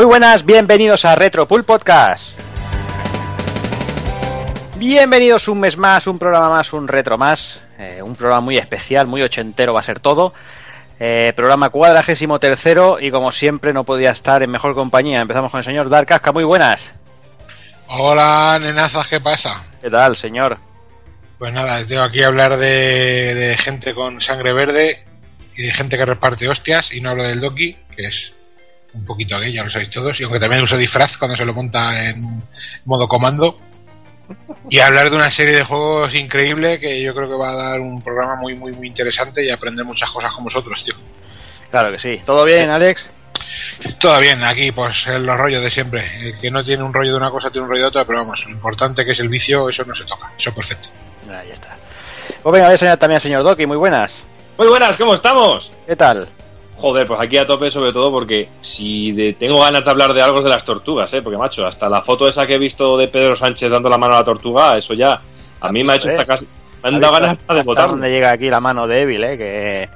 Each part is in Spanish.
Muy buenas, bienvenidos a Retro Pool Podcast. Bienvenidos un mes más, un programa más, un retro más. Eh, un programa muy especial, muy ochentero va a ser todo. Eh, programa cuadragésimo tercero y como siempre no podía estar en mejor compañía. Empezamos con el señor Dark Casca, muy buenas. Hola, nenazas, ¿qué pasa? ¿Qué tal, señor? Pues nada, tengo aquí a hablar de, de gente con sangre verde y de gente que reparte hostias y no hablo del Doki, que es un poquito gay, ya lo sabéis todos, y aunque también uso disfraz cuando se lo monta en modo comando. Y hablar de una serie de juegos increíble que yo creo que va a dar un programa muy, muy, muy interesante y aprender muchas cosas con vosotros, tío. Claro que sí. ¿Todo bien, Alex? Todo bien, aquí pues los rollos de siempre. El que no tiene un rollo de una cosa tiene un rollo de otra, pero vamos, lo importante que es el vicio, eso no se toca. Eso es perfecto. Ahí está. Pues venga, voy a enseñar también al señor Doki, muy buenas. Muy buenas, ¿cómo estamos? ¿Qué tal? Joder, pues aquí a tope sobre todo porque si de- tengo ganas de hablar de algo es de las tortugas, ¿eh? Porque macho, hasta la foto esa que he visto de Pedro Sánchez dando la mano a la tortuga, eso ya a mí me ha hecho hasta casi... Me han dado ganas hasta de votar. dónde llega aquí la mano débil, eh? Que,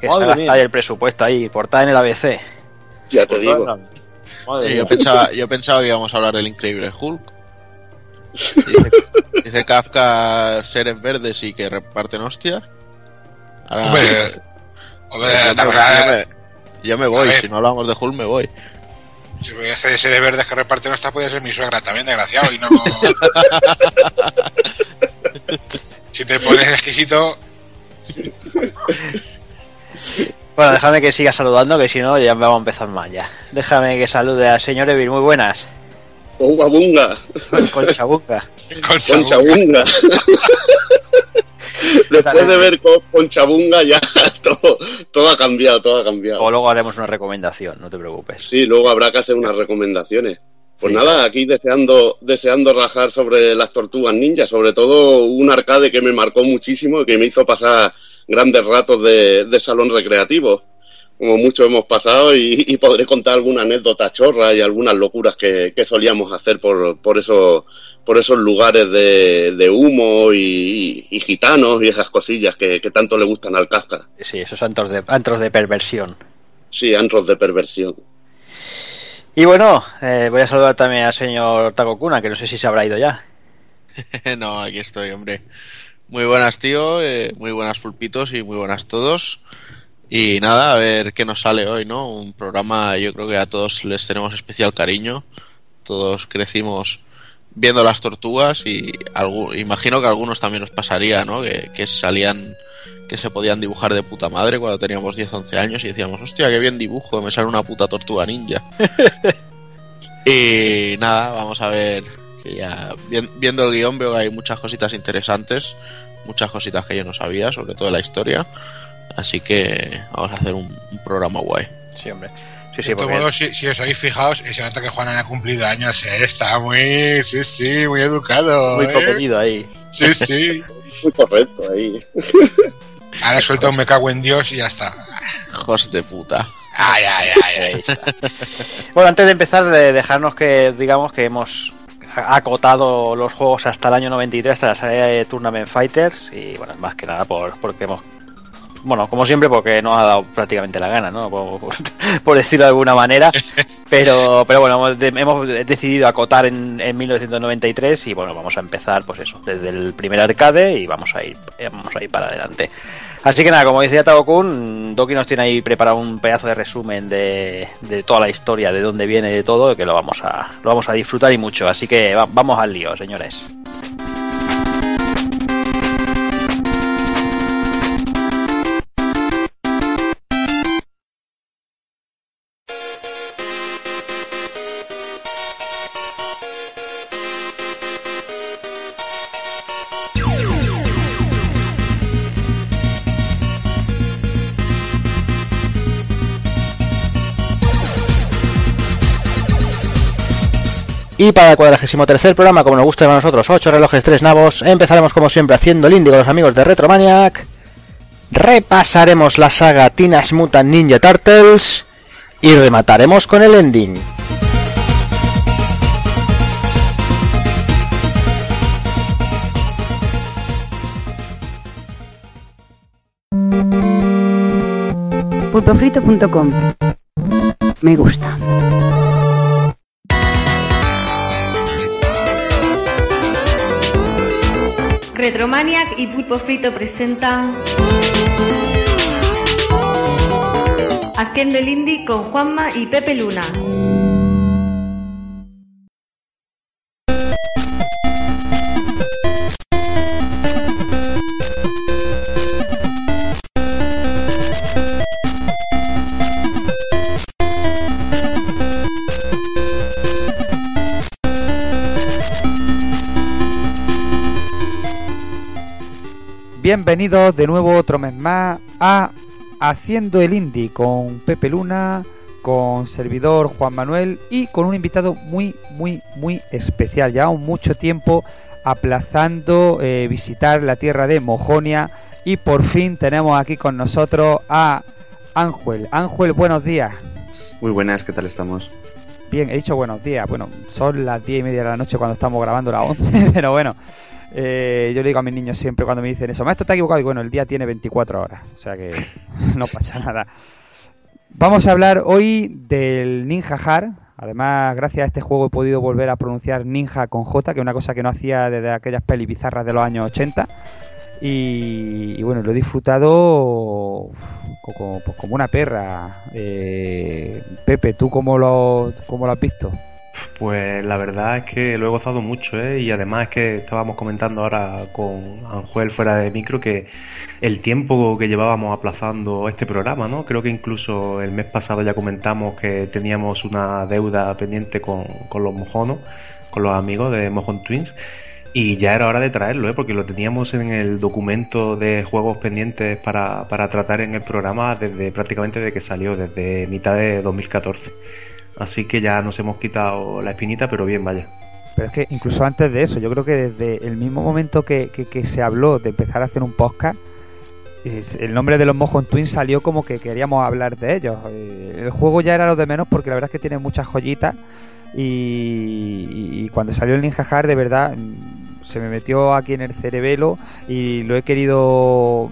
que se gasta el presupuesto ahí, portada en el ABC. Ya te digo. Madre Eh, yo, pensaba, yo pensaba que íbamos a hablar del increíble Hulk. Dice, dice Kafka seres verdes y que reparten hostias. Ahora, Hombre, Hombre, yo me, yo yo voy, si no hablamos de Hulk me voy. si voy a hacer seres verdes que reparten hostias, puede ser mi suegra también, desgraciado, y no... si te pones exquisito, Bueno, déjame que siga saludando, que si no ya vamos a empezar mal ya. Déjame que salude al señor Evil, muy buenas. Bunga bunga, Concha Bunga. Después de ver Co- Concha bunga ya todo, todo ha cambiado, todo ha cambiado. O luego haremos una recomendación, no te preocupes. Sí, luego habrá que hacer unas recomendaciones. Pues Sí. nada, aquí deseando, deseando rajar sobre las tortugas ninja, sobre todo un arcade que me marcó muchísimo y que me hizo pasar grandes ratos de, de salón recreativo, como muchos hemos pasado, y, y podré contar alguna anécdota chorra y algunas locuras que, que solíamos hacer por, por, esos, por esos lugares de, de humo y, y- y gitanos y esas cosillas que, que tanto le gustan al casca. Sí, esos antros de, antros de perversión. Sí, antros de perversión. Y bueno, eh, voy a saludar también al señor Takokuna, que no sé si se habrá ido ya. no, aquí estoy, hombre. Muy buenas, tío. eh, muy buenas, pulpitos, y muy buenas todos. Y nada, a ver qué nos sale hoy, ¿no? Un programa, yo creo que a todos les tenemos especial cariño. Todos crecimos viendo las tortugas y imagino que a algunos también nos pasaría, ¿no? Que, que salían, que se podían dibujar de puta madre cuando teníamos 10, 11 años y decíamos, hostia, qué bien dibujo, me sale una puta tortuga ninja. y nada, vamos a ver que ya vien- viendo el guion veo que hay muchas cositas interesantes, muchas cositas que yo no sabía, sobre todo de la historia. Así que vamos a hacer un, un programa guay. Sí, hombre. Sí, sí, de todos porque modos, si, si os habéis fijado, se nota que Juanan ha cumplido años, eh, está muy, sí, sí, muy educado. muy eh. comedido ahí. Sí, sí. Muy correcto ahí. Ahora suelta un me cago en Dios y ya está. Hijos de puta. Ay, ay, ay. Bueno, antes de empezar, de dejarnos que digamos que hemos acotado los juegos hasta el año 93, hasta la salida de Tournament Fighters, y bueno, más que nada por, porque hemos. Bueno, como siempre, porque no ha dado prácticamente la gana, ¿no? Por, decirlo de alguna manera. Pero, pero bueno, hemos, de- hemos decidido acotar en, en 1993 y bueno, vamos a empezar, pues eso, desde el primer arcade y vamos a ir, vamos a ir para adelante. Así que nada, como decía Tago-kun, Doki nos tiene ahí preparado un pedazo de resumen de, de toda la historia, de dónde viene, de todo, que lo vamos a, lo vamos a disfrutar y mucho. Así que va- vamos al lío, señores. Y para el cuadragésimo tercer programa, como nos gusta a nosotros, 8 relojes, 3 nabos, empezaremos como siempre haciendo el indie con los amigos de Retromaniac. Repasaremos la saga Teenage Mutant Ninja Turtles y remataremos con el ending. pulpofrito.com. Me gusta. Retromaniac y Pulpo Frito presentan Haciendo el Indie con Juanma y Pepe Luna. Bienvenidos de nuevo otro mes más a Haciendo el Indie con Pepe Luna, con servidor Juan Manuel y con un invitado muy, muy, muy especial. Ya mucho tiempo aplazando eh, visitar la tierra de Mojonia y por fin tenemos aquí con nosotros a Ángel. Ángel, buenos días. Muy buenas, ¿qué tal estamos? Bien, he dicho buenos días. Bueno, son las diez y media de la noche cuando estamos grabando las 11, pero bueno. Eh, yo le digo a mis niños siempre cuando me dicen eso, maestro está equivocado, y bueno, el día tiene 24 horas, o sea que no pasa nada. Vamos a hablar hoy del Ninja Har. Además, gracias a este juego he podido volver a pronunciar Ninja con J, que es una cosa que no hacía desde aquellas pelis bizarras de los años 80. Y, bueno, lo he disfrutado como, pues como una perra. Eh, Pepe, ¿tú cómo lo, cómo lo has visto? Pues la verdad es que lo he gozado mucho, ¿eh? Y además es que estábamos comentando ahora con Anjuel fuera de micro que el tiempo que llevábamos aplazando este programa, ¿no? Creo que incluso el mes pasado ya comentamos que teníamos una deuda pendiente con, con los mojonos, con los amigos de Mojon Twins. Y ya era hora de traerlo, ¿eh? porque lo teníamos en el documento de juegos pendientes para, para tratar en el programa desde prácticamente desde que salió, desde mitad de 2014. Así que ya nos hemos quitado la espinita, pero bien, vaya. Pero es que incluso antes de eso, yo creo que desde el mismo momento que, se habló de empezar a hacer un podcast, el nombre de los Mojon Twins salió como que queríamos hablar de ellos. Eh, El juego ya era lo de menos porque la verdad es que tiene muchas joyitas y, y cuando salió el Ninja Hard de verdad mm, se me metió aquí en el cerebelo y lo he querido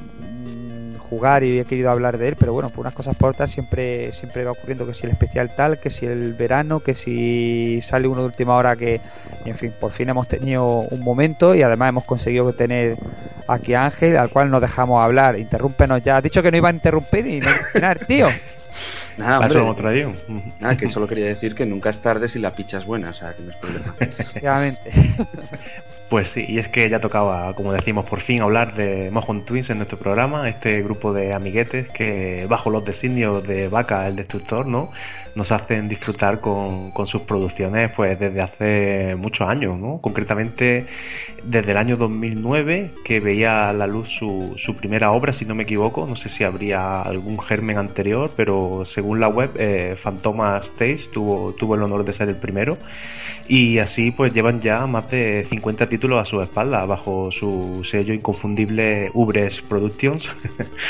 jugar y he querido hablar de él, pero bueno, por unas cosas por otras siempre, siempre va ocurriendo que si el especial tal, que si el verano, que si sale uno de última hora que, en fin, por fin hemos tenido un momento y además hemos conseguido tener aquí a Ángel, al cual nos dejamos hablar. Interrúmpenos ya. Has dicho que no iba a interrumpir y no terminar, tío. Nada, hombre. Nada, que solo quería decir que nunca es tarde si la picha es buena, o sea, que no es problema. Efectivamente. Pues sí, y es que ya tocaba, como decimos, por fin hablar de Mojon Twins en nuestro programa, este grupo de amiguetes que bajo los designios de Vaca el Destructor, ¿no? Nos hacen disfrutar con, sus producciones pues desde hace muchos años, ¿no? Concretamente desde el año 2009 que veía a la luz su, primera obra, si no me equivoco, no sé si habría algún germen anterior, pero según la web, eh, Fantomas Stage tuvo, tuvo el honor de ser el primero. Y así pues llevan ya más de 50 títulos a su espalda bajo su sello inconfundible Ubres Productions.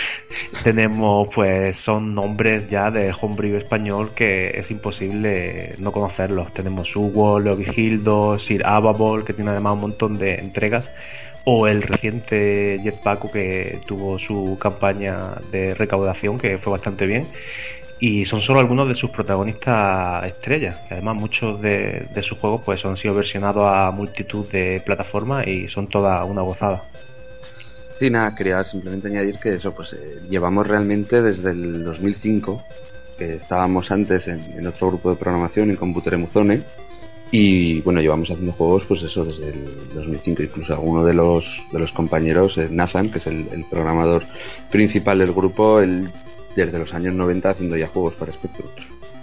Tenemos pues son nombres ya de homebrew español que es imposible no conocerlos. Tenemos Hugo, Leo Vigildo, Sir Ababol que tiene además un montón de entregas o el reciente Jetpack que tuvo su campaña de recaudación que fue bastante bien y son solo algunos de sus protagonistas estrellas. Además muchos de, de, sus juegos pues han sido versionados a multitud de plataformas y son toda una gozada. Sí, nada, quería simplemente añadir que eso, pues eh, llevamos realmente desde el 2005, que estábamos antes en, otro grupo de programación, en Computer Emuzone, y bueno, llevamos haciendo juegos, pues eso, desde el 2005. Incluso alguno de los, de los compañeros, eh, Nathan, que es el, programador principal del grupo, él desde los años 90 haciendo ya juegos para Spectrum.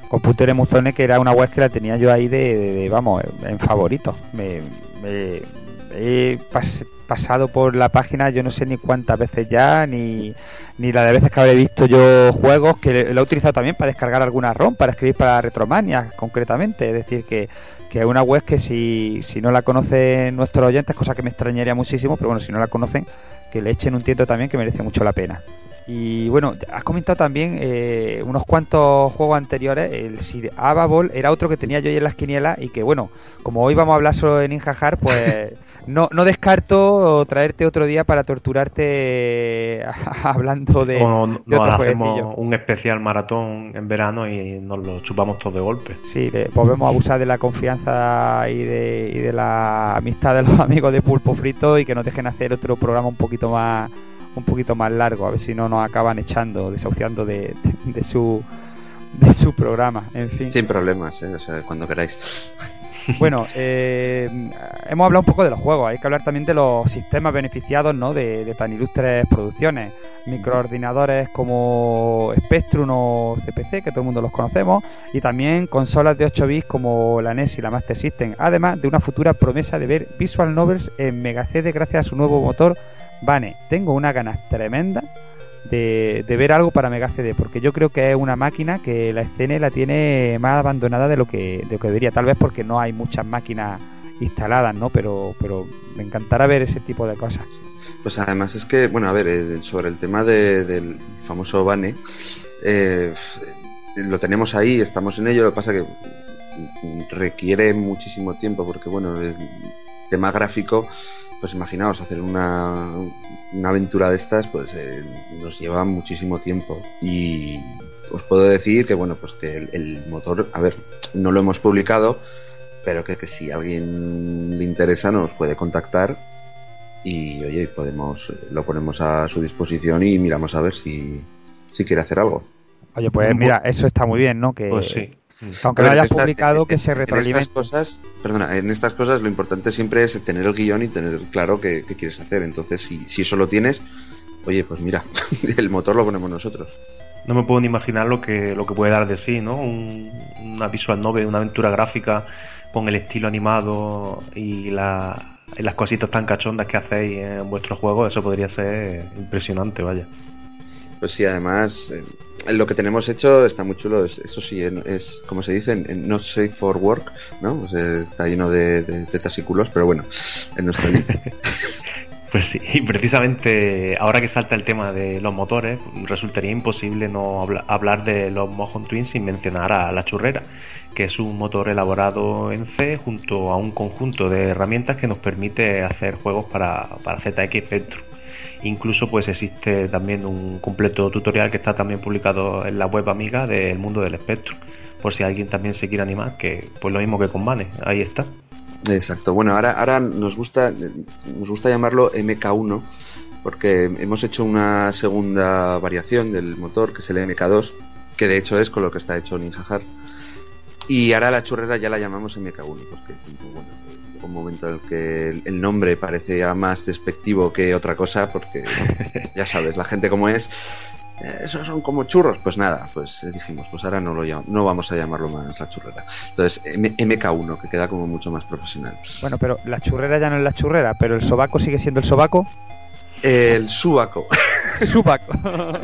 Computer Emuzone, que era una web que la tenía yo ahí de, vamos, en favorito. Me, me pas, pasado por la página yo no sé ni cuántas veces ya, ni, ni la de veces que habré visto yo juegos, que lo he utilizado también para descargar alguna ROM, para escribir para Retromania concretamente. Es decir, que, que es una web que si, si no la conocen nuestros oyentes, cosa que me extrañaría muchísimo, pero bueno, si no la conocen, que le echen un tiento también que merece mucho la pena. Y bueno, has comentado también eh, unos cuantos juegos anteriores. El Sir Ababol era otro que tenía yo ahí en las quinielas y que bueno, como hoy vamos a hablar solo de Ninja Hard, pues no, no descarto traerte otro día para torturarte hablando de, de otro hacemos un especial maratón en verano y nos lo chupamos todo de golpe. Sí, le- volvemos a abusar de la confianza y de, y de la amistad de los amigos de Pulpo Frito y que nos dejen hacer otro programa un poquito más un poquito más largo, a ver si no nos acaban echando, desahuciando de, de- su de su programa, en fin. Sin problemas, ¿eh? o sea, cuando queráis. Bueno, eh, hemos hablado un poco de los juegos, hay que hablar también de los sistemas beneficiados ¿no? de, de tan ilustres producciones. Microordinadores como Spectrum o CPC, que todo el mundo los conocemos, y también consolas de 8 bits como la NES y la Master System, además de una futura promesa de ver Visual Novels en Mega CD gracias a su nuevo motor Bane. Tengo unas ganas tremendas de, ver algo para Mega CD, porque yo creo que es una máquina que la escena la tiene más abandonada de lo que, de lo que debería, tal vez porque no hay muchas máquinas instaladas, ¿no? Pero, pero me encantará ver ese tipo de cosas. Pues además es que, bueno, a ver, eh, sobre el tema de- del famoso Bane, eh, lo tenemos ahí, estamos en ello, lo que pasa que requiere muchísimo tiempo porque, bueno, el tema gráfico, pues imaginaos, hacer una, una aventura de estas, pues eh, nos lleva muchísimo tiempo y os puedo decir que, bueno, pues que el, el motor, a ver, no lo hemos publicado, pero que, que si a alguien le interesa nos puede contactar y oye, podemos eh, lo ponemos a su disposición y miramos a ver si, si quiere hacer algo. Oye, pues mira, eso está muy bien, ¿no? Que, Pues sí. Aunque no en estas- publicado, que en- se en retroalimente. estas cosas, perdona, en estas cosas lo importante siempre es tener el guion y tener claro qué, qué quieres hacer. Entonces, si, si eso lo tienes, oye, pues mira, el motor lo ponemos nosotros. No me puedo ni imaginar lo que, lo que puede dar de sí, ¿no? Un- una visual novel, una aventura gráfica con el estilo animado y, la- y las cositas tan cachondas que hacéis en vuestros juegos, eso podría ser impresionante, vaya. Pues sí, además, eh, lo que tenemos hecho está muy chulo. es- Eso sí, en- es, como se dice, en, not safe for work, ¿no? Está lleno de, de tetas y culos, pero bueno, en nuestro. Pues sí, y precisamente ahora que salta el tema de los motores, resultaría imposible no habla- hablar de los Mojon Twins sin mencionar a la churrera, que es un motor elaborado en C junto a un conjunto de herramientas que nos permite hacer juegos para, para ZX Spectrum. Incluso pues existe también un completo tutorial que está también publicado en la web amiga del mundo del Spectrum. Por si alguien también se quiere animar, que pues lo mismo que con Bane, ahí está. Exacto. Bueno, ahora, ahora nos gusta nos gusta llamarlo MK1 porque hemos hecho una segunda variación del motor que es el MK2, que de hecho es con lo que está hecho Ninja Hard. Y ahora la churrera ya la llamamos MK1 porque bueno, un momento en el que el, nombre parece ya más despectivo que otra cosa porque ya sabes, la gente como es eh, esos son como churros, pues nada, pues eh, dijimos, pues ahora no lo llam- no vamos a llamarlo más la churrera. Entonces, M- MK1, que queda como mucho más profesional. Bueno, pero la churrera ya no es la churrera, pero el sobaco sigue siendo el sobaco. El subaco. Subaco.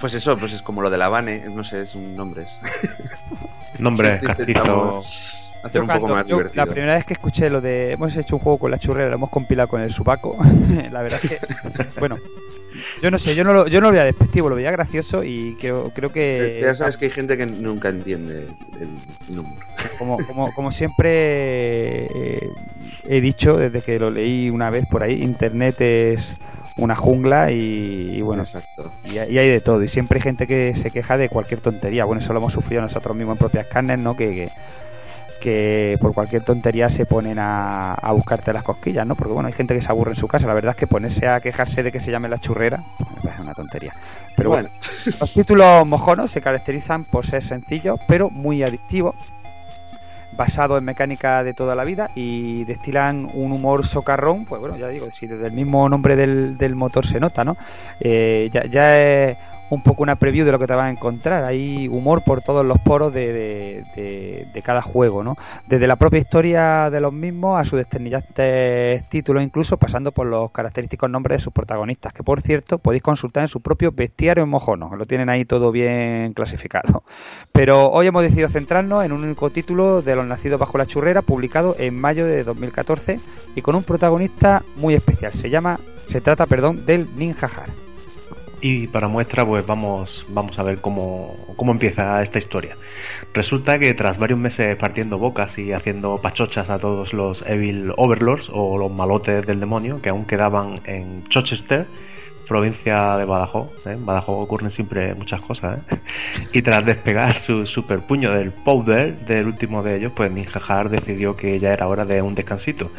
Pues eso, pues es como lo de la Bane, no sé, es un nombre. es- Nombre Siempre castizo. Hacer un poco más yo divertido. La primera vez que escuché lo de hemos hecho un juego con la churrera, lo hemos compilado con el subaco, la verdad es que, bueno, yo no sé, yo no lo, yo no lo veía despectivo, lo veía gracioso y creo, creo que Ya sabes que hay gente que nunca entiende el, el humor. como, como, como siempre eh, he dicho desde que lo leí una vez por ahí, Internet es una jungla y, y bueno, Exacto. y, hay- y hay de todo. Y siempre hay gente que se queja de cualquier tontería. Bueno, eso lo hemos sufrido nosotros mismos en propias carnes, ¿no? Que, que, que por cualquier tontería se ponen a, a buscarte las cosquillas, ¿no? Porque bueno, hay gente que se aburre en su casa. La verdad es que ponerse a quejarse de que se llame la churrera, pues me parece una tontería. Pero bueno, los títulos mojonos se caracterizan por ser sencillos, pero muy adictivos basados en mecánica de toda la vida y destilan un humor socarrón, pues bueno, ya digo, si desde el mismo nombre del, del motor se nota, ¿no? Eh, ya, ya es un poco una preview de lo que te vas a encontrar. Hay humor por todos los poros de, de- cada juego, ¿no? Desde la propia historia de los mismos a sus desternillantes títulos, incluso pasando por los característicos nombres de sus protagonistas, que por cierto podéis consultar en su propio bestiario en mojono, lo tienen ahí todo bien clasificado. Pero hoy hemos decidido centrarnos en un único título de Los Nacidos Bajo la Churrera, publicado en mayo de 2014 y con un protagonista muy especial. Se llama, se trata, perdón, del Ninja Hard. Y para muestra, pues vamos, vamos a ver cómo, cómo empieza esta historia. Resulta que tras varios meses partiendo bocas y haciendo pachochas a todos los Evil Overlords o los malotes del demonio que aún quedaban en Chichester, provincia de Badajoz. ¿eh? En Badajoz ocurren siempre muchas cosas. ¿eh? Y tras despegar su super puño del powder del último de ellos, pues Ninja Har decidió que ya era hora de un descansito.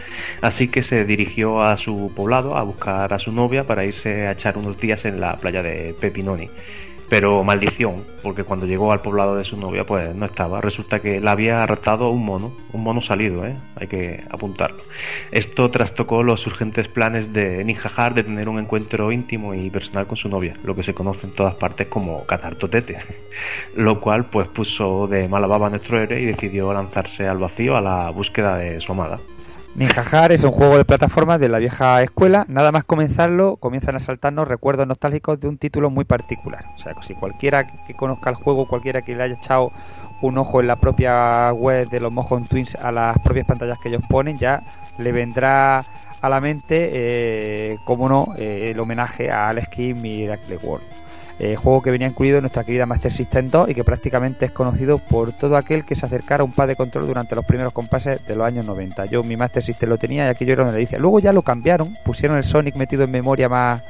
Así que se dirigió a su poblado a buscar a su novia para irse a echar unos días en la playa de Pepinoni. Pero maldición, porque cuando llegó al poblado de su novia, pues no estaba. Resulta que la había arrastrado un mono, un mono salido, ¿eh? hay que apuntarlo. Esto trastocó los urgentes planes de Ninja Har de tener un encuentro íntimo y personal con su novia, lo que se conoce en todas partes como catartotete. Lo cual, pues puso de mala baba a nuestro héroe y decidió lanzarse al vacío a la búsqueda de su amada. Ninja Har es un juego de plataformas de la vieja escuela. Nada más comenzarlo, comienzan a saltarnos recuerdos nostálgicos de un título muy particular. O sea, si cualquiera que conozca el juego, cualquiera que le haya echado un ojo en la propia web de los Mojon Twins a las propias pantallas que ellos ponen, ya le vendrá a la mente, eh, como no, eh, el homenaje a Alex Kidd Miracle World. Eh, juego que venía incluido en nuestra querida Master System 2 y que prácticamente es conocido por todo aquel que se acercara a un pad de control durante los primeros compases de los años 90. Yo mi Master System lo tenía y aquello era donde le dice. Luego ya lo cambiaron, pusieron el Sonic metido en memoria más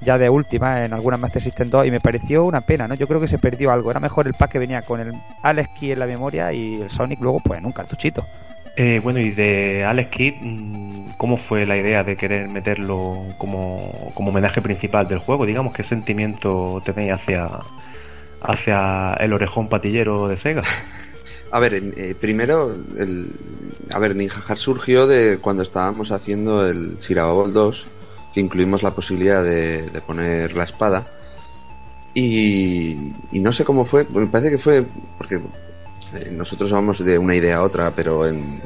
ya de última en algunas Master System 2 y me pareció una pena, ¿no? Yo creo que se perdió algo. Era mejor el pack que venía con el Alex Key en la memoria y el Sonic luego pues en un cartuchito. Eh, bueno, y de Alex Kidd, mm, ¿cómo fue la idea de querer meterlo como, como homenaje principal del juego? Digamos, ¿qué sentimiento tenéis hacia, hacia el orejón patillero de Sega? A ver, eh, primero, el, a ver, Ninja Har surgió de cuando estábamos haciendo el Sirabol 2, que incluimos la posibilidad de, poner la espada. Y, no sé cómo fue, me parece que fue porque nosotros vamos de una idea a otra, pero en,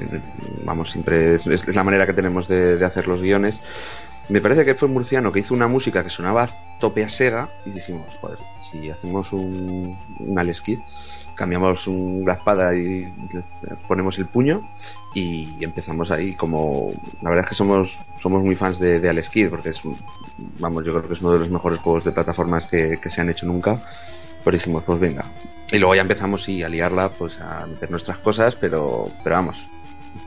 vamos, siempre es, la manera que tenemos de, hacer los guiones. Me parece que fue Murciano que hizo una música que sonaba tope a Sega y dijimos, joder, si hacemos un, un Alex Kidd, cambiamos un, la espada y ponemos el puño y empezamos ahí como la verdad es que somos somos muy fans de, de Alex Kidd porque es vamos yo creo que es uno de los mejores juegos de plataformas que, se han hecho nunca pero dijimos pues venga y luego ya empezamos y a liarla pues a meter nuestras cosas pero pero vamos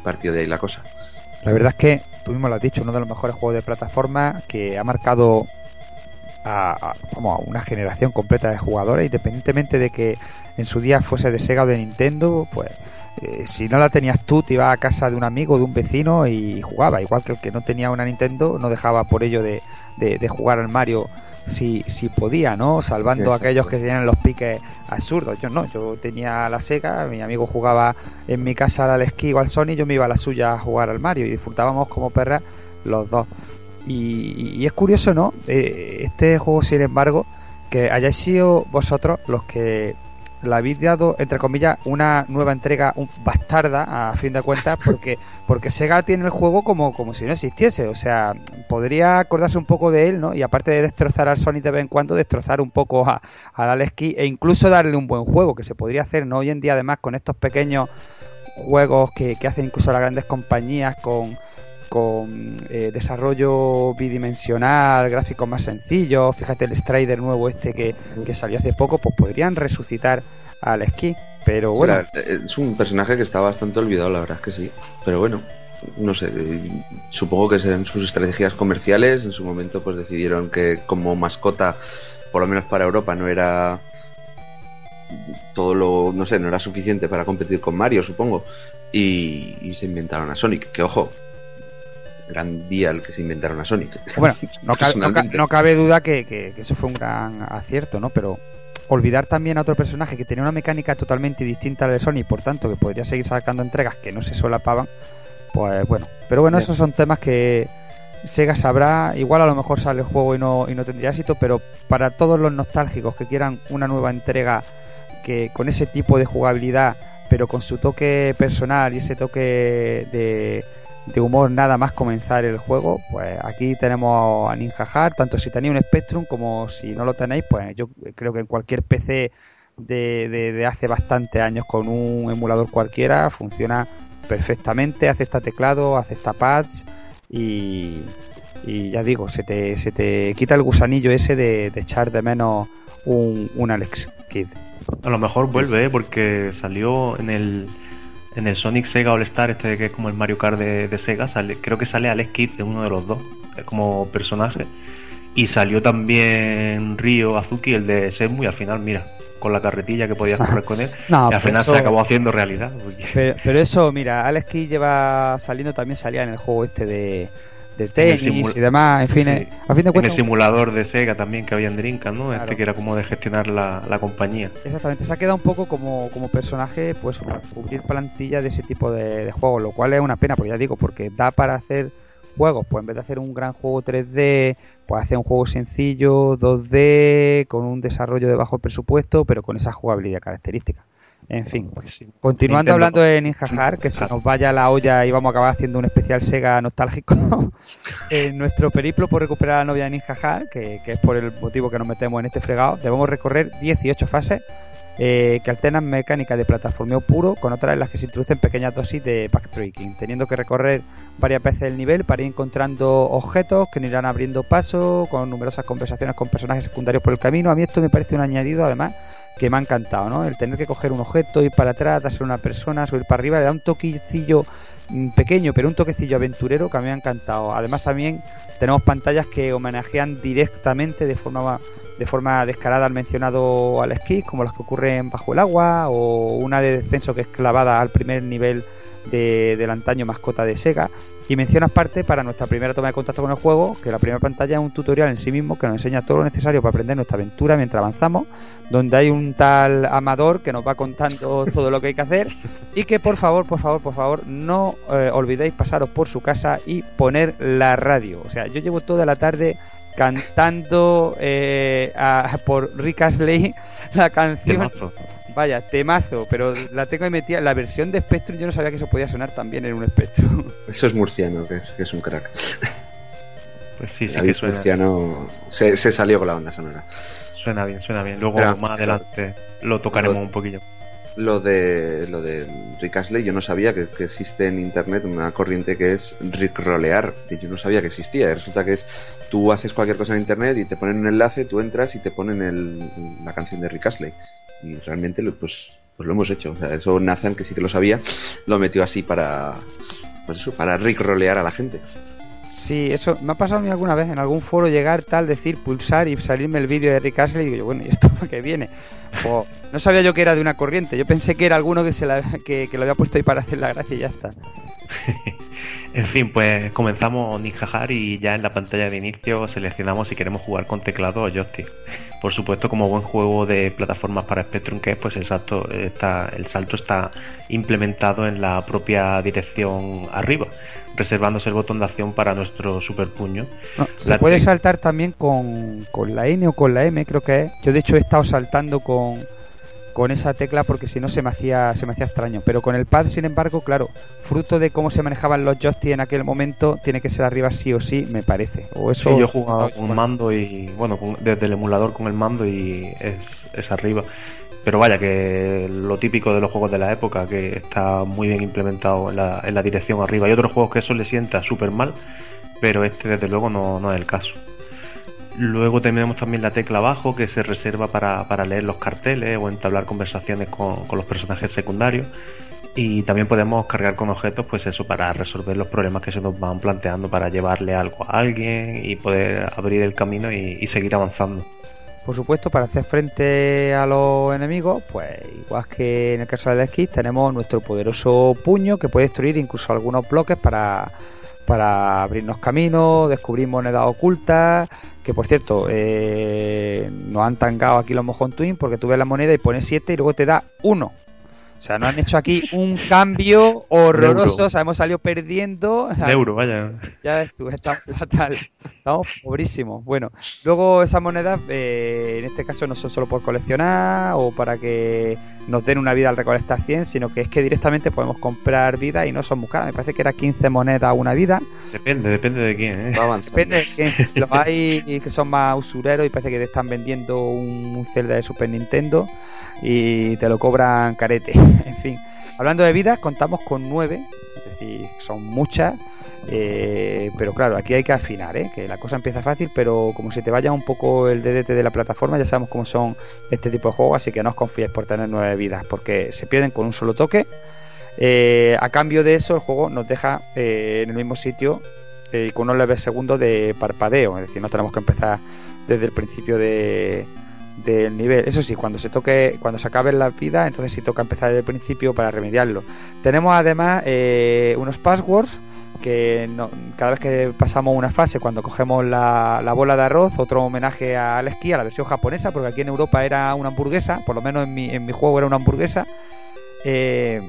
partió de ahí la cosa la verdad es que tú mismo lo has dicho uno de los mejores juegos de plataforma que ha marcado a, a, a una generación completa de jugadores independientemente de que en su día fuese de Sega o de Nintendo pues eh, si no la tenías tú, te ibas a casa de un amigo, de un vecino y jugaba. Igual que el que no tenía una Nintendo, no dejaba por ello de, de, de jugar al Mario si, si podía, ¿no? Salvando a aquellos que tenían los piques absurdos. Yo no, yo tenía la Sega, mi amigo jugaba en mi casa al esquí o al Sony, yo me iba a la suya a jugar al Mario y disfrutábamos como perras los dos. Y, y es curioso, ¿no? Eh, este juego, sin embargo, que hayáis sido vosotros los que la habéis dado, entre comillas, una nueva entrega un, bastarda, a fin de cuentas, porque, porque Sega tiene el juego como, como si no existiese. O sea, podría acordarse un poco de él, ¿no? Y aparte de destrozar al Sonic de vez en cuando, destrozar un poco a, al Alex Key e incluso darle un buen juego, que se podría hacer, ¿no? Hoy en día, además, con estos pequeños juegos que, que hacen incluso las grandes compañías con con eh, desarrollo bidimensional, gráficos más sencillos, fíjate el Strider nuevo este que, que, salió hace poco, pues podrían resucitar al esquí, pero bueno. Es un personaje que está bastante olvidado, la verdad es que sí, pero bueno, no sé, supongo que en sus estrategias comerciales, en su momento pues decidieron que como mascota, por lo menos para Europa, no era todo lo, no sé, no era suficiente para competir con Mario, supongo, y, y se inventaron a Sonic, que ojo, gran día el que se inventaron a Sonic. Bueno, no, cabe, no, no cabe duda que, que, que, eso fue un gran acierto, ¿no? Pero olvidar también a otro personaje que tenía una mecánica totalmente distinta a la de Sonic, por tanto que podría seguir sacando entregas que no se solapaban, pues bueno. Pero bueno, esos son temas que Sega sabrá, igual a lo mejor sale el juego y no, y no tendría éxito, pero para todos los nostálgicos que quieran una nueva entrega que con ese tipo de jugabilidad, pero con su toque personal y ese toque de de humor nada más comenzar el juego, pues aquí tenemos a Ninja Hard, tanto si tenéis un Spectrum como si no lo tenéis, pues yo creo que en cualquier PC de, hace bastante años con un emulador cualquiera funciona perfectamente, acepta teclado, acepta pads y, Y ya digo, se te, se te quita el gusanillo ese de, de echar de menos un, un Alex Kidd. A lo mejor vuelve, ¿eh? porque salió en el en el Sonic Sega All Star, este que es como el Mario Kart de, de Sega, sale, creo que sale Alex Kidd de uno de los dos, eh, como personaje. Y salió también Ryo Azuki, el de Shenmue, y al final, mira, con la carretilla que podías correr con él, No, y al final eso- se acabó haciendo realidad. porque- Pero, pero eso, mira, Alex Kidd lleva saliendo, también salía en el juego este de, de tenis y demás. En fin, Sí. eh, a fin de en el cuentas, simulador de Sega también que había en Dreamcast, ¿no? Claro. Este que era como de gestionar la, la compañía. Exactamente, se ha quedado un poco como, como personaje, pues cubrir plantilla de ese tipo de, de juegos, lo cual es una pena, porque ya digo, porque da para hacer juegos, pues en vez de hacer un gran juego 3D, pues hacer un juego sencillo, 2D, con un desarrollo de bajo presupuesto, pero con esa jugabilidad característica. En fin, Sí. continuando Nintendo- hablando de Ninja Hard, que se nos vaya la olla y vamos a acabar haciendo un especial Sega nostálgico, en nuestro periplo por recuperar a la novia de Ninja Hard, que, que es por el motivo que nos metemos en este fregado, debemos recorrer 18 fases eh, que alternan mecánicas de plataformeo puro con otras en las que se introducen pequeñas dosis de backtracking, teniendo que recorrer varias veces el nivel para ir encontrando objetos que nos irán abriendo paso, con numerosas conversaciones con personajes secundarios por el camino. A mí esto me parece un añadido, además, que me ha encantado, ¿no? El tener que coger un objeto, ir para atrás, darse una persona, subir para arriba, le da un toquecillo mm, pequeño, pero un toquecillo aventurero que a mí me ha encantado. Además también tenemos pantallas que homenajean directamente de forma de forma descarada al mencionado al esquí, como las que ocurren bajo el agua, o una de descenso que es clavada al primer nivel de, del antaño mascota de Sega. Y mencionas parte para nuestra primera toma de contacto con el juego, que la primera pantalla es un tutorial en sí mismo que nos enseña todo lo necesario para aprender nuestra aventura mientras avanzamos, donde hay un tal amador que nos va contando todo lo que hay que hacer y que por favor, por favor, por favor, no eh, olvidéis pasaros por su casa y poner la radio. O sea, yo llevo toda la tarde cantando eh, a- por Rick Astley la canción. Vaya, temazo, pero la tengo ahí metida. La versión de Spectrum yo no sabía que eso podía sonar también en un Spectrum. Eso es murciano, que es, que es un crack. Pues sí, sí David que suena, Murciano se, se salió con la banda sonora. suena bien, suena bien. Luego Pero- más adelante lo tocaremos un poquillo. Lo de lo de Rick Astley, yo no sabía que, que existe en internet una corriente que es Rickrolear. que Yo no sabía que existía. Y resulta que es tú haces cualquier cosa en internet y te ponen un enlace, tú entras y te ponen el- la canción de Rick Astley. Y realmente lo- pues, pues lo hemos hecho. O sea, eso Nathan, que sí que lo sabía, lo metió así para pues eso, para Rickrolear a la gente. Sí, eso me ha pasado a mí alguna vez en algún foro llegar tal, decir pulsar y salirme el vídeo de Rick Astley y digo yo, bueno, ¿y esto para qué viene? Pues, no sabía yo que era de una corriente, yo pensé que era alguno que se la, que, que lo había puesto ahí para hacer la gracia y ya está. En fin, pues comenzamos Ninja Hard y ya en la pantalla de inicio seleccionamos si queremos jugar con teclado o joystick. Por supuesto, como buen juego de plataformas para Spectrum que es, pues el salto está, el salto está implementado en la propia dirección arriba, reservándose el botón de acción para nuestro super puño. No, se La puede saltar también con, con la N o con la M, creo que es. Yo de hecho he estado saltando con, con esa tecla porque si no se me hacía se me hacía extraño. Pero con el pad, sin embargo, claro, fruto de cómo se manejaban los joysticks en aquel momento, tiene que ser arriba sí o sí, me parece. O eso Sí, yo he jugado con Bueno, mando y, bueno, con- desde el emulador con el mando y es, es arriba. Pero vaya, que lo típico de los juegos de la época, que está muy bien implementado en la, en la dirección arriba. Hay otros juegos que eso le sienta súper mal, pero este desde luego no, no es el caso. Luego tenemos también la tecla abajo que se reserva para, para leer los carteles o entablar conversaciones con, con los personajes secundarios. Y también podemos cargar con objetos, pues eso, para resolver los problemas que se nos van planteando, para llevarle algo a alguien y poder abrir el camino y, seguir avanzando. Por supuesto, para hacer frente a los enemigos, pues igual que en el caso del esquí, tenemos nuestro poderoso puño que puede destruir incluso algunos bloques para, para abrirnos caminos, descubrir monedas ocultas, que por cierto, eh, nos han tangado aquí los Mojón Twin porque tú ves la moneda y pones 7 y luego te da 1. O sea, nos han hecho aquí un cambio horroroso, o sea, hemos salido perdiendo. De euro, vaya. Ya ves tú, estamos fatal. Estamos pobrísimos. Bueno, luego esas monedas, eh, en este caso no son solo por coleccionar o para que nos den una vida al recolectar 100, sino que es que directamente podemos comprar vida y no son muy caras. Me parece que era 15 monedas una vida. Depende, depende de quién, ¿eh? Va. Depende de quién. Si Los hay que son más usureros y parece que te están vendiendo un, un Zelda de Super Nintendo y te lo cobran carete. en fin, hablando de vidas, contamos con 9, es decir, son muchas. Eh, pero claro, aquí hay que afinar, ¿eh? que la cosa empieza fácil, pero como se te vaya un poco el DDT de la plataforma, ya sabemos cómo son este tipo de juegos, así que no os confíes por tener nueve vidas, porque se pierden con un solo toque. Eh, a cambio de eso, el juego nos deja eh, en el mismo sitio eh, con unos leves segundos de parpadeo, es decir, no tenemos que empezar desde el principio de, del nivel. Eso sí, cuando se toque, cuando se acaben las vidas, entonces sí toca empezar desde el principio para remediarlo. Tenemos además unos passwords que no- cada vez que pasamos una fase, cuando cogemos la, la bola de arroz, otro homenaje al esquí, a la versión japonesa, porque aquí en Europa era una hamburguesa, por lo menos en mi, en mi juego era una hamburguesa. Eh,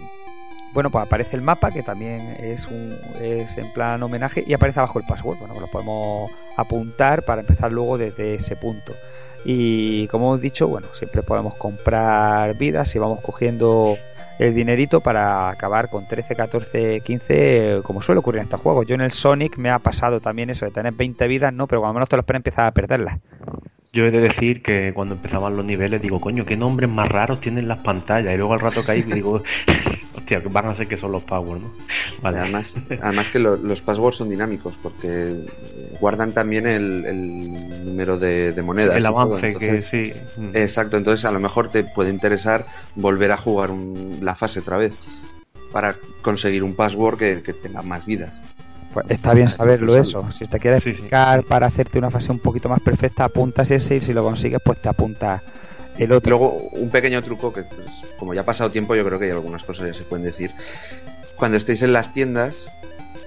bueno, pues aparece el mapa, que también es, un, es en plan homenaje, y aparece abajo el password. Bueno, pues lo podemos apuntar para empezar luego desde ese punto. Y como hemos dicho, bueno, siempre podemos comprar vidas y vamos cogiendo el dinerito para acabar con 13, 14, 15, eh, como suele ocurrir en estos juegos. Yo en el Sonic me ha pasado también eso de tener 20 vidas, no, pero cuando menos te lo esperas empezar a perderlas. Yo he de decir que cuando empezaban los niveles digo, coño, qué nombres más raros tienen las pantallas. Y luego al rato caí y digo, hostia, van a ser que son los. Vale. Además, además que lo- los passwords son dinámicos porque guardan también el, el número de, de monedas. el avance que sí. Exacto, entonces a lo mejor te puede interesar volver a jugar un- la fase otra vez para conseguir un password que, que tenga más vidas. Pues está bien saberlo Usarlo. eso. Si te quieres Sí, para hacerte una fase un poquito más perfecta, apuntas ese y si lo consigues, pues te apuntas el otro. Luego, un pequeño truco que, pues, como ya ha pasado tiempo, yo creo que hay algunas cosas ya se pueden decir. Cuando estéis en las tiendas,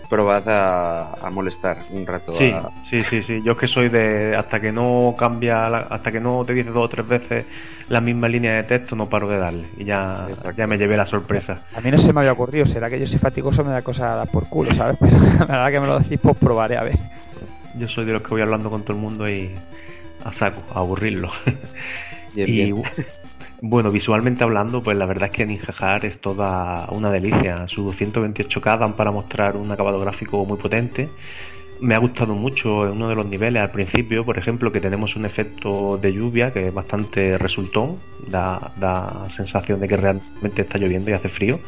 probad a, a molestar un rato. Sí, a- sí, sí, sí. Yo es que soy de hasta que no cambia, la- hasta que no te dice dos o tres veces la misma línea de texto, no paro de darle. Y ya, Exacto. ya me llevé la sorpresa. A mí no se me había ocurrido, será que yo soy fatigoso, me da cosa a dar por culo, ¿sabes? Pero la verdad que me lo decís, pues probaré a ver. Yo soy de los que voy hablando con todo el mundo y a saco, a aburrirlo. Bien, y bien. bueno, visualmente hablando, pues la verdad es que Ninja Hard es toda una delicia. Sus 128K dan para mostrar un acabado gráfico muy potente. Me ha gustado mucho en uno de los niveles al principio, por ejemplo, que tenemos un efecto de lluvia que es bastante resultón, da, da sensación de que realmente está lloviendo y hace frío.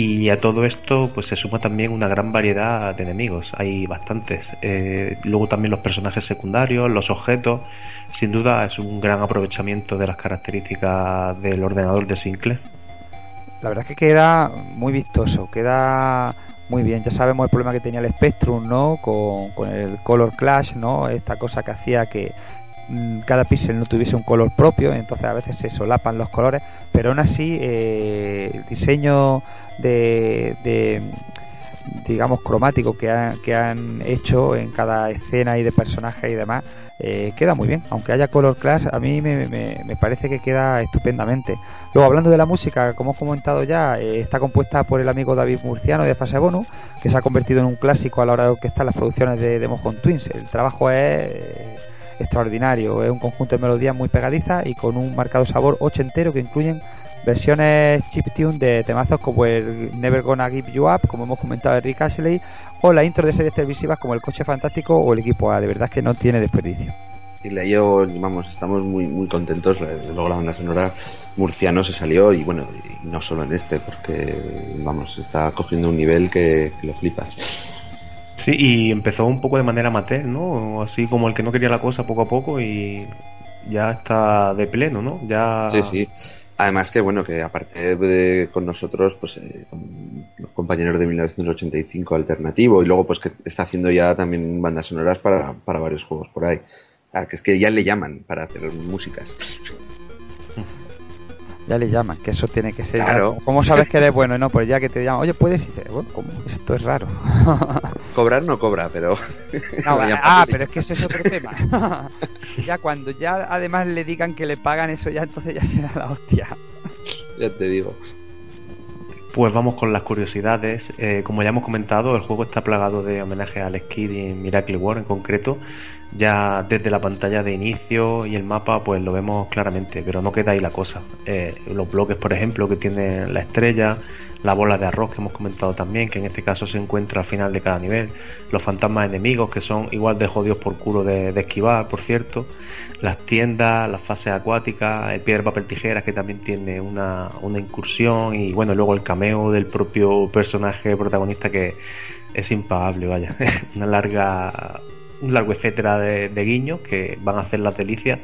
Y a todo esto pues se suma también una gran variedad de enemigos, hay bastantes. Eh, luego también los personajes secundarios, los objetos. Sin duda es un gran aprovechamiento de las características del ordenador de Sinclair. La verdad es que queda muy vistoso, queda muy bien. Ya sabemos el problema que tenía el Spectrum, ¿no? Con, con el Color Clash, ¿no? Esta cosa que hacía que cada píxel no tuviese un color propio, entonces a veces se solapan los colores, pero aún así eh, el diseño de, digamos cromático que, ha- que han hecho en cada escena y de personaje y demás eh, queda muy bien. Aunque haya color class a mí me, me- me parece que queda estupendamente. Luego hablando de la música como hemos comentado ya eh, está compuesta por el amigo David Murciano de Fase Bonus que se ha convertido en un clásico a la hora de orquestar las producciones de, de Twins. El trabajo es extraordinario es un conjunto de melodías muy pegadizas y con un marcado sabor ochentero que incluyen versiones chiptune de temazos como el Never Gonna Give You Up, como hemos comentado de Rick Ashley, o la intro de series televisivas como El Coche Fantástico o El Equipo A. De verdad que no tiene desperdicio. Y la yo, vamos, estamos muy muy contentos. Luego la banda sonora murciano se salió y bueno, y no solo en este, porque vamos, está cogiendo un nivel que, que lo flipas. Sí, y empezó un poco de manera amateur, ¿no? Así como el que no quería la cosa poco a poco y ya está de pleno, ¿no? Ya Sí, sí. Además que bueno, que aparte de con nosotros, pues eh, los compañeros de 1985 alternativo y luego pues que está haciendo ya también bandas sonoras para, para varios juegos por ahí. Claro, que es que ya le llaman para hacer músicas. Ya le llaman, que eso tiene que ser. Claro. ¿Cómo sabes que eres bueno? No, pues ya que te llaman, oye, puedes y dices, bueno, ¿cómo? Esto es raro. Cobrar no cobra, pero... No, ah, pero es que ese es otro tema. ya cuando ya además le digan que le pagan eso, ya entonces ya será la hostia. Ya te digo. Pues vamos con las curiosidades. Eh, como ya hemos comentado, el juego está plagado de homenajes al Skid y Miracle War en concreto. Ya desde la pantalla de inicio y el mapa, pues lo vemos claramente, pero no queda ahí la cosa. Eh, los bloques, por ejemplo, que tienen la estrella, la bola de arroz que hemos comentado también, que en este caso se encuentra al final de cada nivel, los fantasmas enemigos, que son igual de jodidos por culo de, de esquivar, por cierto, las tiendas, las fases acuáticas, el piedra, papel, tijeras, que también tiene una, una incursión, y bueno, luego el cameo del propio personaje protagonista que es impagable, vaya. Una larga, un largo etcétera de, guiños que van a hacer las delicias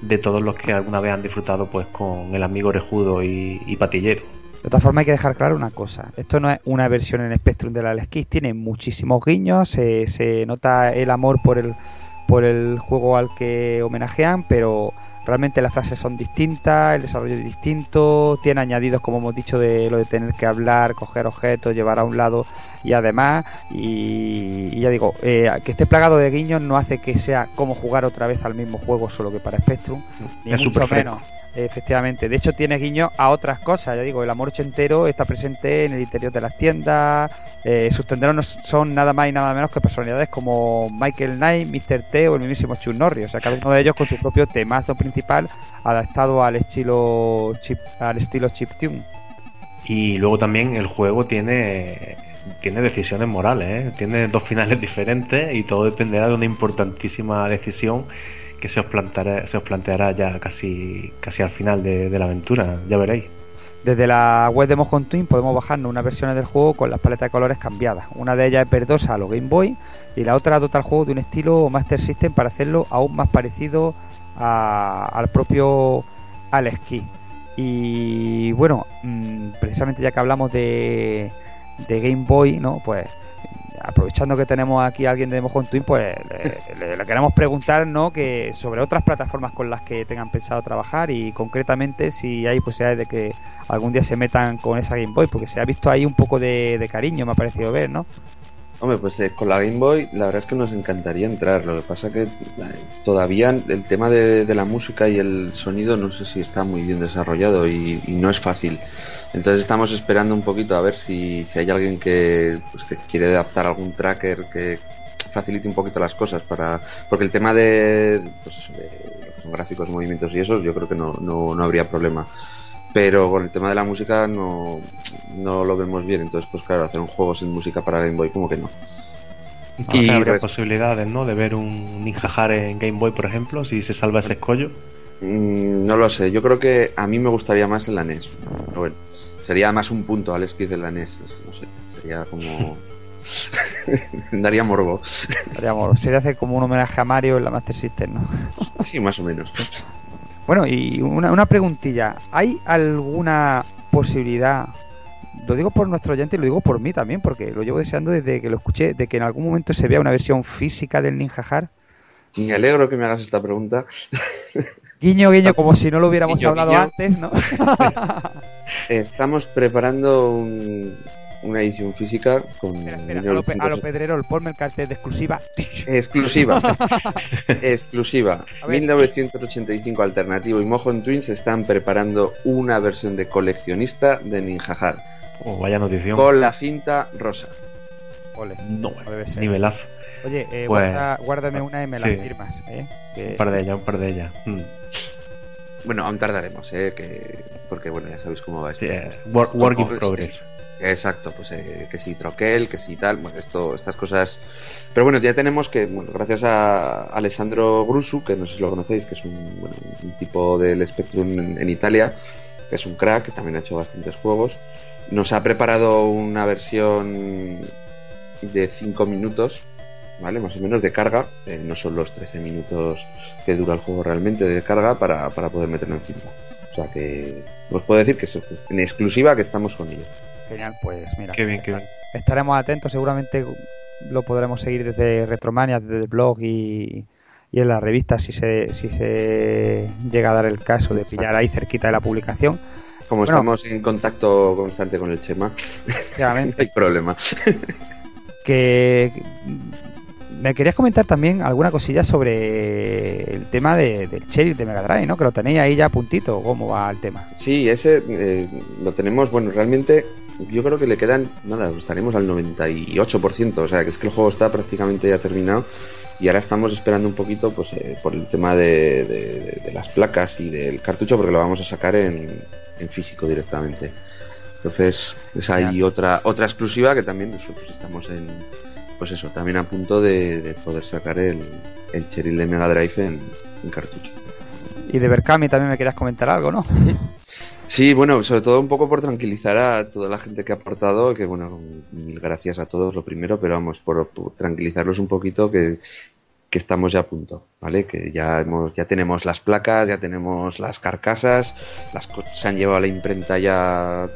de todos los que alguna vez han disfrutado pues con el amigo orejudo y, y patillero. De todas formas hay que dejar claro una cosa. Esto no es una versión en Spectrum de la Kidd, tiene muchísimos guiños, se, se nota el amor por el, por el juego al que homenajean, pero realmente las frases son distintas, el desarrollo es distinto, tiene añadidos como hemos dicho de lo de tener que hablar, coger objetos, llevar a un lado y además, y, y ya digo, eh, que esté plagado de guiños no hace que sea como jugar otra vez al mismo juego solo que para Spectrum, ni Es mucho menos. Efectivamente, de hecho tiene guiños a otras cosas, ya digo, el amor ochentero está presente en el interior de las tiendas, eh, sus tenderos no son nada más y nada menos que personalidades como Michael Knight, Mr. T o el mismísimo Chuck Norris, o sea, cada uno de ellos con su propio temazo principal adaptado al estilo chip, al estilo chiptune. Y luego también el juego tiene, tiene decisiones morales, ¿eh? tiene dos finales diferentes y todo dependerá de una importantísima decisión que se os planteará, se os planteará ya casi, casi al final de, la aventura, ya veréis. Desde la web de Mojon Twin podemos bajarnos unas versiones del juego con las paletas de colores cambiadas. Una de ellas es verdosa a lo Game Boy y la otra dota al juego de un estilo Master System para hacerlo aún más parecido a- al propio Alex Key. Y bueno, mm, precisamente ya que hablamos de, de Game Boy, ¿no? Pues aprovechando que tenemos aquí a alguien de Mojon Twin, pues le, queremos preguntar, ¿no? Que sobre otras plataformas con las que tengan pensado trabajar y concretamente si hay posibilidades de que algún día se metan con esa Game Boy, porque se ha visto ahí un poco de, cariño, me ha parecido ver, ¿no? Hombre, pues eh, con la Game Boy la verdad es que nos encantaría entrar. Lo que pasa que eh, todavía el tema de, la música y el sonido no sé si está muy bien desarrollado y no es fácil. Entonces estamos esperando un poquito a ver si, si hay alguien que, pues, que quiere adaptar algún tracker que facilite un poquito las cosas para porque el tema de, pues de gráficos, movimientos y eso yo creo que no, no, no habría problema pero con el tema de la música no, no lo vemos bien entonces pues claro hacer un juego sin música para Game Boy como que no Ahora Y habría res- posibilidades, ¿no? De ver un Ninja Hare en Game Boy, por ejemplo, si se salva ese escollo. Mm, no lo sé, yo creo que a mí me gustaría más en la NES. Pero bueno, sería más un punto al esquiz de la NES. No sé, sería como. Daría morbo. Haríamos- sería hacer como un homenaje a Mario en la Master System, ¿no? Sí, más o menos. Bueno, y una, una preguntilla. ¿Hay alguna posibilidad, lo digo por nuestro oyente y lo digo por mí también, porque lo llevo deseando desde que lo escuché, de que en algún momento se vea una versión física del Ninja Har? Me alegro que me hagas esta pregunta. Guiño, guiño, como si no lo hubiéramos Guiño, hablado guiño. antes, ¿no? Estamos preparando un- una edición física con. Espera, espera, a lo, pe- a lo pedrerol, ponme el cartel de exclusiva. Exclusiva. Exclusiva. A ver. 1985 alternativo y Mojon Twins están preparando una versión de coleccionista de Ninja Har Oh, vaya notición. con la cinta rosa. Ole, No, no debe ser. nivelazo. Oye, eh, Pues- guarda- guárdame una y me la sí. firmas, ¿eh? Que- Un par de ellas, un par de ellas. Mm. Bueno, aún tardaremos, ¿eh? Que... porque bueno, ya sabéis cómo va esto. Sí, es work in progress. Exacto, pues eh, que si troquel, que si tal, bueno, esto, estas cosas. Pero bueno, ya tenemos que, bueno, gracias a Alessandro Grusu, que no sé si lo conocéis, que es un, bueno, un tipo del Spectrum en, en Italia, que es un crack, que también ha hecho bastantes juegos, nos ha preparado una versión de 5 minutos, ¿vale? Más o menos de carga, eh, no son los 13 minutos que dura el juego realmente de carga para, para poder meterlo en cinta. O sea que os puedo decir que es en exclusiva que estamos con ello. Genial, pues mira. Qué bien, qué bien. Estaremos atentos, seguramente lo podremos seguir desde Retromania, desde el blog y, y en la revista si se, si se llega a dar el caso de pillar ahí cerquita de la publicación. Como Bueno. estamos en contacto constante con el Chema, no hay problema. que me querías comentar también alguna cosilla sobre el tema de, del Cherry de Mega Drive, ¿no? Que lo tenéis ahí ya a puntito, ¿cómo va el tema? Sí, ese eh, lo tenemos, bueno, realmente yo creo que le quedan, nada, estaremos al 98%, o sea, que es que el juego está prácticamente ya terminado y ahora estamos esperando un poquito pues eh, por el tema de, de- de- de las placas y del cartucho porque lo vamos a sacar en, en físico directamente. Entonces, es ahí otra otra exclusiva que también nosotros estamos en, pues eso, también a punto de, de poder sacar el, el Cheryl de Mega Drive en, en cartucho. Y de Berkami también me querías comentar algo, ¿no? Sí, bueno, sobre todo un poco por tranquilizar a toda la gente que ha aportado, que bueno, mil gracias a todos lo primero, pero vamos, por, por tranquilizarlos un poquito que, que estamos ya a punto, ¿vale? Que ya hemos, ya tenemos las placas, ya tenemos las carcasas, las se han llevado a la imprenta ya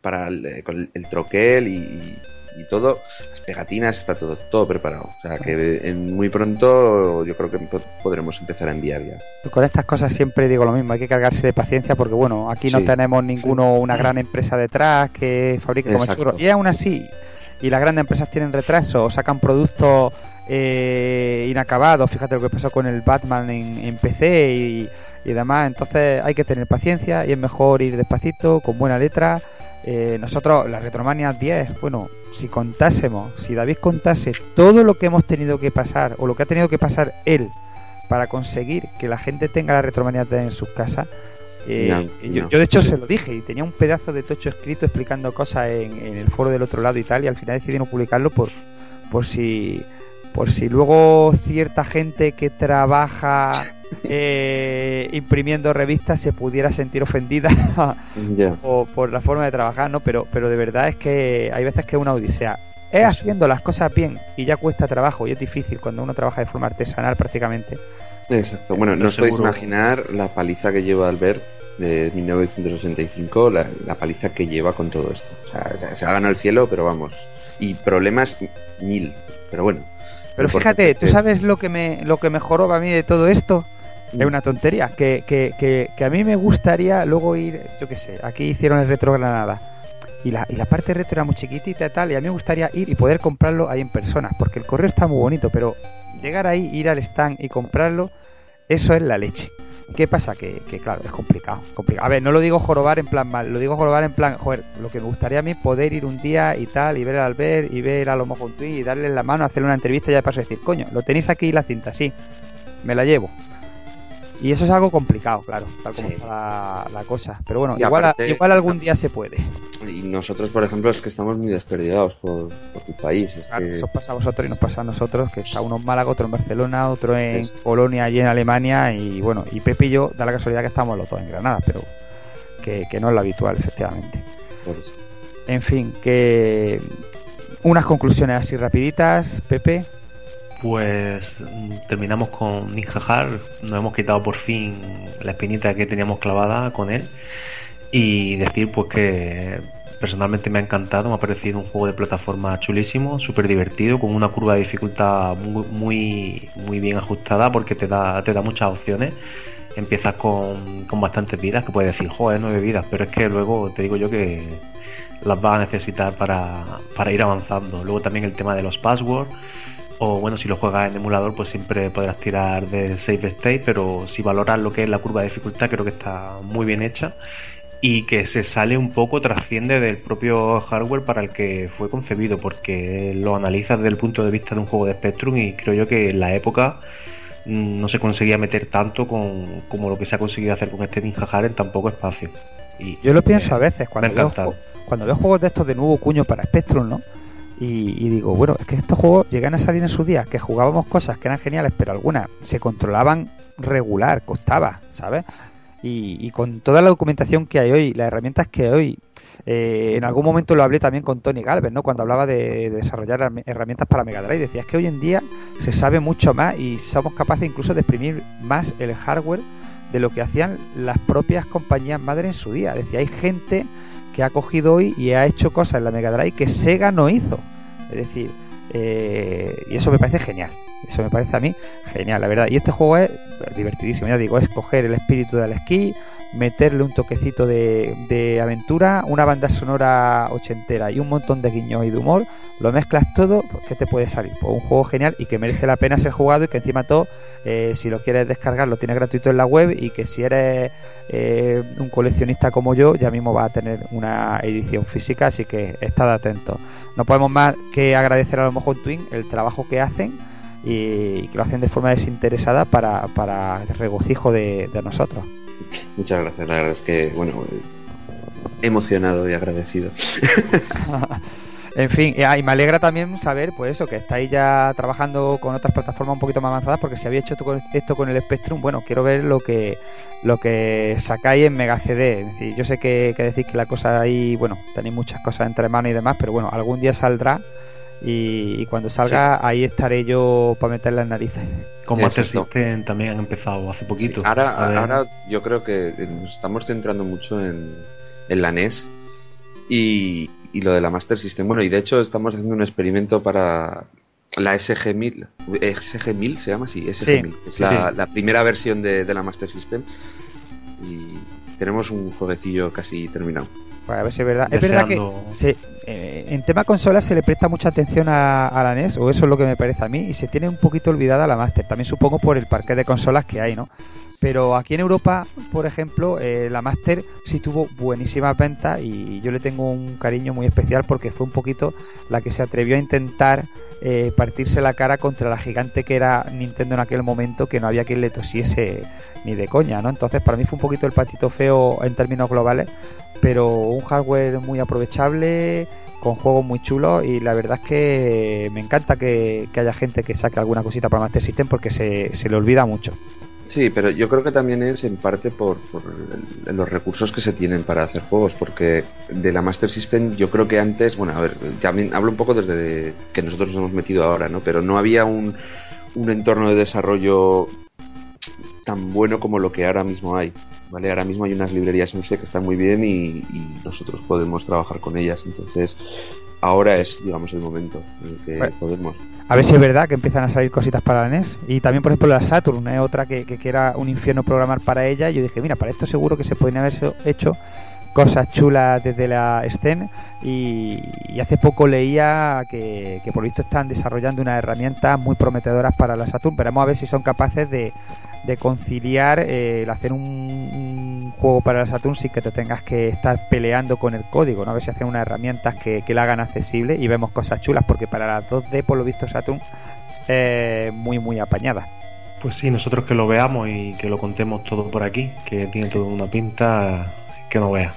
para el, eh, con el, el troquel y, y- y todo, las pegatinas, está todo, todo preparado. O sea que en muy pronto yo creo que po- podremos empezar a enviar ya. Con estas cosas siempre digo lo mismo, hay que cargarse de paciencia porque bueno, aquí no tenemos ninguno, una gran empresa detrás que fabrique como Exacto. Y aún así, y las grandes empresas tienen retraso, o sacan productos eh, inacabados, fíjate lo que pasó con el Batman en, en PC y, y demás, entonces hay que tener paciencia y es mejor ir despacito, con buena letra. Eh, nosotros, la Retromania 10, bueno, si contásemos, si David contase todo lo que hemos tenido que pasar o lo que ha tenido que pasar él para conseguir que la gente tenga la Retromania 10 en sus casas, eh, yo, de hecho se lo dije y tenía un pedazo de tocho escrito explicando cosas en, en el foro del otro lado y tal y al final decidí no publicarlo por, por si por si luego cierta gente que trabaja eh, imprimiendo revistas se pudiera sentir ofendida o por la forma de trabajar, ¿no? Pero, pero de verdad es que hay veces que es una odisea. Es haciendo las cosas bien y ya cuesta trabajo y es difícil cuando uno trabaja de forma artesanal prácticamente. Exacto. Bueno, Pero no os podéis imaginar la paliza que lleva Albert de 1985, la, la paliza que lleva con todo esto. O sea, se- se ha ganado el cielo, pero vamos. Y problemas mil. Pero bueno. Pero fíjate, ¿tú es- sabes lo que me, lo que mejoró para mí de todo esto? Mm. Es una tontería. Que, que, que, que a mí me gustaría luego ir, yo qué sé, aquí hicieron el Retro Granada. Y la, y la parte retro era muy chiquitita y tal. Y a mí me gustaría ir y poder comprarlo ahí en persona. Porque el correo está muy bonito, pero llegar ahí, ir al stand y comprarlo, eso es la leche. ¿Qué pasa? Que, que, claro, es complicado, complicado. A ver, no lo digo jorobar en plan mal, lo digo jorobar en plan, joder, lo que me gustaría a mí poder ir un día y tal, y ver al Albert, y ver a Lomo Twin, y darle la mano, hacerle una entrevista y ya de paso decir, coño, lo tenéis aquí la cinta, sí, me la llevo. Y eso es algo complicado, claro, tal como Sí. está la, la cosa. Pero bueno, igual, aparte- igual algún día se puede. Y nosotros, por ejemplo, es que estamos muy desperdigados por, por tu país. Es Claro, que- eso pasa a vosotros y nos pasa a nosotros, que está uno en Málaga, otro en Barcelona, otro en Es- Polonia y en Alemania, y bueno, y Pepe y yo, da la casualidad que estamos los dos en Granada, pero que, que no es lo habitual, efectivamente. por eso. En fin, que unas conclusiones así rapiditas, Pepe. Pues mm, terminamos con Ninja Hard, nos hemos quitado por fin la espinita que teníamos clavada con él y decir pues que personalmente me ha encantado, me ha parecido un juego de plataforma chulísimo, súper divertido, con una curva de dificultad muy, muy, bien ajustada porque te da, te da muchas opciones. Empiezas con, con bastantes vidas, que puedes decir, joder, nueve vidas, pero es que luego te digo yo que las vas a necesitar para, para ir avanzando. Luego también el tema de los passwords o bueno, si lo juegas en emulador, pues siempre podrás tirar de save state, pero si valoras lo que es la curva de dificultad, creo que está muy bien hecha y que se sale un poco, trasciende del propio hardware para el que fue concebido, porque lo analizas desde el punto de vista de un juego de Spectrum y creo yo que en la época mm, no se conseguía meter tanto con, como lo que se ha conseguido hacer con este Ninja Hard en tan poco espacio. Y Yo lo pienso a veces cuando veo, cuando veo juegos de estos de nuevo cuño para Spectrum, ¿no? Y, digo, bueno, es que estos juegos llegan a salir en su día, que jugábamos cosas que eran geniales, pero algunas se controlaban regular, costaba, ¿sabes? Y, con toda la documentación que hay hoy, las herramientas que hay hoy, eh, en algún momento lo hablé también con Tony Galvez, ¿no? Cuando hablaba de, de desarrollar herrami- herramientas para Mega Drive, decía es que hoy en día se sabe mucho más y somos capaces incluso de exprimir más el hardware de lo que hacían las propias compañías madre en su día. Decía, hay gente que ha cogido hoy y ha hecho cosas en la Mega Drive que Sega no hizo. Es decir, eh, y eso me parece genial. Eso me parece a mí genial, la verdad. Y este juego es divertidísimo, ya digo, es coger el espíritu del esquí, meterle un toquecito de, aventura, una banda sonora ochentera y un montón de guiños y de humor, lo mezclas todo, pues, ¿qué te puede salir? Pues un juego genial y que merece la pena ser jugado y que encima todo, eh, si lo quieres descargar, lo tienes gratuito en la web y que si eres eh, un coleccionista como yo, ya mismo vas a tener una edición física, así que estad atentos. No podemos más que agradecer a los Mojón Twin el trabajo que hacen y que lo hacen de forma desinteresada para, para regocijo de, de nosotros. Muchas gracias, la verdad es que, bueno, eh, emocionado y agradecido. En fin, y, ah, y me alegra también saber, pues eso, que estáis ya trabajando con otras plataformas un poquito más avanzadas, porque si había hecho esto con, el Spectrum, bueno, quiero ver lo que lo que sacáis en Mega CD. Yo sé que, que decís que la cosa ahí, bueno, tenéis muchas cosas entre manos y demás, pero bueno, algún día saldrá y, y cuando salga ahí estaré yo para meter las narices. Con Master es. System también han empezado hace poquito. Ahora, ahora yo creo que nos estamos centrando mucho en, en la NES y, y lo de la Master System. Bueno, y de hecho estamos haciendo un experimento para la SG-1000. ¿SG-1000 se llama así? SG-1000. es sí, la, sí, sí. la primera versión de, de la Master System. Y tenemos un jueguecillo casi terminado. Pues a ver si es verdad. Es verdad que se- eh, en tema consolas se le presta mucha atención a, la NES, o eso es lo que me parece a mí, y se tiene un poquito olvidada la Master. También supongo por el parque de consolas que hay, ¿no? Pero aquí en Europa, por ejemplo, eh, la Master sí tuvo buenísimas ventas y yo le tengo un cariño muy especial porque fue un poquito la que se atrevió a intentar eh, partirse la cara contra la gigante que era Nintendo en aquel momento, que no había quien le tosiese ni de coña, ¿no? Entonces para mí fue un poquito el patito feo en términos globales, pero un hardware muy aprovechable, con juegos muy chulos y la verdad es que me encanta que, haya gente que saque alguna cosita para Master System porque se, se le olvida mucho. Sí, pero yo creo que también es en parte por, por los recursos que se tienen para hacer juegos, porque de la Master System yo creo que antes, bueno, a ver, también hablo un poco desde que nosotros nos hemos metido ahora, ¿no? Pero no había un, un entorno de desarrollo tan bueno como lo que ahora mismo hay, ¿vale? Ahora mismo hay unas librerías en C que están muy bien y, y nosotros podemos trabajar con ellas, entonces ahora es, digamos, el momento en el que Bueno. podemos. A ver si es verdad que empiezan a salir cositas para la NES. Y también, por ejemplo, la Saturn es otra que, que, que era un infierno programar para ella. Y yo dije, mira, para esto seguro que se podrían haber hecho cosas chulas desde la Scene. Y, hace poco leía que, que por lo visto están desarrollando unas herramientas muy prometedoras para la Saturn. Veremos a ver si son capaces de, de conciliar eh, el hacer un, juego para la Saturn sin que te tengas que estar peleando con el código, ¿no? A ver si hacen unas herramientas que, que la hagan accesible y vemos cosas chulas, porque para las 2D, por lo visto, Saturn eh, muy, muy apañada. Pues sí, nosotros que lo veamos y que lo contemos todo por aquí, que tiene todo una pinta que no veas.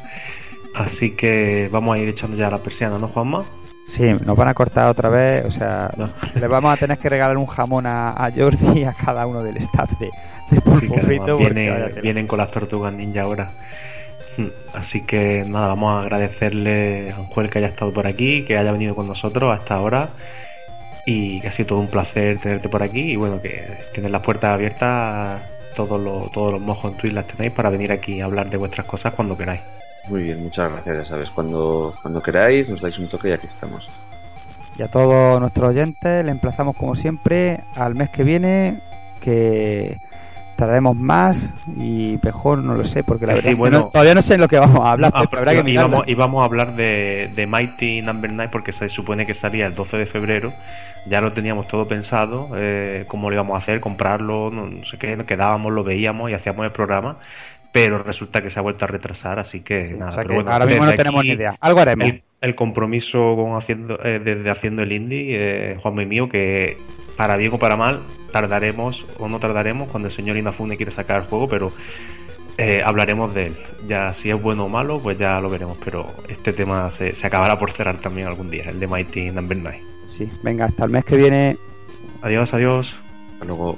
Así que vamos a ir echando ya la persiana, ¿no, Juanma? Sí, nos van a cortar otra vez, o sea, No. le vamos a tener que regalar un jamón a, a Jordi y a cada uno del staff de, de Sí, porque viene- vienen con las tortugas ninja ahora. Hmm, Así que nada, vamos a agradecerle a Anjuel que haya estado por aquí, que haya venido con nosotros hasta ahora y que ha sido todo un placer tenerte por aquí y bueno, que tienes las puertas abiertas, todos los, todos los mojos en Twitch las tenéis para venir aquí a hablar de vuestras cosas cuando queráis. Muy bien, muchas gracias, ya sabes, cuando, cuando queráis nos dais un toque y aquí estamos. Y a todos nuestros oyentes le emplazamos como siempre al mes que viene que traeremos más y mejor no lo sé porque la Sí, verdad es que bueno. no- todavía no sé en lo que vamos a hablar Ah, pero habrá que y vamos a hablar de, de Mighty Number 9 porque se supone que salía el 12 de febrero. Ya lo teníamos todo pensado, eh, cómo lo íbamos a hacer, comprarlo, no, no sé qué, nos quedábamos, lo veíamos y hacíamos el programa. Pero resulta que se ha vuelto a retrasar, así que Sí, nada. o sea pero que bueno, ahora mismo no tenemos ni idea algo haremos El, el compromiso con haciendo, eh, desde haciendo el indie, eh, Juanma y mío, que para bien o para mal, tardaremos o no tardaremos cuando el señor Inafune quiere sacar el juego, pero eh, hablaremos de él. Ya si es bueno o malo, pues ya lo veremos, pero este tema se, se acabará por cerrar también algún día, el de Mighty Number 9. sí venga hasta el mes que viene Adiós, adiós. Hasta luego.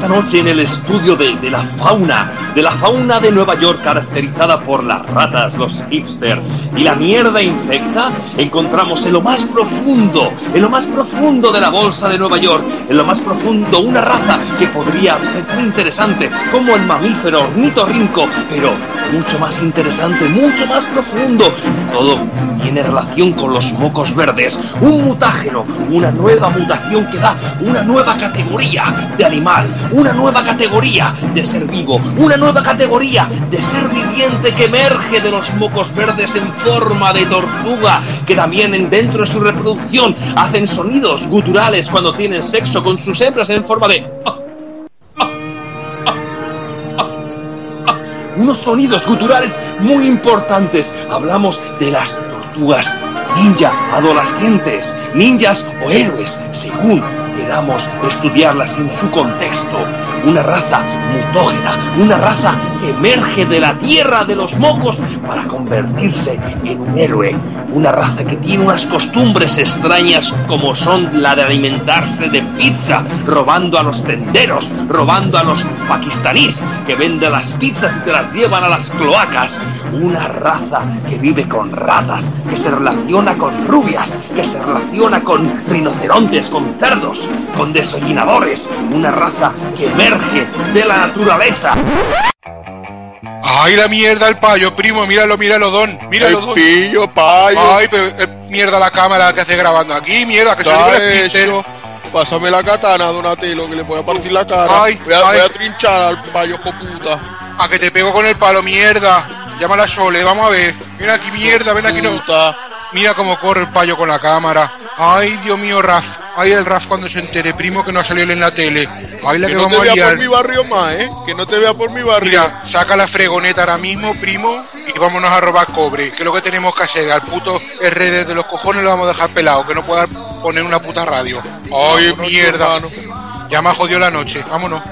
Esta noche en el estudio de, de la fauna, de la fauna de Nueva York caracterizada por las ratas, los hipsters y la mierda infecta, encontramos en lo más profundo, en lo más profundo de la bolsa de Nueva York, en lo más profundo una raza que podría ser muy interesante como el mamífero ornitorrinco, pero mucho más interesante, mucho más profundo. Todo tiene relación con los mocos verdes, un mutágeno, una nueva mutación que da una nueva categoría de animal, una nueva categoría de ser vivo, una nueva categoría de ser viviente que emerge de los mocos verdes en forma de tortuga, que también en- dentro de su reproducción hacen sonidos guturales cuando tienen sexo con sus hembras en forma de... unos sonidos guturales muy importantes. Hablamos de las tortugas ninja adolescentes, ninjas o héroes, según queramos estudiarlas en su contexto. Una raza mutógena, una raza que emerge de la tierra de los mocos para convertirse en un héroe. Una raza que tiene unas costumbres extrañas como son la de alimentarse de pizza, robando a los tenderos, robando a los pakistaníes que venden las pizzas y te las llevan a las cloacas. Una raza que vive con ratas, que se relaciona con rubias, que se relaciona con rinocerontes, con cerdos, con desollinadores. Una raza que emerge de la naturaleza. ¡Ay, la mierda, el payo, primo! Míralo, míralo, don. Míralo, El don. pillo, payo. ¡Ay, pero, eh, mierda la cámara que hace grabando aquí! ¡Mierda, que se le eso. Pásame la katana, Donatello, que le voy a partir la cara. Ay, voy, a, ay. voy a trinchar al payo, puta. A que te pego con el palo, mierda. Llámala a Sole, vamos a ver. Mira aquí, mierda, ven aquí. No. Mira cómo corre el payo con la cámara. Ay, Dios mío, Raf. Ay, el Raf cuando se entere, primo, que no salió él en la tele. Ay, la Que que, no te a vea liar. por mi barrio más, ¿eh? Que no te vea por mi barrio. Mira, saca la fregoneta ahora mismo, primo, y vámonos a robar cobre. Que es lo que tenemos que hacer. Al puto RD de los cojones lo vamos a dejar pelado, que no pueda poner una puta radio. Ay, Vámonos, mierda. hermano. Ya me ha jodido la noche. Vámonos.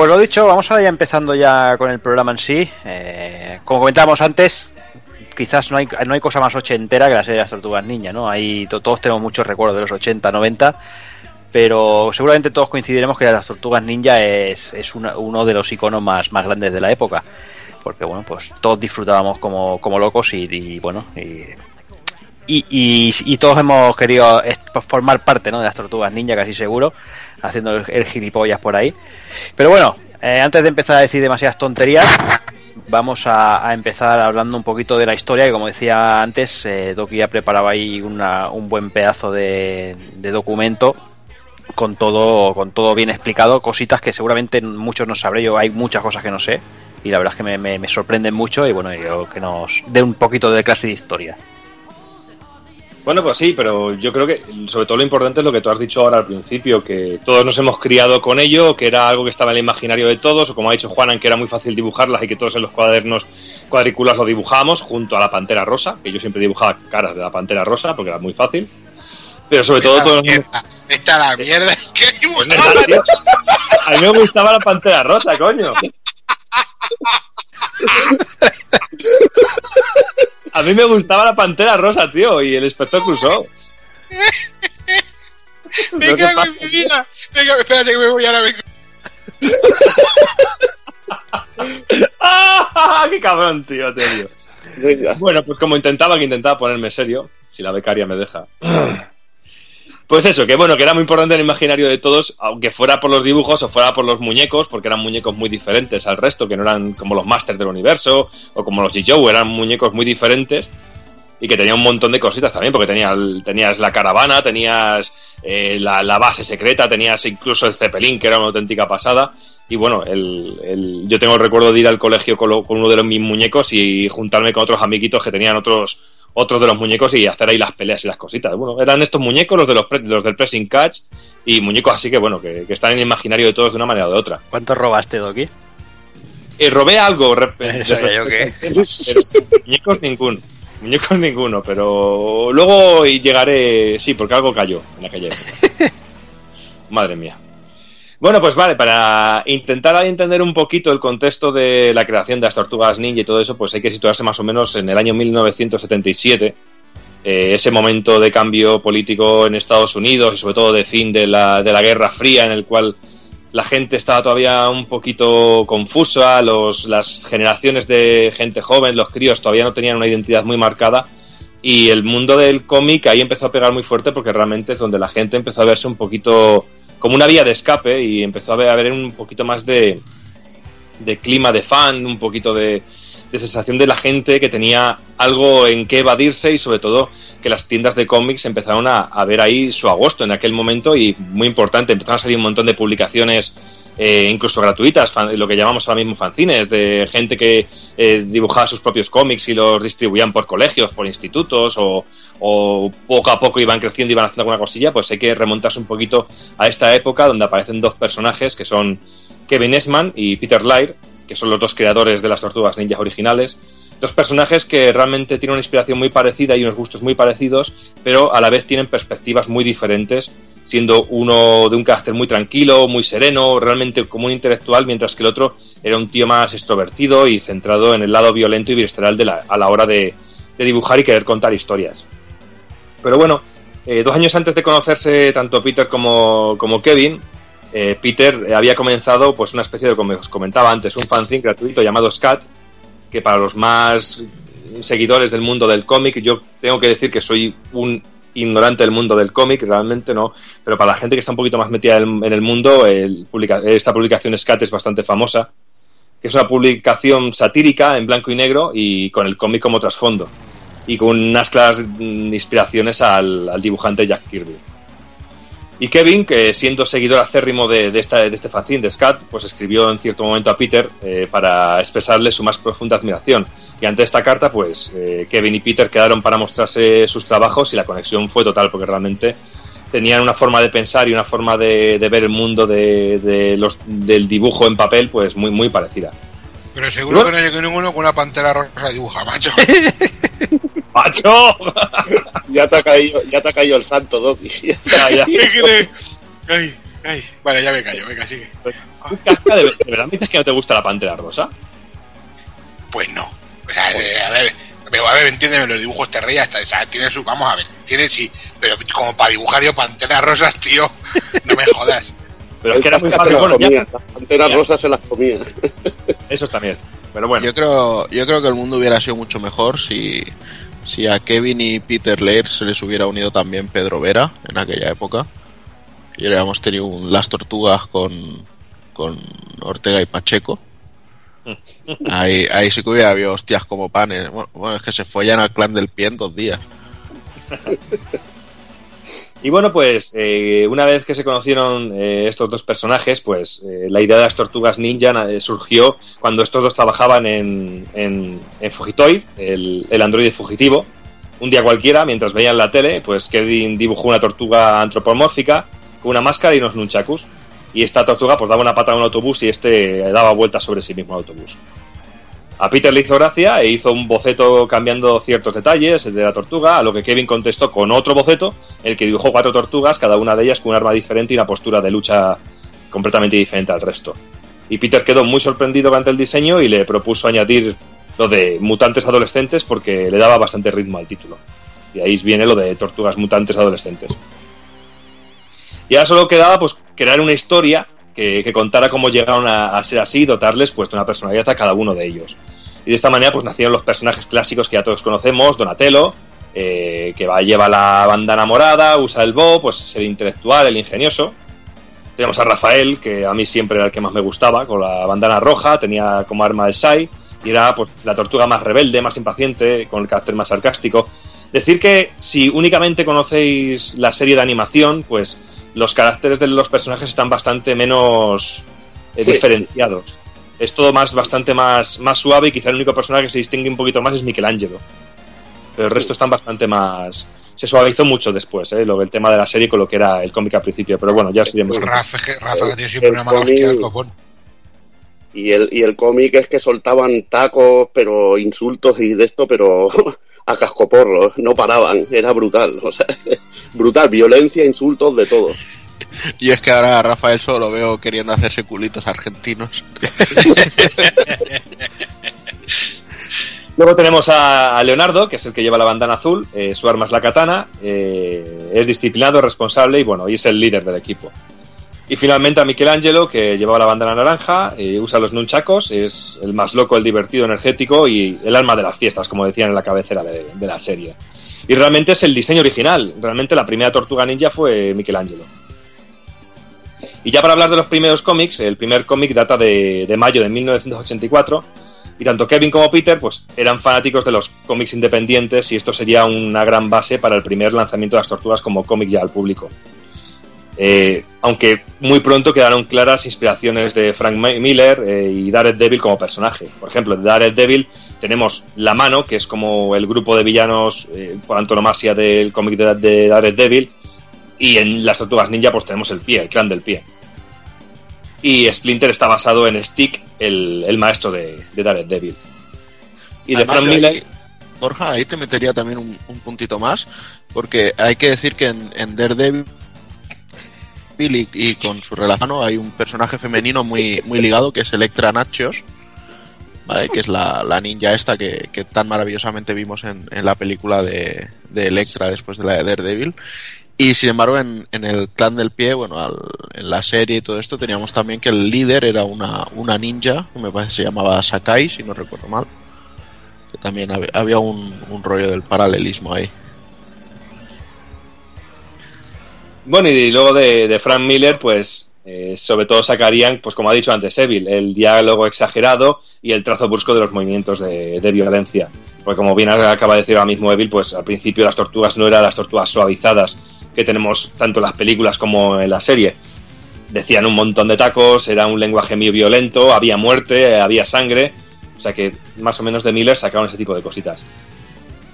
Pues lo dicho, vamos a ya empezando ya con el programa en sí. Eh, como comentábamos antes, quizás no hay, no hay cosa más ochentera que la serie de las Tortugas Ninja, ¿no? To- todos tenemos muchos recuerdos de los 80, 90, pero seguramente todos coincidiremos que las Tortugas Ninja es, es uno de los iconos más, más grandes de la época. Porque, bueno, pues todos disfrutábamos como, como locos y, bueno, y, y, y- y todos hemos querido formar parte ¿no? de las tortugas ninja, casi seguro, haciendo el, gilipollas por ahí. Pero bueno, eh, antes de empezar a decir demasiadas tonterías, vamos a, empezar hablando un poquito de la historia, que como decía antes, eh, Doki ya preparaba ahí una- un buen pedazo de, documento con todo, con todo bien explicado, cositas que seguramente muchos no sabré, yo hay muchas cosas que no sé. Y la verdad es que me, me- me sorprenden mucho y bueno, yo que nos dé un poquito de clase de historia. Bueno, pues sí, pero yo creo que sobre todo lo importante es lo que tú has dicho ahora al principio, que todos nos hemos criado con ello, que era algo que estaba en el imaginario de todos, o como ha dicho Juanan, que era muy fácil dibujarlas y que todos en los cuadernos cuadrículas lo dibujamos junto a la pantera rosa, que yo siempre dibujaba caras de la pantera rosa porque era muy fácil. Pero sobre todo todos Esta la mierda. ¿Qué Es verdad, tío. A mí me gustaba la pantera rosa, coño. A mí me gustaba la pantera rosa, tío, y el inspector Crusoe. Me ¿No te cago en mi vida. Venga, espérate que me voy ahora. vengo. ¡Ah! ¡Qué cabrón, tío! te. Bueno, pues como intentaba, que intentaba ponerme serio, si la becaria me deja. Pues eso, que bueno, que era muy importante el imaginario de todos, aunque fuera por los dibujos o fuera por los muñecos, porque eran muñecos muy diferentes al resto, que no eran como los Masters del Universo o como los G-Joe, eran muñecos muy diferentes y que tenían un montón de cositas también, porque tenía el- tenías la caravana, tenías eh, la, la base secreta, tenías incluso el Zeppelin, que era una auténtica pasada. Y bueno, el, el- yo tengo el recuerdo de ir al colegio con, lo- con uno de los mis muñecos y juntarme con otros amiguitos que tenían otros otros de los muñecos y hacer ahí las peleas y las cositas. Bueno, eran estos muñecos los de los, pre- los del pressing catch y muñecos así que bueno, que, que están en el imaginario de todos de una manera o de otra. ¿Cuánto robaste, Doki? Eh, robé algo, yo qué. muñecos ninguno. Muñecos ninguno, pero luego llegaré, sí, porque algo cayó en aquella época. Madre mía. Bueno, pues vale, para intentar entender un poquito el contexto de la creación de las tortugas ninja y todo eso, pues hay que situarse más o menos en el año 1977, eh, ese momento de cambio político en Estados Unidos y sobre todo de fin de la, de la Guerra Fría, en el cual la gente estaba todavía un poquito confusa, las generaciones de gente joven, los críos, todavía no tenían una identidad muy marcada. Y el mundo del cómic ahí empezó a pegar muy fuerte porque realmente es donde la gente empezó a verse un poquito como una vía de escape y empezó a ver, a un poquito más de, de clima de fan, un poquito de, de sensación de la gente que tenía algo en que evadirse y sobre todo que las tiendas de cómics empezaron a, ver ahí su agosto en aquel momento y muy importante, empezaron a salir un montón de publicaciones eh, incluso gratuitas, lo que llamamos ahora mismo fanzines, de gente que eh, dibujaba sus propios cómics y los distribuían por colegios, por institutos o, o poco a poco iban creciendo y iban haciendo alguna cosilla, pues hay que remontarse un poquito a esta época donde aparecen dos personajes que son Kevin Esman y Peter Laird, que son los dos creadores de las tortugas ninjas originales. Dos personajes que realmente tienen una inspiración muy parecida y unos gustos muy parecidos, pero a la vez tienen perspectivas muy diferentes, siendo uno de un carácter muy tranquilo, muy sereno, realmente como un intelectual, mientras que el otro era un tío más extrovertido y centrado en el lado violento y visceral a la hora de, de dibujar y querer contar historias. Pero bueno, eh, dos años antes de conocerse tanto Peter como, como Kevin, eh, Peter eh, había comenzado pues una especie de, como os comentaba antes, un fanzine gratuito llamado Scat, que para los más seguidores del mundo del cómic, yo tengo que decir que soy un ignorante del mundo del cómic, realmente no, pero para la gente que está un poquito más metida en el mundo, esta publicación Scat es bastante famosa, que es una publicación satírica en blanco y negro y con el cómic como trasfondo, y con unas claras inspiraciones al dibujante Jack Kirby. Y Kevin, que siendo seguidor acérrimo de, de, esta, de este fanzine de Scat, pues escribió en cierto momento a Peter eh, para expresarle su más profunda admiración. Y ante esta carta, pues eh, Kevin y Peter quedaron para mostrarse sus trabajos y la conexión fue total, porque realmente tenían una forma de pensar y una forma de, de ver el mundo de, de los, del dibujo en papel, pues muy, muy parecida. Pero seguro que no hay ninguno con una pantera rosa dibuja, macho. ¡Macho! Ya te ha caído, ya te ha caído el santo, Doki. Ya, ya. ¿Qué crees? Ay, ay. Vale, ya me callo, venga, sigue. ¿Tú, Kafka, ¿De, de verdad me dices que no te gusta la pantera rosa? Pues no. O sea, eh, a ver, pero a ver, entiéndeme, los dibujos te reías, o sea, tiene su, vamos a ver, tiene sí, pero como para dibujar yo panteras rosas, tío, no me jodas. Pero es que era muy fácil. Bueno, panteras rosas se las comía. Eso también. Pero bueno. Yo creo, yo creo que el mundo hubiera sido mucho mejor si, si a Kevin y Peter Laird se les hubiera unido también Pedro Vera en aquella época. Y hubiéramos tenido un Las Tortugas con, con Ortega y Pacheco. Ahí, ahí sí que hubiera habido hostias como panes. Bueno, bueno, es que se follan al clan del pie en dos días. Y bueno, pues eh, una vez que se conocieron eh, estos dos personajes, pues eh, la idea de las tortugas ninja eh, surgió cuando estos dos trabajaban en, en, Fugitoid, el, el androide fugitivo. Un día cualquiera, mientras veían la tele, pues Kevin dibujó una tortuga antropomórfica con una máscara y unos nunchakus. Y esta tortuga pues daba una pata a un autobús y este daba vueltas sobre sí mismo autobús. A Peter le hizo gracia e hizo un boceto cambiando ciertos detalles de la tortuga, a lo que Kevin contestó con otro boceto, el que dibujó cuatro tortugas, cada una de ellas con un arma diferente y una postura de lucha completamente diferente al resto. Y Peter quedó muy sorprendido ante el diseño y le propuso añadir lo de mutantes adolescentes porque le daba bastante ritmo al título. Y ahí viene lo de tortugas mutantes adolescentes. Y ahora solo quedaba pues crear una historia que, contara cómo llegaron a, a ser así y dotarles pues de una personalidad a cada uno de ellos. Y de esta manera pues nacieron los personajes clásicos que ya todos conocemos, Donatello, eh, que va, lleva la bandana morada, usa el bo, pues es el intelectual, el ingenioso. Tenemos a Rafael, que a mí siempre era el que más me gustaba, con la bandana roja, tenía como arma el Sai, y era pues, la tortuga más rebelde, más impaciente, con el carácter más sarcástico. Decir que si únicamente conocéis la serie de animación, pues los caracteres de los personajes están bastante menos eh, Sí. diferenciados. Es todo más, bastante más, más suave y quizá el único personaje que se distingue un poquito más es Michelangelo. pero el resto están bastante más... Se suavizó mucho después, ¿eh? Lo, el tema de la serie con lo que era el cómic al principio, pero bueno, ya os iremos... Pues Rafa, que- Rafa que tiene siempre El una mala cómic- del copón. Y el, y el cómic es que soltaban tacos, pero insultos y de esto, pero a cascoporro, no paraban, era brutal, o sea, brutal, violencia, insultos, de todo. Y es que ahora a Rafael solo lo veo queriendo hacerse culitos argentinos. Luego tenemos a, a Leonardo, que es el que lleva la bandana azul, eh, su arma es la katana, eh, es disciplinado, responsable y bueno, y es el líder del equipo. Y finalmente a Michelangelo, que llevaba la bandana naranja, eh, usa los nunchacos, es el más loco, el divertido, energético y el alma de las fiestas, como decían en la cabecera de, de la serie. Y realmente es el diseño original, realmente la primera tortuga ninja fue Michelangelo. Y ya para hablar de los primeros cómics, el primer cómic data de, de mayo de 1984 y tanto Kevin como Peter pues eran fanáticos de los cómics independientes y esto sería una gran base para el primer lanzamiento de las tortugas como cómic ya al público. Eh, aunque muy pronto quedaron claras inspiraciones de Frank Miller eh, y Daredevil como personaje. Por ejemplo, de Daredevil tenemos La Mano, que es como el grupo de villanos eh, por antonomasia del cómic de, de Daredevil, y en las tortugas ninja pues tenemos el pie, el clan del pie. Y Splinter está basado en Stick, el, el maestro de, de Daredevil. Y de Frank Miller... ahí- Borja, ahí te metería también un, un puntito más, porque hay que decir que en, en Daredevil y, y con su relación hay un personaje femenino muy, muy ligado que es Electra Nachos, que es la, la ninja esta que, que tan maravillosamente vimos en, en la película de, de Electra después de la de Daredevil. Y sin embargo, en, en el clan del pie, bueno, en la serie y todo esto, teníamos también que el líder era una, una ninja, me parece que se llamaba Sakai, si no recuerdo mal. Que también hab- había un, un rollo del paralelismo ahí. Bueno, y luego de, de Frank Miller, pues eh, sobre todo sacarían, pues como ha dicho antes Evil, el diálogo exagerado y el trazo brusco de los movimientos de, violencia. Porque como bien acaba de decir ahora mismo Evil, pues al principio las tortugas no eran las tortugas suavizadas que tenemos tanto en las películas como en la serie. Decían un montón de tacos, era un lenguaje muy violento, había muerte, había sangre. O sea que más o menos de Miller sacaron ese tipo de cositas.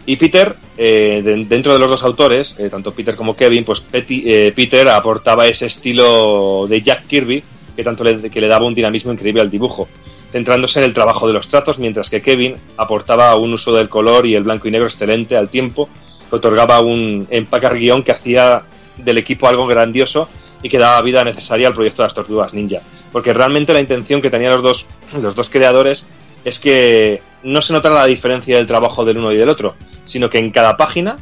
Y Peter, eh, de- dentro de los dos autores, eh, tanto Peter como Kevin, pues eh, Peter aportaba ese estilo de Jack Kirby que tanto le, que le daba un dinamismo increíble al dibujo, centrándose en el trabajo de los trazos, mientras que Kevin aportaba un uso del color y el blanco y negro excelente al tiempo, que otorgaba un empaque al guion que hacía del equipo algo grandioso y que daba vida necesaria al proyecto de las tortugas ninja. Porque realmente la intención que tenían los dos, los dos creadores es que no se notara la diferencia del trabajo del uno y del otro, sino que en cada página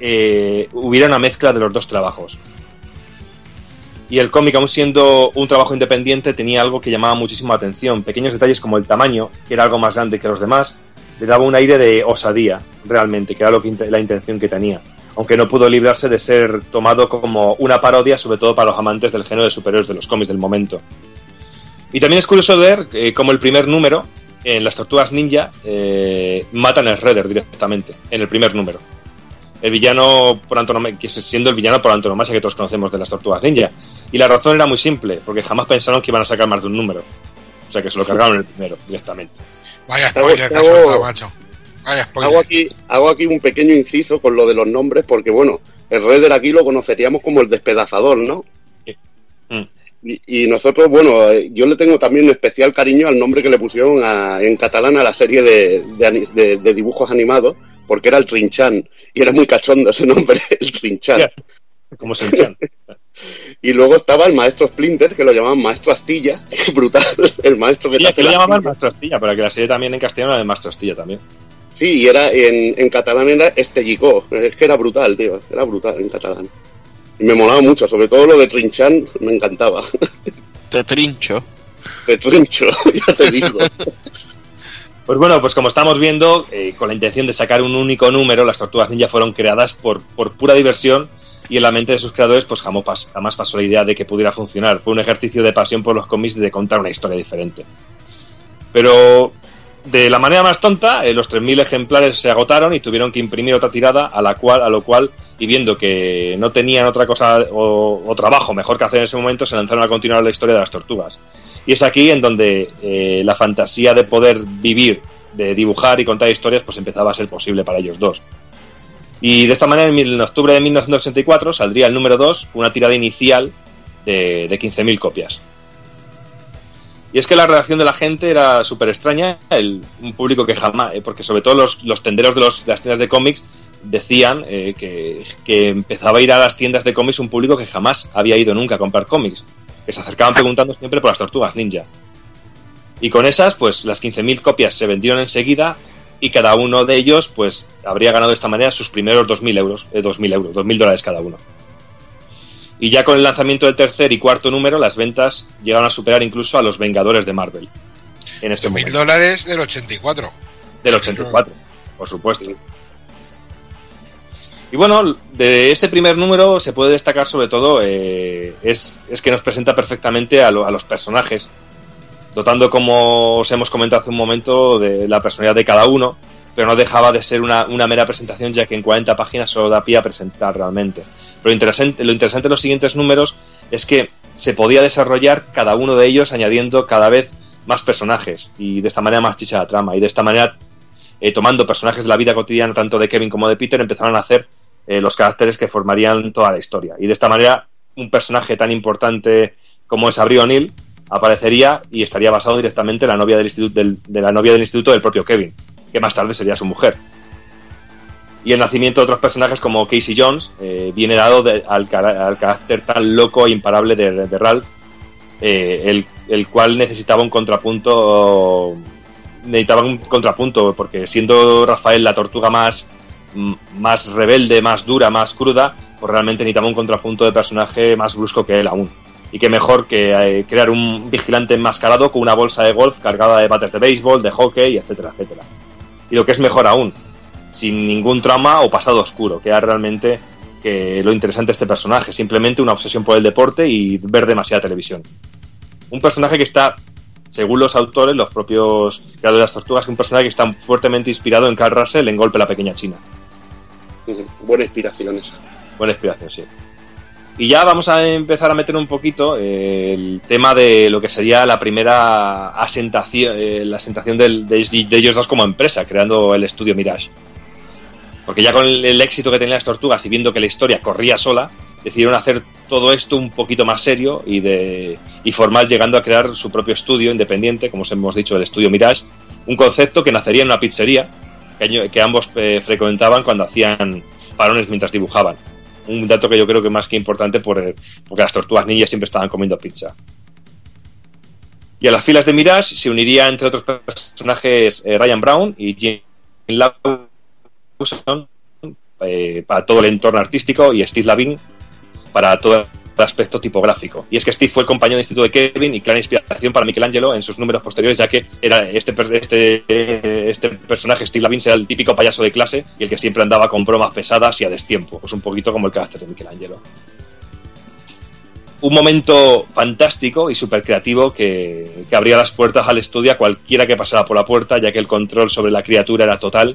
eh, hubiera una mezcla de los dos trabajos. Y el cómic, aun siendo un trabajo independiente, tenía algo que llamaba muchísimo la atención. Pequeños detalles como el tamaño, que era algo más grande que los demás, le daba un aire de osadía, realmente, que era lo que, la intención que tenía. Aunque no pudo librarse de ser tomado como una parodia, sobre todo para los amantes del género de superhéroes de los cómics del momento. Y también es curioso ver eh, cómo el primer número, en las tortugas ninja, eh, matan a Shredder directamente, en el primer número. El villano por antonomasia, que siendo el villano por antonomasia que todos conocemos de las tortugas ninja. Y la razón era muy simple, porque jamás pensaron que iban a sacar más de un número. O sea que se lo cargaron en el primero, directamente. Vaya Hago- spoiler hago- soltado, macho. Vaya spoiler. Hago aquí, hago aquí un pequeño inciso con lo de los nombres, porque bueno, el Redder aquí lo conoceríamos como el despedazador, ¿no? Mm. Y, y nosotros, bueno, eh, yo le tengo también un especial cariño al nombre que le pusieron a- en catalán a la serie de, de ani- de- de dibujos animados, porque era el Trinchan, y era muy cachondo ese nombre, el Trinchan. Ya, Como se hinchan. Y luego estaba el maestro Splinter, que lo llamaban maestro Astilla, brutal, el maestro que te Sí, hace que lo la llamaban. Maestro Astilla, pero que la serie también en castellano era de Maestro Astilla también. Sí, y era en, en catalán era Estellicó, es que era brutal, tío, era brutal en catalán. Me molaba mucho, sobre todo lo de Trinchan, me encantaba. Te trincho. De Trincho, ya te digo. Pues bueno, pues como estamos viendo, eh, con la intención de sacar un único número, las tortugas ninja fueron creadas por, por pura diversión y en la mente de sus creadores pues jamás, jamás pasó la idea de que pudiera funcionar. Fue un ejercicio de pasión por los cómics y de contar una historia diferente. Pero de la manera más tonta, eh, los 3.000 ejemplares se agotaron y tuvieron que imprimir otra tirada, a, la cual, a lo cual, y viendo que no tenían otra cosa o, trabajo mejor que hacer en ese momento, se lanzaron a continuar la historia de las tortugas. Y es aquí en donde eh, la fantasía de poder vivir, de dibujar y contar historias, pues empezaba a ser posible para ellos dos. Y de esta manera, en octubre de 1984 saldría el número 2, una tirada inicial de, de 15.000 copias. Y es que la reacción de la gente era súper extraña, el, un público que jamás, eh, porque sobre todo los, los tenderos de, los- las tiendas de cómics decían eh, que, que empezaba a ir a las tiendas de cómics un público que jamás había ido nunca a comprar cómics, que se acercaban preguntando siempre por las tortugas ninja. Y con esas, pues las 15.000 copias se vendieron enseguida y cada uno de ellos, pues habría ganado de esta manera sus primeros 2.000 euros, eh, 2.000 euros, 2.000 dólares cada uno. Y ya con el lanzamiento del tercer y cuarto número, las ventas llegaron a superar incluso a los Vengadores de Marvel. En este Mil dólares del 84. Del 84, por supuesto. Y bueno, de ese primer número se puede destacar sobre todo, eh, es, es que nos presenta perfectamente a, lo- a los personajes, dotando, como os hemos comentado hace un momento, de la personalidad de cada uno, pero no dejaba de ser una, una mera presentación, ya que en 40 páginas solo da pie a presentar realmente. Lo interesante, de los siguientes números es que se podía desarrollar cada uno de ellos añadiendo cada vez más personajes y de esta manera más chicha la trama y de esta manera eh, tomando personajes de la vida cotidiana tanto de Kevin como de Peter empezaron a hacer eh, los caracteres que formarían toda la historia. Y de esta manera un personaje tan importante como es Abril O'Neill aparecería y estaría basado directamente en la novia del instituto del- de la novia del instituto del propio Kevin que más tarde sería su mujer y el nacimiento de otros personajes como Casey Jones eh, viene dado al, carácter tan loco e imparable de, Ralph, eh, el, el cual necesitaba un contrapunto. Necesitaba un contrapunto, porque siendo Rafael la tortuga más, más rebelde, más dura, más cruda, pues realmente necesitaba un contrapunto de personaje más brusco que él aún. Y qué mejor que eh, crear un vigilante enmascarado con una bolsa de golf cargada de bates de béisbol, de hockey, etcétera, etcétera. Y lo que es mejor aún, sin ningún trama o pasado oscuro, que era realmente que lo interesante de este personaje, simplemente una obsesión por el deporte y ver demasiada televisión. Un personaje que está, según los autores, los propios creadores de las tortugas, un personaje que está fuertemente inspirado en Carl Russell en Golpe a la Pequeña China. Buena inspiración esa. Buena inspiración, sí. Y ya vamos a empezar a meter un poquito eh, el tema de lo que sería la primera asentación, eh, la asentación de ellos dos como empresa, creando el estudio Mirage. Porque ya con el, éxito que tenían las tortugas y viendo que la historia corría sola, decidieron hacer todo esto un poquito más serio y, de, y formal, llegando a crear su propio estudio independiente, como os hemos dicho, el estudio Mirage, un concepto que nacería en una pizzería que, que ambos eh, frecuentaban cuando hacían parones mientras dibujaban. Un dato que yo creo que más que importante por, eh, porque las tortugas ninjas siempre estaban comiendo pizza. Y a las filas de Mirage se uniría, entre otros personajes, eh, Ryan Brown y Jim Eh, para todo el entorno artístico y Steve Lavin para todo el aspecto tipográfico. Y es que Steve fue el compañero de instituto de Kevin y clara inspiración para Michelangelo en sus números posteriores, ya que era este, este, este personaje, Steve Lavin, era el típico payaso de clase y el que siempre andaba con bromas pesadas y a destiempo. Pues un poquito como el carácter de Michelangelo. Un momento fantástico y súper creativo que, que abría las puertas al estudio a cualquiera que pasara por la puerta, ya que el control sobre la criatura era total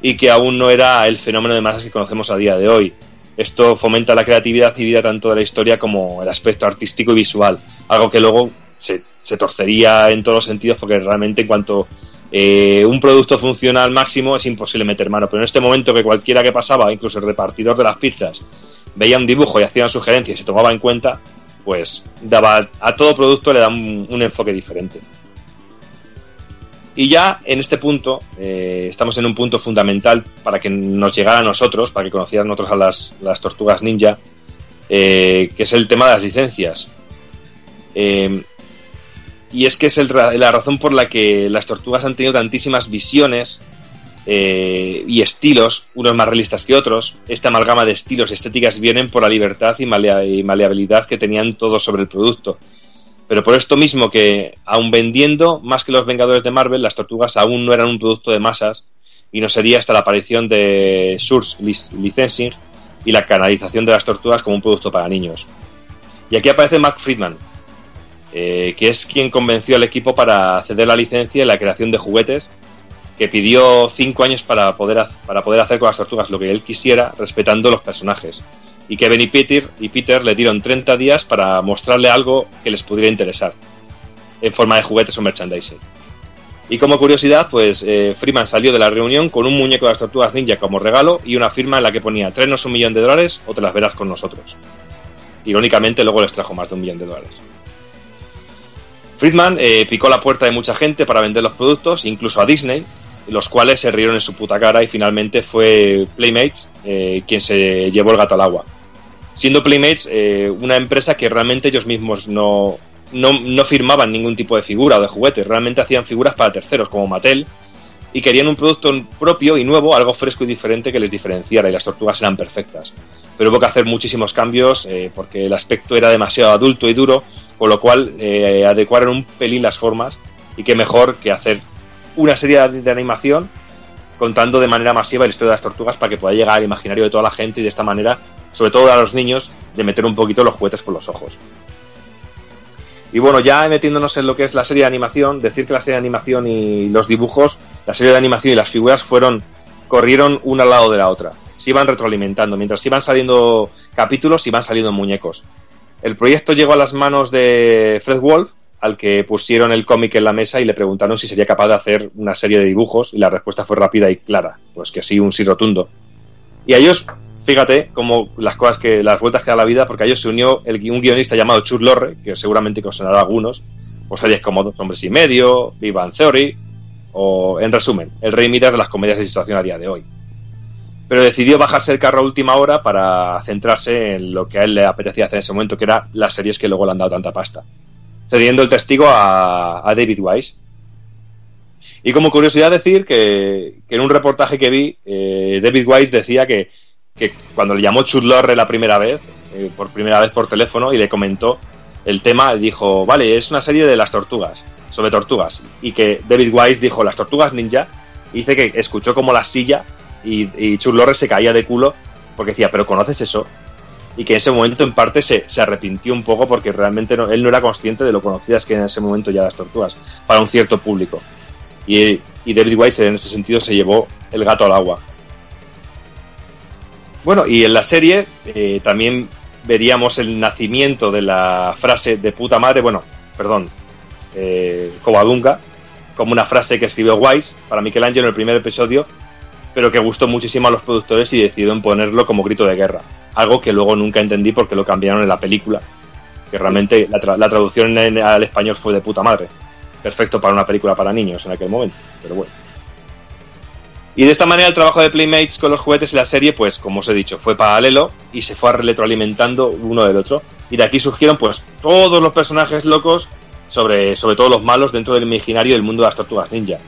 y que aún no era el fenómeno de masas que conocemos a día de hoy. Esto fomenta la creatividad y vida tanto de la historia como el aspecto artístico y visual, algo que luego se, se torcería en todos los sentidos porque realmente en cuanto eh, un producto funciona al máximo es imposible meter mano, pero en este momento que cualquiera que pasaba, incluso el repartidor de las pizzas, veía un dibujo y hacía una sugerencia y se tomaba en cuenta, pues daba a todo producto le da un enfoque diferente. Y ya en este punto, eh, estamos en un punto fundamental para que nos llegara a nosotros, para que conocieran nosotros a las, tortugas ninja, eh, que es el tema de las licencias. Eh, y es que es la razón por la que las tortugas han tenido tantísimas visiones y estilos, unos más realistas que otros. Esta amalgama de estilos y estéticas vienen por la libertad y maleabilidad que tenían todos sobre el producto. Pero por esto mismo que, aun vendiendo más que los Vengadores de Marvel, las tortugas aún no eran un producto de masas y no sería hasta la aparición de Source Lic- Licensing y la canalización de las tortugas como un producto para niños. Y aquí aparece Mark Friedman, eh, que es quien convenció al equipo para ceder la licencia y la creación de juguetes, que pidió cinco años para poder, para poder hacer con las tortugas lo que él quisiera, respetando los personajes. Y Kevin y Peter, y Peter le dieron 30 días para mostrarle algo que les pudiera interesar, en forma de juguetes o merchandising. Y como curiosidad, pues eh, Freeman salió de la reunión con un muñeco de las tortugas ninja como regalo y una firma en la que ponía tráenos un millón de dólares o te las verás con nosotros. Irónicamente, luego les trajo más de un millón de dólares. Friedman eh, picó la puerta de mucha gente para vender los productos, incluso a Disney, los cuales se rieron en su puta cara y finalmente fue Playmates eh, quien se llevó el gato al agua. Siendo Playmates eh, una empresa que realmente ellos mismos no, no, no firmaban ningún tipo de figura o de juguetes, realmente hacían figuras para terceros como Mattel y querían un producto propio y nuevo, algo fresco y diferente que les diferenciara y las tortugas eran perfectas. Pero hubo que hacer muchísimos cambios eh, porque el aspecto era demasiado adulto y duro, con lo cual eh, adecuaron un pelín las formas y qué mejor que hacer una serie de, animación contando de manera masiva la historia de las tortugas para que pueda llegar al imaginario de toda la gente y de esta manera, sobre todo a los niños, de meter un poquito los juguetes por los ojos. Y bueno, ya metiéndonos en lo que es la serie de animación, decir que la serie de animación y los dibujos, la serie de animación y las figuras fueron, corrieron una al lado de la otra. Se iban retroalimentando. Mientras iban saliendo capítulos, iban saliendo muñecos. El proyecto llegó a las manos de Fred Wolf, al que pusieron el cómic en la mesa y le preguntaron si sería capaz de hacer una serie de dibujos y la respuesta fue rápida y clara, pues que sí, un sí rotundo. Y a ellos, fíjate como las cosas que las vueltas que da la vida, porque a ellos se unió un guionista llamado Chuck Lorre, que seguramente que algunos, pues series como Dos hombres y medio, Viva en Theory, o en resumen, el rey Midas de las comedias de situación a día de hoy. Pero decidió bajarse el carro a última hora para centrarse en lo que a él le apetecía hacer en ese momento, que era las series que luego le han dado tanta pasta cediendo el testigo a, David Wise. Y como curiosidad decir que, que en un reportaje que vi, eh, David Wise decía que, que cuando le llamó Chuck Lorre la primera vez, eh, por primera vez por teléfono, y le comentó el tema, dijo, vale, es una serie de las tortugas, sobre tortugas. Y que David Wise dijo, las tortugas ninja, y dice que escuchó como la silla y, y se caía de culo porque decía, pero ¿conoces eso? y que en ese momento en parte se, se arrepintió un poco porque realmente él no era consciente de lo conocidas que en ese momento ya las tortugas para un cierto público. Y, y David Wise en ese sentido se llevó el gato al agua. Bueno, y en la serie eh, también veríamos el nacimiento de la frase de puta madre, bueno, perdón, eh, como una frase que escribió Wise para Michelangelo en el primer episodio, pero que gustó muchísimo a los productores y decidieron ponerlo como grito de guerra. Algo que luego nunca entendí porque lo cambiaron en la película. Que realmente la, tra- la traducción en- al español fue de puta madre. Perfecto para una película para niños en aquel momento. Pero bueno. Y de esta manera el trabajo de Playmates con los juguetes y la serie, pues como os he dicho, fue paralelo y se fue retroalimentando uno del otro. Y de aquí surgieron pues todos los personajes locos, sobre, sobre todo los malos, dentro del imaginario del mundo de las tortugas ninja.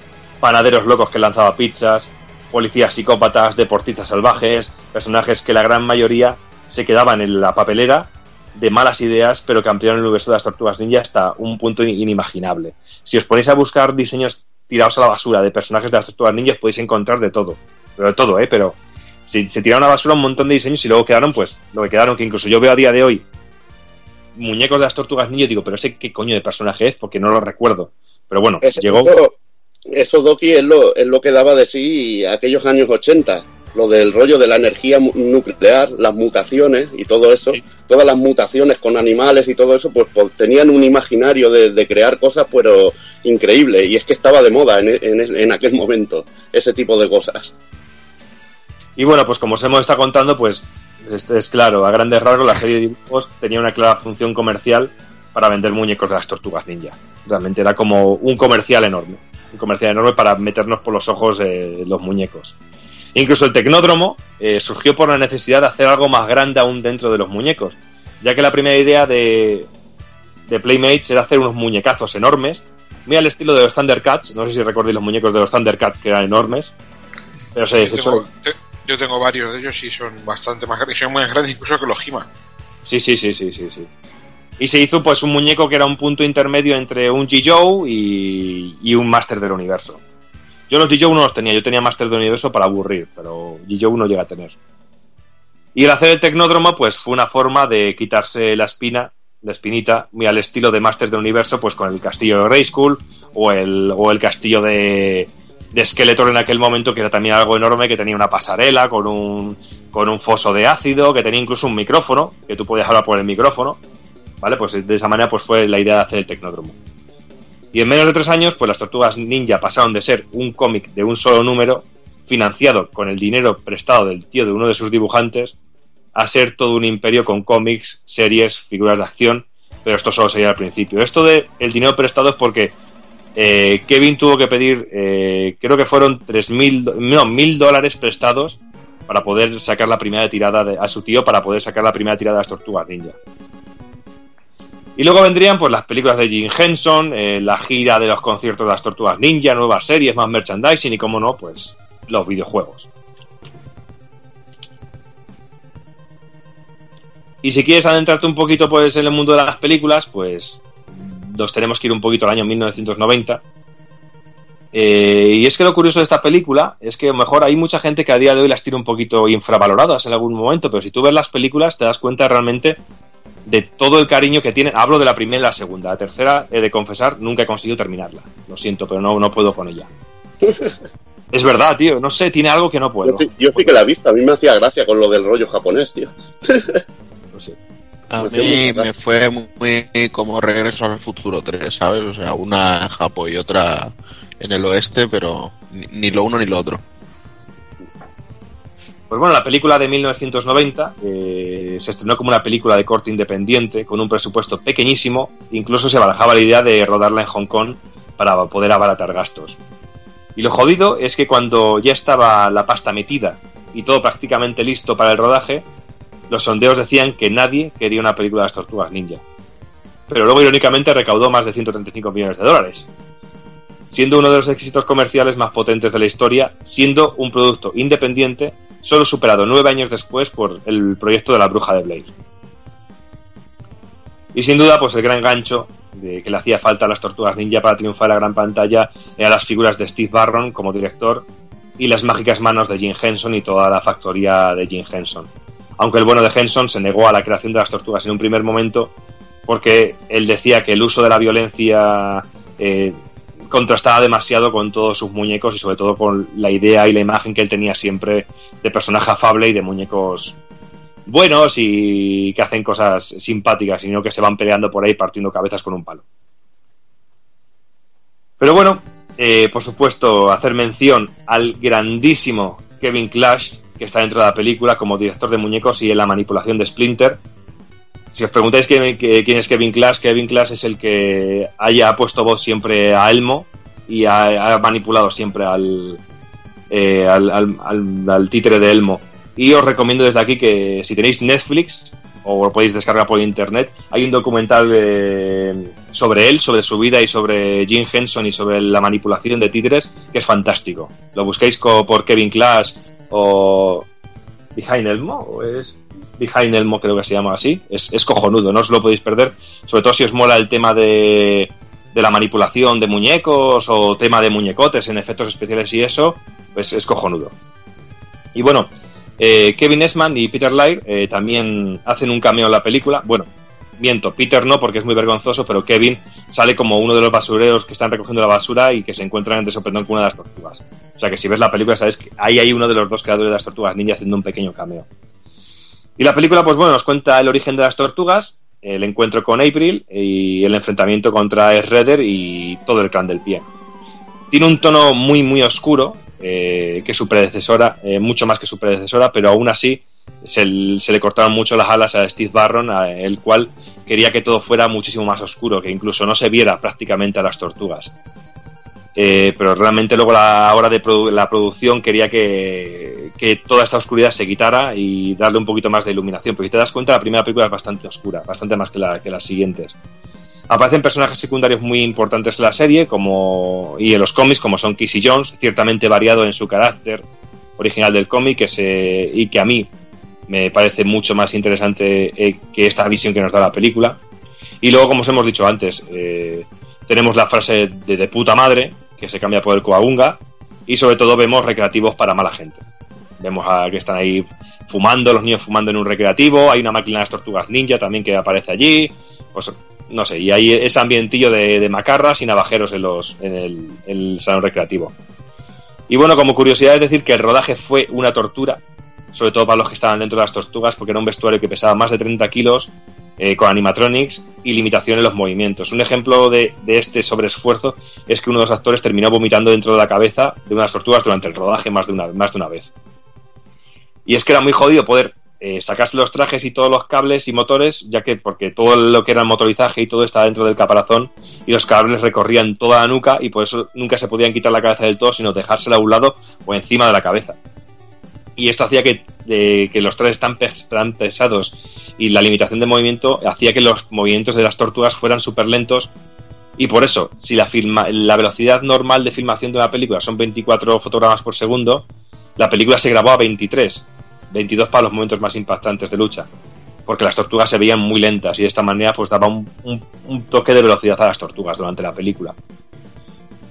Panaderos locos que lanzaban pizzas, policías psicópatas, deportistas salvajes, personajes que la gran mayoría se quedaban en la papelera de malas ideas, pero que ampliaron el universo de las tortugas ninja hasta un punto in- inimaginable. Si os ponéis a buscar diseños tirados a la basura de personajes de las tortugas ninja, os podéis encontrar de todo. Pero de todo, ¿eh? Pero si, se tiraron a la basura un montón de diseños y luego quedaron, pues, lo que quedaron, que incluso yo veo a día de hoy muñecos de las tortugas ninja y digo, pero ese qué coño de personaje es, porque no lo recuerdo. Pero bueno, llegó... eso, Doki, es lo, es lo que daba de sí aquellos años 80. Lo del rollo de la energía nuclear, las mutaciones y todo eso. Todas las mutaciones con animales y todo eso, pues, pues, tenían un imaginario de, de crear cosas, pero increíble. Y es que estaba de moda en, en- en aquel momento ese tipo de cosas. Y bueno, pues como os hemos estado contando, pues es, es claro, a grandes rasgos la serie de dibujos tenía una clara función comercial para vender muñecos de las tortugas ninja. Realmente era como un comercial enorme. Un comercial enorme para meternos por los ojos eh, los muñecos. Incluso el tecnódromo eh, surgió por la necesidad de hacer algo más grande aún dentro de los muñecos, ya que la primera idea de, de Playmates era hacer unos muñecazos enormes, muy al estilo de los Thundercats, no sé si recordáis los muñecos de los Thundercats que eran enormes, pero se Yo tengo, te- yo tengo varios de ellos y son bastante más grandes, son muy grandes incluso que los He-Man. Sí, sí, sí, sí, sí, sí. Y se hizo pues un muñeco que era un punto intermedio entre un G-Joe y, y un Master del Universo. Yo los G-Joe no los tenía, yo tenía Master del Universo para aburrir, pero G-Joe no llega a tener. Y el hacer el Tecnódromo pues fue una forma de quitarse la espina, la espinita, muy al estilo de Master del Universo, pues con el castillo de Grayskull o el, o el castillo de, de Skeletor en aquel momento, que era también algo enorme, que tenía una pasarela con un, con un foso de ácido, que tenía incluso un micrófono, que tú podías hablar por el micrófono, ¿vale? Pues de esa manera pues fue la idea de hacer el tecnódromo. Y en menos de tres años, pues las Tortugas Ninja pasaron de ser un cómic de un solo número, financiado con el dinero prestado del tío de uno de sus dibujantes, a ser todo un imperio con cómics, series, figuras de acción, pero esto solo sería al principio. Esto de el dinero prestado es porque eh, Kevin tuvo que pedir, eh, creo que fueron 3.000, do- no, 1.000 dólares prestados para poder sacar la primera tirada de- a su tío, para poder sacar la primera tirada de las Tortugas Ninja. Y luego vendrían pues las películas de Jim Henson, eh, la gira de los conciertos de las Tortugas Ninja, nuevas series, más merchandising y como no, pues los videojuegos. Y si quieres adentrarte un poquito pues en el mundo de las películas, pues nos tenemos que ir un poquito al año 1990. Eh, y es que lo curioso de esta película es que a lo mejor hay mucha gente que a día de hoy las tiene un poquito infravaloradas en algún momento, pero si tú ves las películas te das cuenta realmente de todo el cariño que tiene. Hablo de la primera y la segunda. La tercera, he de confesar, nunca he conseguido terminarla. Lo siento, pero no, no puedo con ella. Es verdad, tío. No sé, tiene algo que no puedo. Yo sí, yo sí que la he visto, a mí me hacía gracia con lo del rollo japonés, tío. A Me mí hacía mucha me fue muy, muy como Regreso al Futuro 3, ¿sabes? O sea, una en Japón y otra en el oeste, pero ni, ni lo uno ni lo otro. Pues bueno, la película de 1990 eh, se estrenó como una película de corte independiente, con un presupuesto pequeñísimo, incluso se barajaba la idea de rodarla en Hong Kong para poder abaratar gastos. Y lo jodido es que cuando ya estaba la pasta metida y todo prácticamente listo para el rodaje, los sondeos decían que nadie quería una película de las tortugas ninja. Pero luego, irónicamente, recaudó más de 135 millones de dólares, siendo uno de los éxitos comerciales más potentes de la historia, siendo un producto independiente, solo superado nueve años después por el proyecto de la bruja de Blair. Y sin duda, pues el gran gancho de que le hacía falta a las tortugas ninja para triunfar en la gran pantalla eran las figuras de Steve Barron como director y las mágicas manos de Jim Henson y toda la factoría de Jim Henson. Aunque el bueno de Henson se negó a la creación de las tortugas en un primer momento porque él decía que el uso de la violencia eh, contrastaba demasiado con todos sus muñecos y sobre todo con la idea y la imagen que él tenía siempre de personaje afable y de muñecos buenos y que hacen cosas simpáticas, sino que se van peleando por ahí partiendo cabezas con un palo. Pero bueno, eh, por supuesto, hacer mención al grandísimo Kevin Clash, que está dentro de la película como director de muñecos y en la manipulación de Splinter. Si os preguntáis quién, es Kevin Clash, Kevin Clash es el que haya puesto voz siempre a Elmo y ha, manipulado siempre al, eh, al, al- al- al títere de Elmo. Y os recomiendo desde aquí que si tenéis Netflix o lo podéis descargar por internet, hay un documental de- sobre él, sobre su vida y sobre Jim Henson y sobre la manipulación de títeres que es fantástico. Lo busquéis por Kevin Clash o Behind Elmo, o es Behind Elmo creo que se llama así. Es, es cojonudo, no os lo podéis perder, sobre todo si os mola el tema de, de la manipulación de muñecos o tema de muñecotes en efectos especiales y eso, pues es cojonudo. Y bueno, eh, Kevin Esman y Peter Laird eh, también hacen un cameo en la película. Bueno, miento, Peter no porque es muy vergonzoso, pero Kevin sale como uno de los basureros que están recogiendo la basura y que se encuentran en desopendón con una de las tortugas. O sea que si ves la película sabes que ahí hay uno de los dos creadores de las tortugas ninja haciendo un pequeño cameo. Y la película, pues bueno, nos cuenta el origen de las tortugas, el encuentro con April y el enfrentamiento contra Shredder y todo el clan del pie. Tiene un tono muy, muy oscuro, eh, que su predecesora, eh, mucho más que su predecesora, pero aún así se, se le cortaron mucho las alas a Steve Barron, a- el cual quería que todo fuera muchísimo más oscuro, que incluso no se viera prácticamente a las tortugas. Eh, pero realmente luego la hora de la producción quería que, que toda esta oscuridad se quitara y darle un poquito más de iluminación. Porque si te das cuenta, la primera película es bastante oscura, bastante más que, la- que las siguientes. Aparecen personajes secundarios muy importantes en la serie como, y en los cómics, como son Kissy Jones, ciertamente variado en su carácter original del cómic que se, y que a mí me parece mucho más interesante eh, que esta visión que nos da la película. Y luego, como os hemos dicho antes, eh, tenemos la frase de, puta madre, que se cambia por el coagunga, y sobre todo vemos recreativos para mala gente. Vemos a que están ahí fumando, los niños fumando en un recreativo, hay una máquina de las tortugas ninja también que aparece allí, pues no sé, y hay ese ambientillo de, macarras y navajeros en, los, en el, el salón recreativo. Y bueno, como curiosidad es decir que el rodaje fue una tortura, sobre todo para los que estaban dentro de las tortugas, porque era un vestuario que pesaba más de 30 kilos, eh, con animatronics y limitación en los movimientos. Un ejemplo de, de este sobreesfuerzo es que uno de los actores terminó vomitando dentro de la cabeza de unas tortugas durante el rodaje más de una, más de una vez. Y es que era muy jodido poder eh, sacarse los trajes y todos los cables y motores, ya que porque todo lo que era el motorizaje y todo estaba dentro del caparazón y los cables recorrían toda la nuca y por eso nunca se podían quitar la cabeza del todo, sino dejársela a un lado o encima de la cabeza. Y esto hacía que, que los trajes tan, pes- tan pesados y la limitación de movimiento hacía que los movimientos de las tortugas fueran súper lentos y por eso, si la, filma, la velocidad normal de filmación de una película son 24 fotogramas por segundo, la película se grabó a 23, 22 para los momentos más impactantes de lucha, porque las tortugas se veían muy lentas y de esta manera pues daba un- un toque de velocidad a las tortugas durante la película.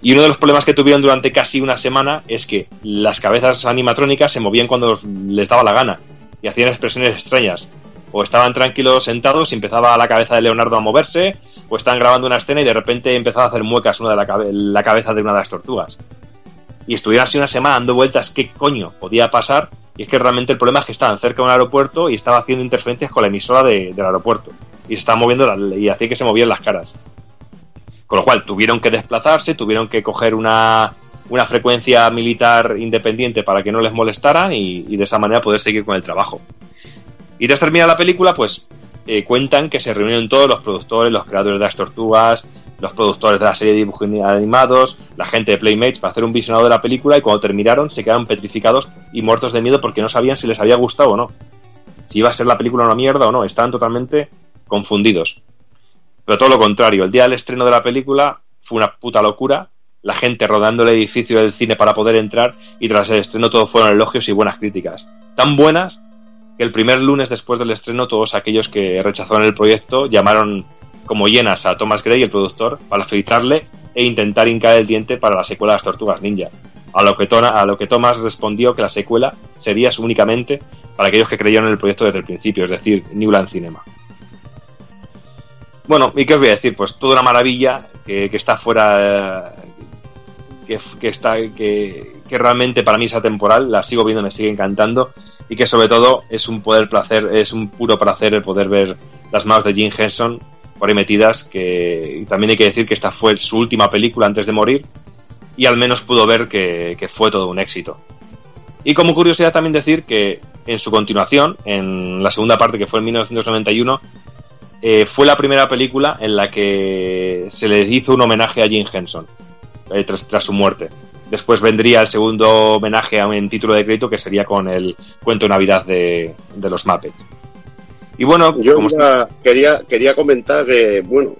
Y uno de los problemas que tuvieron durante casi una semana es que las cabezas animatrónicas se movían cuando les daba la gana y hacían expresiones extrañas. O estaban tranquilos sentados y empezaba la cabeza de Leonardo a moverse, o estaban grabando una escena y de repente empezaba a hacer muecas una de la, cabe- la cabeza de una de las tortugas. Y estuvieron así una semana dando vueltas qué coño podía pasar, y es que realmente el problema es que estaban cerca de un aeropuerto y estaba haciendo interferencias con la emisora de- del aeropuerto. Y se estaban moviendo la- y hacía que se movían las caras. Con lo cual tuvieron que desplazarse, tuvieron que coger una, una frecuencia militar independiente para que no les molestaran y, de esa manera poder seguir con el trabajo. Y tras terminar la película, pues eh, cuentan que se reunieron todos los productores, los creadores de las tortugas, los productores de la serie de dibujos animados, la gente de Playmates para hacer un visionado de la película y cuando terminaron se quedaron petrificados y muertos de miedo porque no sabían si les había gustado o no. Si iba a ser la película una mierda o no, estaban totalmente confundidos. Pero todo lo contrario, el día del estreno de la película fue una puta locura, la gente rodando el edificio del cine para poder entrar y tras el estreno todo fueron elogios y buenas críticas. Tan buenas que el primer lunes después del estreno todos aquellos que rechazaron el proyecto llamaron como llenas a Thomas Gray, el productor, para felicitarle e intentar hincar el diente para la secuela de las Tortugas Ninja. A lo, que a lo que Thomas respondió que la secuela sería únicamente para aquellos que creyeron en el proyecto desde el principio, es decir, Newland Cinema. Bueno, ¿y qué os voy a decir? Pues toda una maravilla que, está fuera, que, está, que, realmente para mí es atemporal, la sigo viendo, me sigue encantando y que sobre todo es un poder placer, es un puro placer el poder ver las manos de Jim Henson por ahí metidas, que también hay que decir que esta fue su última película antes de morir y al menos pudo ver que, que fue todo un éxito. Y como curiosidad también decir que en su continuación, en la segunda parte que fue en 1991, eh, fue la primera película en la que se le hizo un homenaje a Jim Henson eh, tras, tras su muerte. Después vendría el segundo homenaje un título de crédito que sería con el cuento de Navidad de, de los Muppets. Y bueno, Yo quería, quería comentar que, bueno,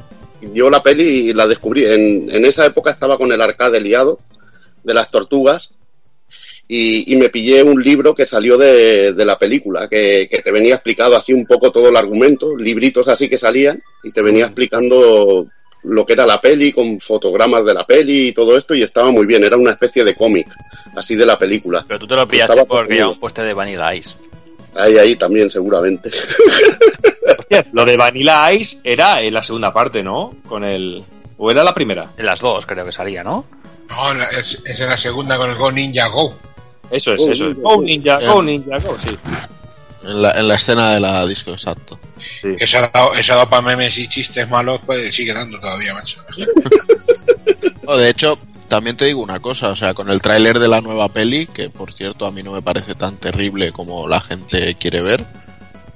yo la peli la descubrí. En, en esa época estaba con el arcade liado de las tortugas y, y me pillé un libro que salió de, de la película, que, que te venía explicado así un poco todo el argumento, libritos así que salían y te venía explicando lo que era la peli con fotogramas de la peli y todo esto y estaba muy bien, era una especie de cómic así de la película. Pero tú te lo pillaste Estaba porque ya un póster de Vanilla Ice. Ahí, ahí también seguramente. Hostia, lo de Vanilla Ice era en la segunda parte, ¿no? Con el. ¿O era la primera? En las dos creo que salía, ¿no? No, es, es en la segunda con el Go Ninja Go. Eso es, Go eso es. Ninja, Go Go. Ninja, Go Ninja, Go, sí. En la, en la escena de la disco, exacto. Eso ha dado, eso ha dado para memes y chistes malos, pues sigue dando todavía, macho. No, de hecho, también te digo una cosa, o sea, con el tráiler de la nueva peli, que por cierto a mí no me parece tan terrible como la gente quiere ver.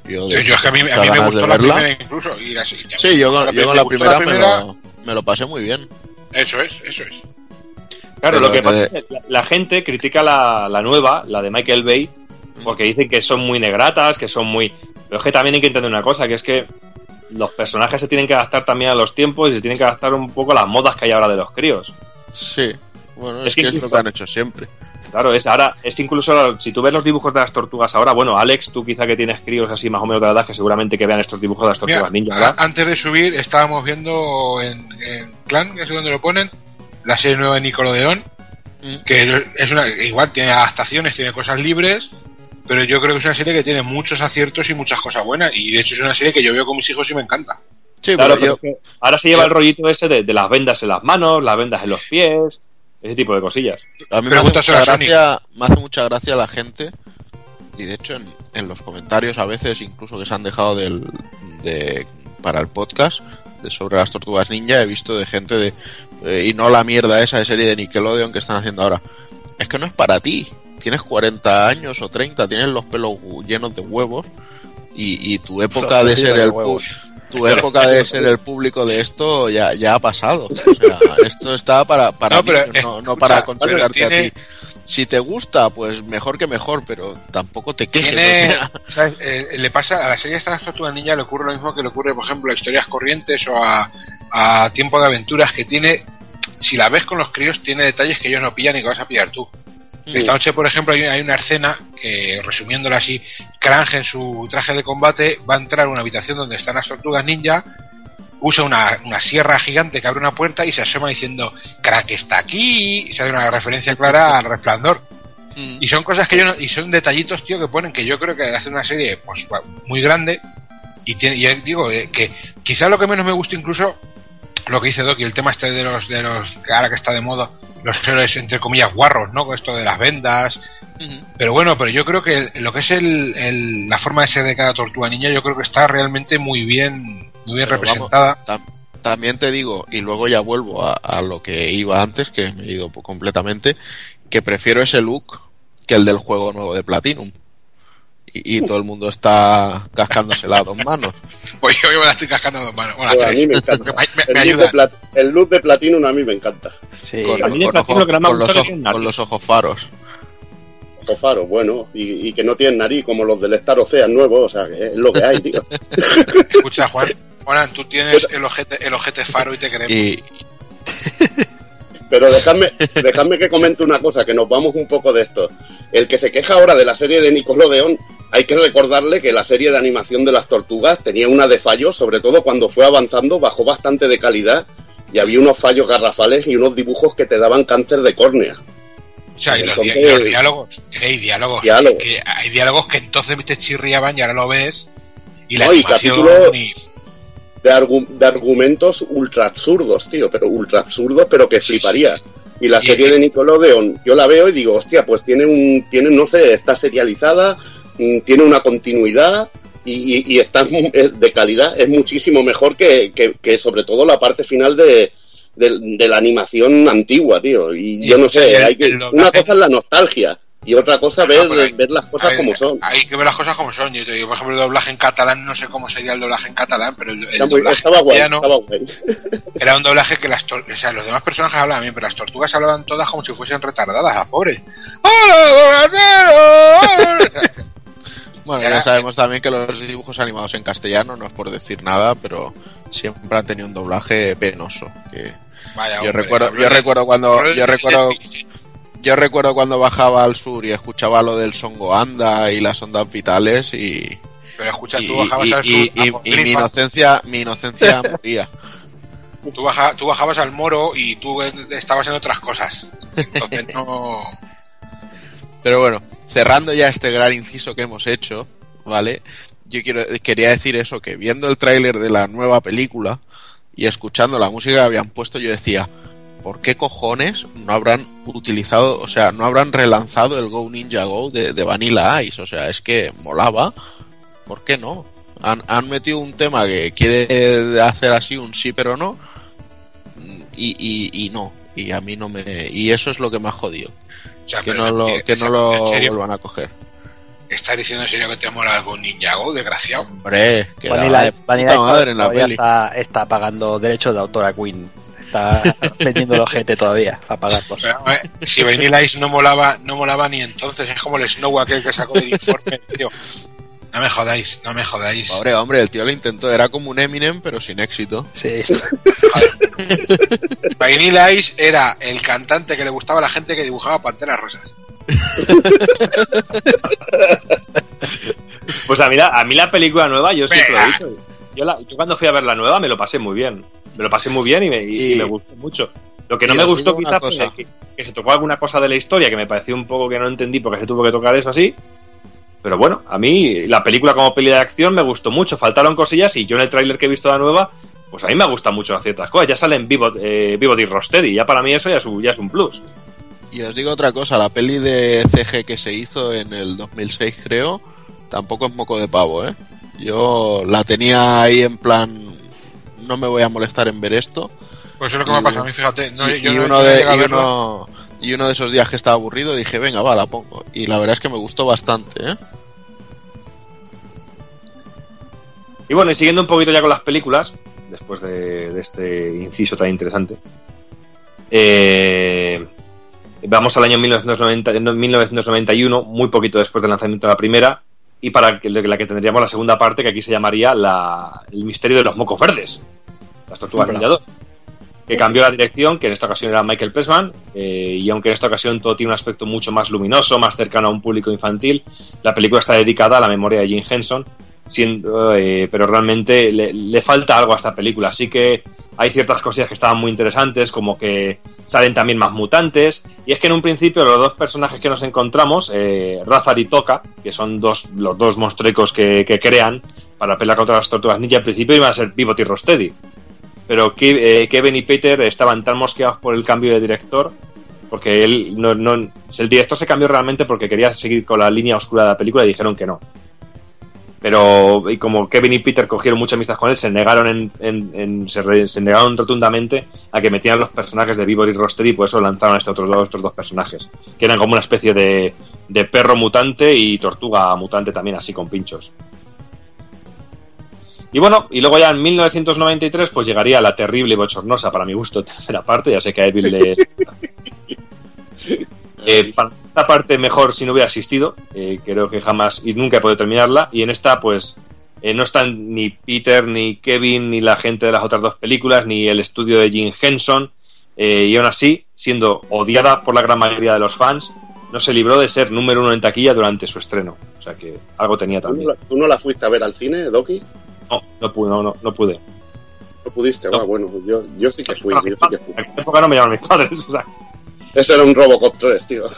Yo, de Yo, es que a mí, a mí me gustó de la verla. primera incluso. Y la, y Sí, yo con, yo con la me gustó primera, me, primera. lo, me lo pasé muy bien. Eso es, eso es. Claro, Pero lo que de- pasa es que la, la gente critica la, la nueva, la de Michael Bay, porque dicen que son muy negratas, que son muy. Pero es que también hay que entender una cosa, que es que los personajes se tienen que adaptar también a los tiempos y se tienen que adaptar un poco a las modas que hay ahora de los críos. Sí, bueno, Es es, que que es lo que han hecho siempre. Claro, es ahora, es que incluso si tú ves los dibujos de las tortugas ahora, bueno, Alex, tú quizá que tienes críos así más o menos de la edad, que seguramente que vean estos dibujos de las tortugas Mira, ninja, a- ¿verdad? antes de subir estábamos viendo en, en Clan, que es donde lo ponen, la serie nueva de Nickelodeon, que es una, igual tiene adaptaciones, tiene cosas libres, pero yo creo que es una serie que tiene muchos aciertos y muchas cosas buenas, y de hecho es una serie que yo veo con mis hijos y me encanta. Sí, Claro, pero yo, ahora se lleva el rollito ese de, de las vendas en las manos, las vendas en los pies, ese tipo de cosillas. a mí me hace, mucha gracia, me hace mucha gracia la gente, y de hecho en, en los comentarios a veces incluso que se han dejado del, de, para el podcast de sobre las tortugas ninja he visto de gente de eh, y no la mierda esa de serie de Nickelodeon que están haciendo ahora. Es que no es para ti. Tienes 40 años o 30, tienes los pelos llenos de huevos y, y tu época de ser el tu época de ser el público de esto ya, ya ha pasado. O sea, esto está para, para No, pero, niños, no, no escucha, para Mario, controlarte a ti. Si te gusta, pues mejor que mejor, pero tampoco te quejes. Tiene, o sea. ¿sabes? Eh, le pasa a la serie de las tortugas ninja le ocurre lo mismo que le ocurre, por ejemplo, a historias corrientes o a, a tiempo de aventuras que tiene, si la ves con los críos, tiene detalles que ellos no pillan y que vas a pillar tú. Esta noche, por ejemplo, hay, una escena que, resumiéndola así, Krang en su traje de combate va a entrar a una habitación donde están las tortugas ninja, usa una, una sierra gigante que abre una puerta y se asoma diciendo, Krang está aquí, y se hace una referencia clara al resplandor. Y son cosas que yo no- y son detallitos, tío, que ponen que yo creo que hace una serie pues muy grande y, tiene, y digo eh, que quizá lo que menos me gusta incluso lo que dice Doki, el tema este de los de los que ahora que está de moda, los héroes entre comillas guarros, ¿no? Con esto de las vendas. Pero bueno, pero yo creo que lo que es el, el- la forma de ser de cada tortuga niña, yo creo que está realmente muy bien muy bien Pero vamos, representada. tam- también te digo, y luego ya vuelvo a, a lo que iba antes, que me he ido completamente, que prefiero ese look que el del juego nuevo de Platinum. Y, y todo el mundo está cascándose las dos manos. Pues yo, yo me la estoy cascando a dos manos. Bueno, Pues a mí me encanta. Me- me- me el, luz de plat- el luz de Platinum a mí me encanta. con, a mí de con Platinum ojos, lo que no me con los ojos- con los ojos faros. Bueno, y, y que no tienen nariz como los del Star Ocean nuevo, o sea, que es lo que hay, tío. Escucha, Juan, Juan, tú tienes el ojete, el ojete faro y te queremos. Y, Pero dejadme, dejadme que comente una cosa, que nos vamos un poco de esto. El que se queja ahora de la serie de Nickelodeon, hay que recordarle que la serie de animación de las tortugas tenía una de fallos, sobre todo cuando fue avanzando, bajó bastante de calidad y había unos fallos garrafales y unos dibujos que te daban cáncer de córnea. O sea, y los, Entonces- diálogos, hay diálogos, Diálogos. que hay diálogos que entonces te chirriaban y ahora lo ves y la No, y capítulo- y- de, argu- de argumentos ultra absurdos, tío, pero ultra absurdos, pero que fliparía. Y la serie de Nickelodeon, yo la veo y digo, hostia, pues tiene un, tiene, no sé, está serializada, mm, tiene una continuidad y, y- y está de calidad, es muchísimo mejor que, que- que sobre todo la parte final de, de, de la animación antigua, tío. Y, yo no sé, hay que, una cosa es la nostalgia y otra cosa ver, hay- ver las cosas hay- como son. Hay que ver las cosas como son. Yo te digo, por ejemplo, el doblaje en catalán, no sé cómo sería el doblaje en catalán, pero el, el Está muy- doblaje estaba guay, estaba guay. era un doblaje que las o sea, los demás personajes hablaban bien, pero las tortugas hablaban todas como si fuesen retardadas, las pobres. ¡Hola, Bueno, Ya. sabemos también que los dibujos animados en castellano, no es por decir nada, pero siempre han tenido un doblaje penoso. Que Vaya, yo hombre, recuerdo, yo recuerdo cuando, yo recuerdo. Yo recuerdo cuando bajaba al sur y escuchaba lo del Songoanda y las ondas vitales y Pero escucha, y, tú bajabas y- al sur, y- mi inocencia, mi inocencia moría. Tú, baja- tú bajabas al moro y tú estabas en otras cosas. Entonces no. Pero bueno, cerrando ya este gran inciso que hemos hecho, ¿vale? Yo quiero, quería decir eso, que viendo el tráiler de la nueva película y escuchando la música que habían puesto, yo decía, ¿por qué cojones no habrán utilizado, o sea, no habrán relanzado el Go Ninja Go de, de Vanilla Ice? O sea, es que molaba, ¿por qué no? Han, han metido un tema que quiere hacer así un sí pero no, y, y, y no, y a mí no me... Y eso es lo que me ha jodido O sea, que no lo, que- que no ¿en lo vuelvan a coger. ¿Estás diciendo en serio que te mola algún Ninjago, desgraciado? Hombre, que Vanilla, de Vanilla puta madre en la peli. Está, está pagando derechos de autor a Queen. Está vendiendo el ojete todavía para pagarlos. Pero, eh, si Vanilla Ice no molaba, no molaba ni entonces, es como el Snow aquel que sacó del informe, tío. No me jodáis, no me jodáis. Pobre hombre, el tío lo intentó, era como un Eminem, pero sin éxito. Sí, Vanilla Ice era el cantante que le gustaba a la gente que dibujaba panteras rosas. Pues a mí, la, a mí la película nueva, yo siempre lo he dicho. Yo, la- yo cuando fui a ver la nueva me lo pasé muy bien. Me lo pasé muy bien y me, y- y me gustó mucho. Lo que no me gustó quizás fue cosa. que, que se tocó alguna cosa de la historia que me pareció un poco que no entendí porque se tuvo que tocar eso así. Pero bueno, a mí la película como peli de acción me gustó mucho. Faltaron cosillas y yo en el tráiler que he visto la nueva, pues a mí me gustan mucho ciertas cosas. Ya salen vivo, eh, y Rosteady. Ya para mí eso ya es, un- ya es un plus. Y os digo otra cosa, la peli de CG que se hizo en el 2006 creo, tampoco es moco de pavo, ¿eh? Yo la tenía ahí en plan no me voy a molestar en ver esto. Pues eso es lo que me ha pasado a mí, fíjate. No, y, yo y no- uno no de, y, uno, y uno de esos días que estaba aburrido dije, venga, va, la pongo. Y la verdad es que me gustó bastante, ¿eh? Y bueno, y siguiendo un poquito ya con las películas, después de, de este inciso tan interesante, eh, vamos al año 1990, no, 1991, muy poquito después del lanzamiento de la primera, y para la que tendríamos la segunda parte, que aquí se llamaría la, El misterio de los mocos verdes, las tortugas ninja 2, que cambió la dirección, que en esta ocasión era Michael Pressman, eh, y aunque en esta ocasión todo tiene un aspecto mucho más luminoso, más cercano a un público infantil, la película está dedicada a la memoria de Jim Henson, siendo, eh, pero realmente le, falta algo a esta película. Así que hay ciertas cosillas que estaban muy interesantes, como que salen también más mutantes. Y es que en un principio los dos personajes que nos encontramos, eh, Razar y Toka, que son dos, los dos monstruos que, crean para pelear contra las tortugas ninja, al principio iban a ser Pivot y Rocksteady. Pero eh, Kevin y Peter estaban tan mosqueados por el cambio de director porque él no, no el director se cambió realmente porque quería seguir con la línea oscura de la película y dijeron que no pero y como Kevin y Peter cogieron mucha amistad con él se negaron en, en- en- se, re- se negaron rotundamente a que metieran los personajes de Vivor y Roster y por eso lanzaron a estos otros dos, estos dos personajes que eran como una especie de, de perro mutante y tortuga mutante también así con pinchos. Y bueno, y luego ya en 1993 pues llegaría la terrible y bochornosa para mi gusto tercera parte, ya sé que a Evil le... Eh, para esta parte mejor si no hubiera existido, eh, creo que jamás y nunca he podido terminarla, y en esta pues eh, no están ni Peter, ni Kevin, ni la gente de las otras dos películas, ni el estudio de Jim Henson, eh, y aún así, siendo odiada por la gran mayoría de los fans, no se libró de ser número uno en taquilla durante su estreno. O sea que algo tenía ¿Tú no, también. la, tú no la fuiste a ver al cine, Doki? No, no pude, no, no, no pude. No pudiste, No. va, bueno, yo, yo sí que fui, yo sí que fui. En aquella época no me llaman mis padres, o sea, Ese era un Robocop 3, tío.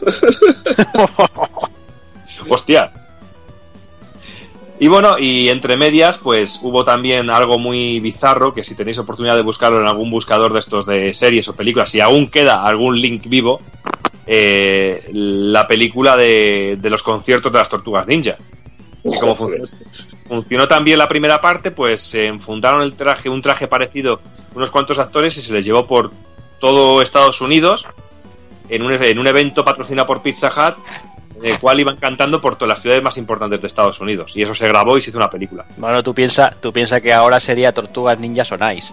Hostia. Y bueno, y entre medias, pues hubo también algo muy bizarro que si tenéis oportunidad de buscarlo en algún buscador de estos de series o películas, si aún queda algún link vivo, eh, la película de, de los conciertos de las tortugas ninja. Y como funcionó, funcionó tan bien la primera parte, pues se enfundaron el traje, un traje parecido unos cuantos actores y se les llevó por todo Estados Unidos en un, en un evento patrocinado por Pizza Hut en el cual iban cantando por todas las ciudades más importantes de Estados Unidos. Y eso se grabó y se hizo una película. Bueno, tú piensas tú piensa que ahora sería Tortugas Ninjas on Ice.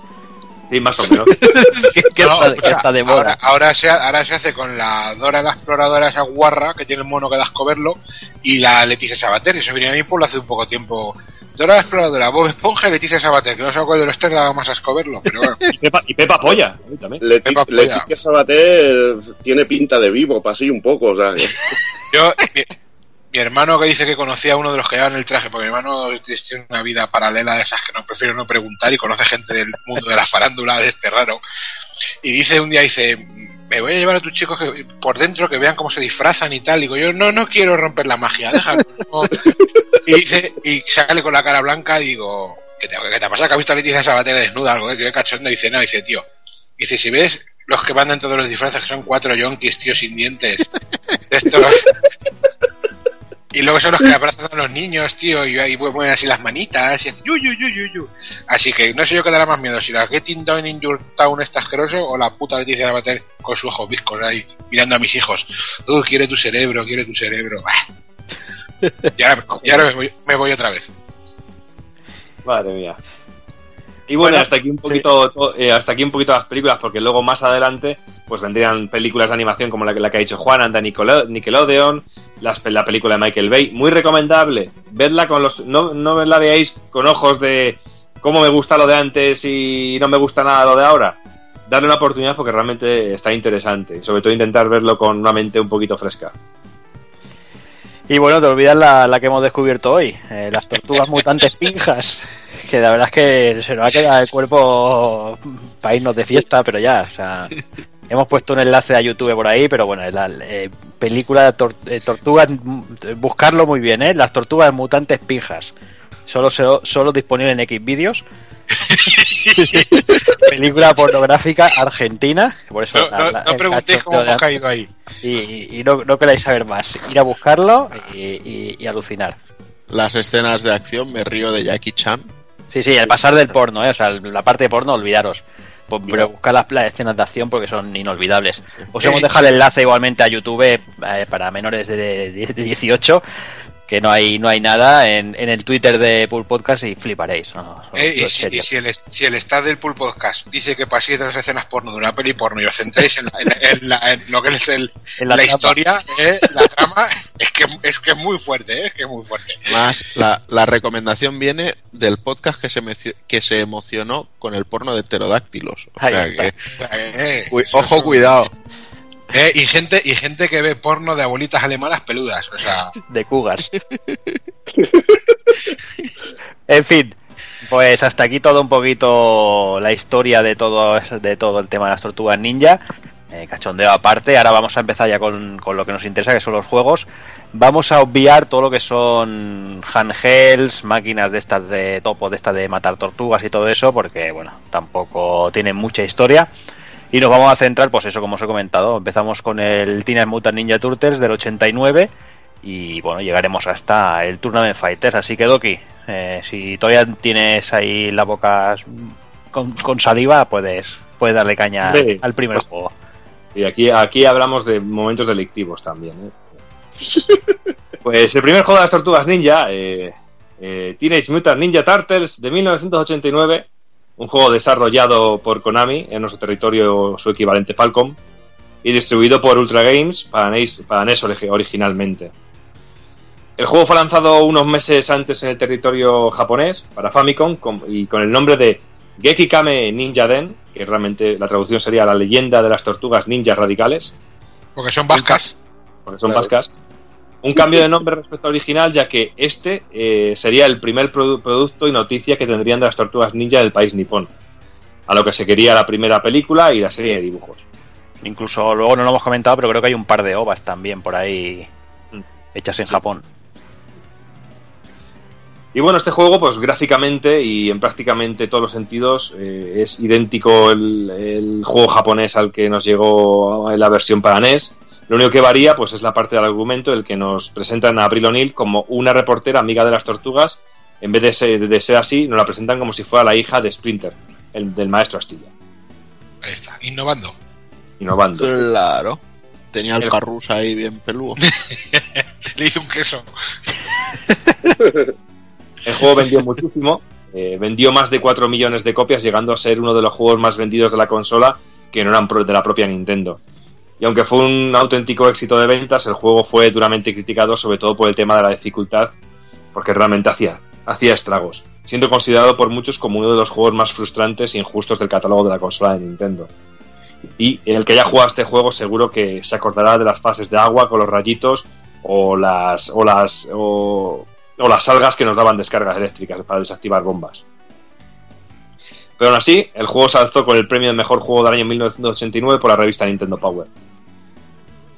Sí, más o menos. que, que No, está, que escucha, está de ahora, moda. ahora se, ha- ahora se hace con la Dora la exploradora esa guarra que tiene el mono que da verlo y la Leticia Sabater. Eso venía a mi pueblo hace un poco tiempo. Dora la exploradora, Bob Esponja y Leticia Sabater, que no sé cuál de los tres daba más asco verlo, pero bueno. Y Pepa, y Pepa Polla. a mí también. Leti- Pepa Polla. Leticia Sabater tiene pinta de vivo, así un poco, o sea, que- Yo, mi, mi hermano que dice que conocía a uno de los que llevaban el traje, porque mi hermano tiene una vida paralela de esas que no prefiero no preguntar y conoce gente del mundo de la farándula de este raro. Y dice un día, dice, me voy a llevar a tus chicos que, por dentro que vean cómo se disfrazan y tal. Digo, yo no, no quiero romper la magia, déjalo. no". Y dice, y sale con la cara blanca y digo, ¿qué te, qué te pasa? ¿Que has visto a Leticia Sabater desnuda algo? ¿Qué cachondo? Y dice, no, dice, tío. Dice, si ves los que van dentro de los disfraces, que son cuatro yonkis, tío, sin dientes, de estos, y luego son los que abrazan a los niños, tío, y ahí mueven así las manitas, y hacen yu, yu, yu, yu, yu. Así que no sé yo qué dará más miedo, si la Getting Down in Your Town está asqueroso, o la puta Leticia de Bater con sus ojos viscos ahí, mirando a mis hijos. Uh, quiere tu cerebro, quiere tu cerebro. Bah. Y ahora, y ahora me, voy, me voy otra vez. Madre mía. Y bueno, hasta aquí un poquito to- eh, hasta aquí un poquito las películas, porque luego más adelante pues vendrían películas de animación como la, que- la que ha dicho Juan, anda Nickelodeon, las, la película de Michael Bay, muy recomendable. Vedla con los no, no la veáis con ojos de cómo me gusta lo de antes y no me gusta nada lo de ahora. Darle una oportunidad porque realmente está interesante. Sobre todo intentar verlo con una mente un poquito fresca. Y bueno, te olvidas la, la que hemos descubierto hoy, eh, las tortugas mutantes pinjas. Que la verdad es que se nos ha quedado el cuerpo para irnos de fiesta, pero ya, o sea, hemos puesto un enlace a YouTube por ahí, pero bueno, es la eh, película de tor- eh, tortugas, mm, buscarlo muy bien, ¿eh? Las tortugas mutantes pinjas. Solo, solo disponible en X vídeos. película pornográfica argentina. Por eso No, la- no, la- no el preguntéis cómo hemos caído ahí. Y, y- y no, no queráis saber más. Ir a buscarlo y, y- y alucinar. Las escenas de acción, me río de Jackie Chan. Sí, sí, el pasar del porno, ¿eh? o sea, la parte de porno, olvidaros. Pues, Pero buscar las, las escenas de acción porque son inolvidables. Os hemos dejado el enlace igualmente a YouTube eh, para menores de, de 18, que no hay no hay nada en, en el Twitter de Pool Podcast y fliparéis. ¿no? Eh, y, si, serio. y si el, si el staff del Pool Podcast dice que paséis dos escenas porno de una peli porno y os centréis en, la- en- en la- en lo que es el, En la la, trama. historia, eh, la trama, es que es que es muy fuerte, eh, es que es muy fuerte. Más, la, la recomendación viene del podcast que se, que se emocionó con el porno de pterodáctilos. O sea que, Eh, ojo, cuidado. Eh, y gente y gente que ve porno de abuelitas alemanas peludas, o sea, de Cougars. en fin, pues hasta aquí todo un poquito la historia de todo de todo el tema de las tortugas ninja. Eh, cachondeo aparte, ahora vamos a empezar ya con, con lo que nos interesa, que son los juegos. Vamos a obviar todo lo que son handhelds, máquinas de estas de topo, de estas de matar tortugas y todo eso, porque bueno, tampoco tienen mucha historia. Y nos vamos a centrar, pues eso, como os he comentado, empezamos con el Teenage Mutant Ninja Turtles del 89 y bueno, llegaremos hasta el Tournament Fighters. Así que, Doki, eh, si todavía tienes ahí la boca con, con saliva, puedes, puedes darle caña al primer pues- juego. Y aquí, aquí hablamos de momentos delictivos también. ¿eh? Pues el primer juego de las tortugas ninja, eh, eh, Teenage Mutant Ninja Turtles de 1989, un juego desarrollado por Konami en nuestro territorio, su equivalente Falcom, y distribuido por Ultra Games para NES, para NES origi- originalmente. El juego fue lanzado unos meses antes en el territorio japonés para Famicom con- y con el nombre de Gekikame Ninja Den, que realmente la traducción sería la leyenda de las tortugas ninjas radicales, porque son vascas. porque son Claro. vascas. Un cambio de nombre respecto al original, ya que este eh, sería el primer produ- producto y noticia que tendrían de las tortugas ninja del país nipón. A lo que se quería la primera película y la serie de dibujos. Incluso luego no lo hemos comentado, pero creo que hay un par de ovas también por ahí Mm. hechas en Japón. Y bueno, este juego, pues gráficamente y en prácticamente todos los sentidos, eh, es idéntico el, el juego japonés al que nos llegó en la versión para NES. Lo único que varía, pues es la parte del argumento, el que nos presentan a Abril O'Neill como una reportera amiga de las tortugas. En vez de ser, de ser así, nos la presentan como si fuera la hija de Splinter, el, del maestro Astilla, Ahí está, innovando. innovando. Claro. Tenía el El- carrus ahí bien peludo. Le hizo un queso. El juego vendió muchísimo, eh, vendió más de 4 millones de copias, llegando a ser uno de los juegos más vendidos de la consola que no eran pro- de la propia Nintendo. Y aunque fue un auténtico éxito de ventas, el juego fue duramente criticado, sobre todo por el tema de la dificultad, porque realmente hacía, hacía estragos, siendo considerado por muchos como uno de los juegos más frustrantes e injustos del catálogo de la consola de Nintendo. Y el que haya jugado este juego seguro que se acordará de las fases de agua con los rayitos o las o las o, o las algas que nos daban descargas eléctricas para desactivar bombas. Pero aún así, el juego se alzó con el premio de mejor juego del año 1989 por la revista Nintendo Power.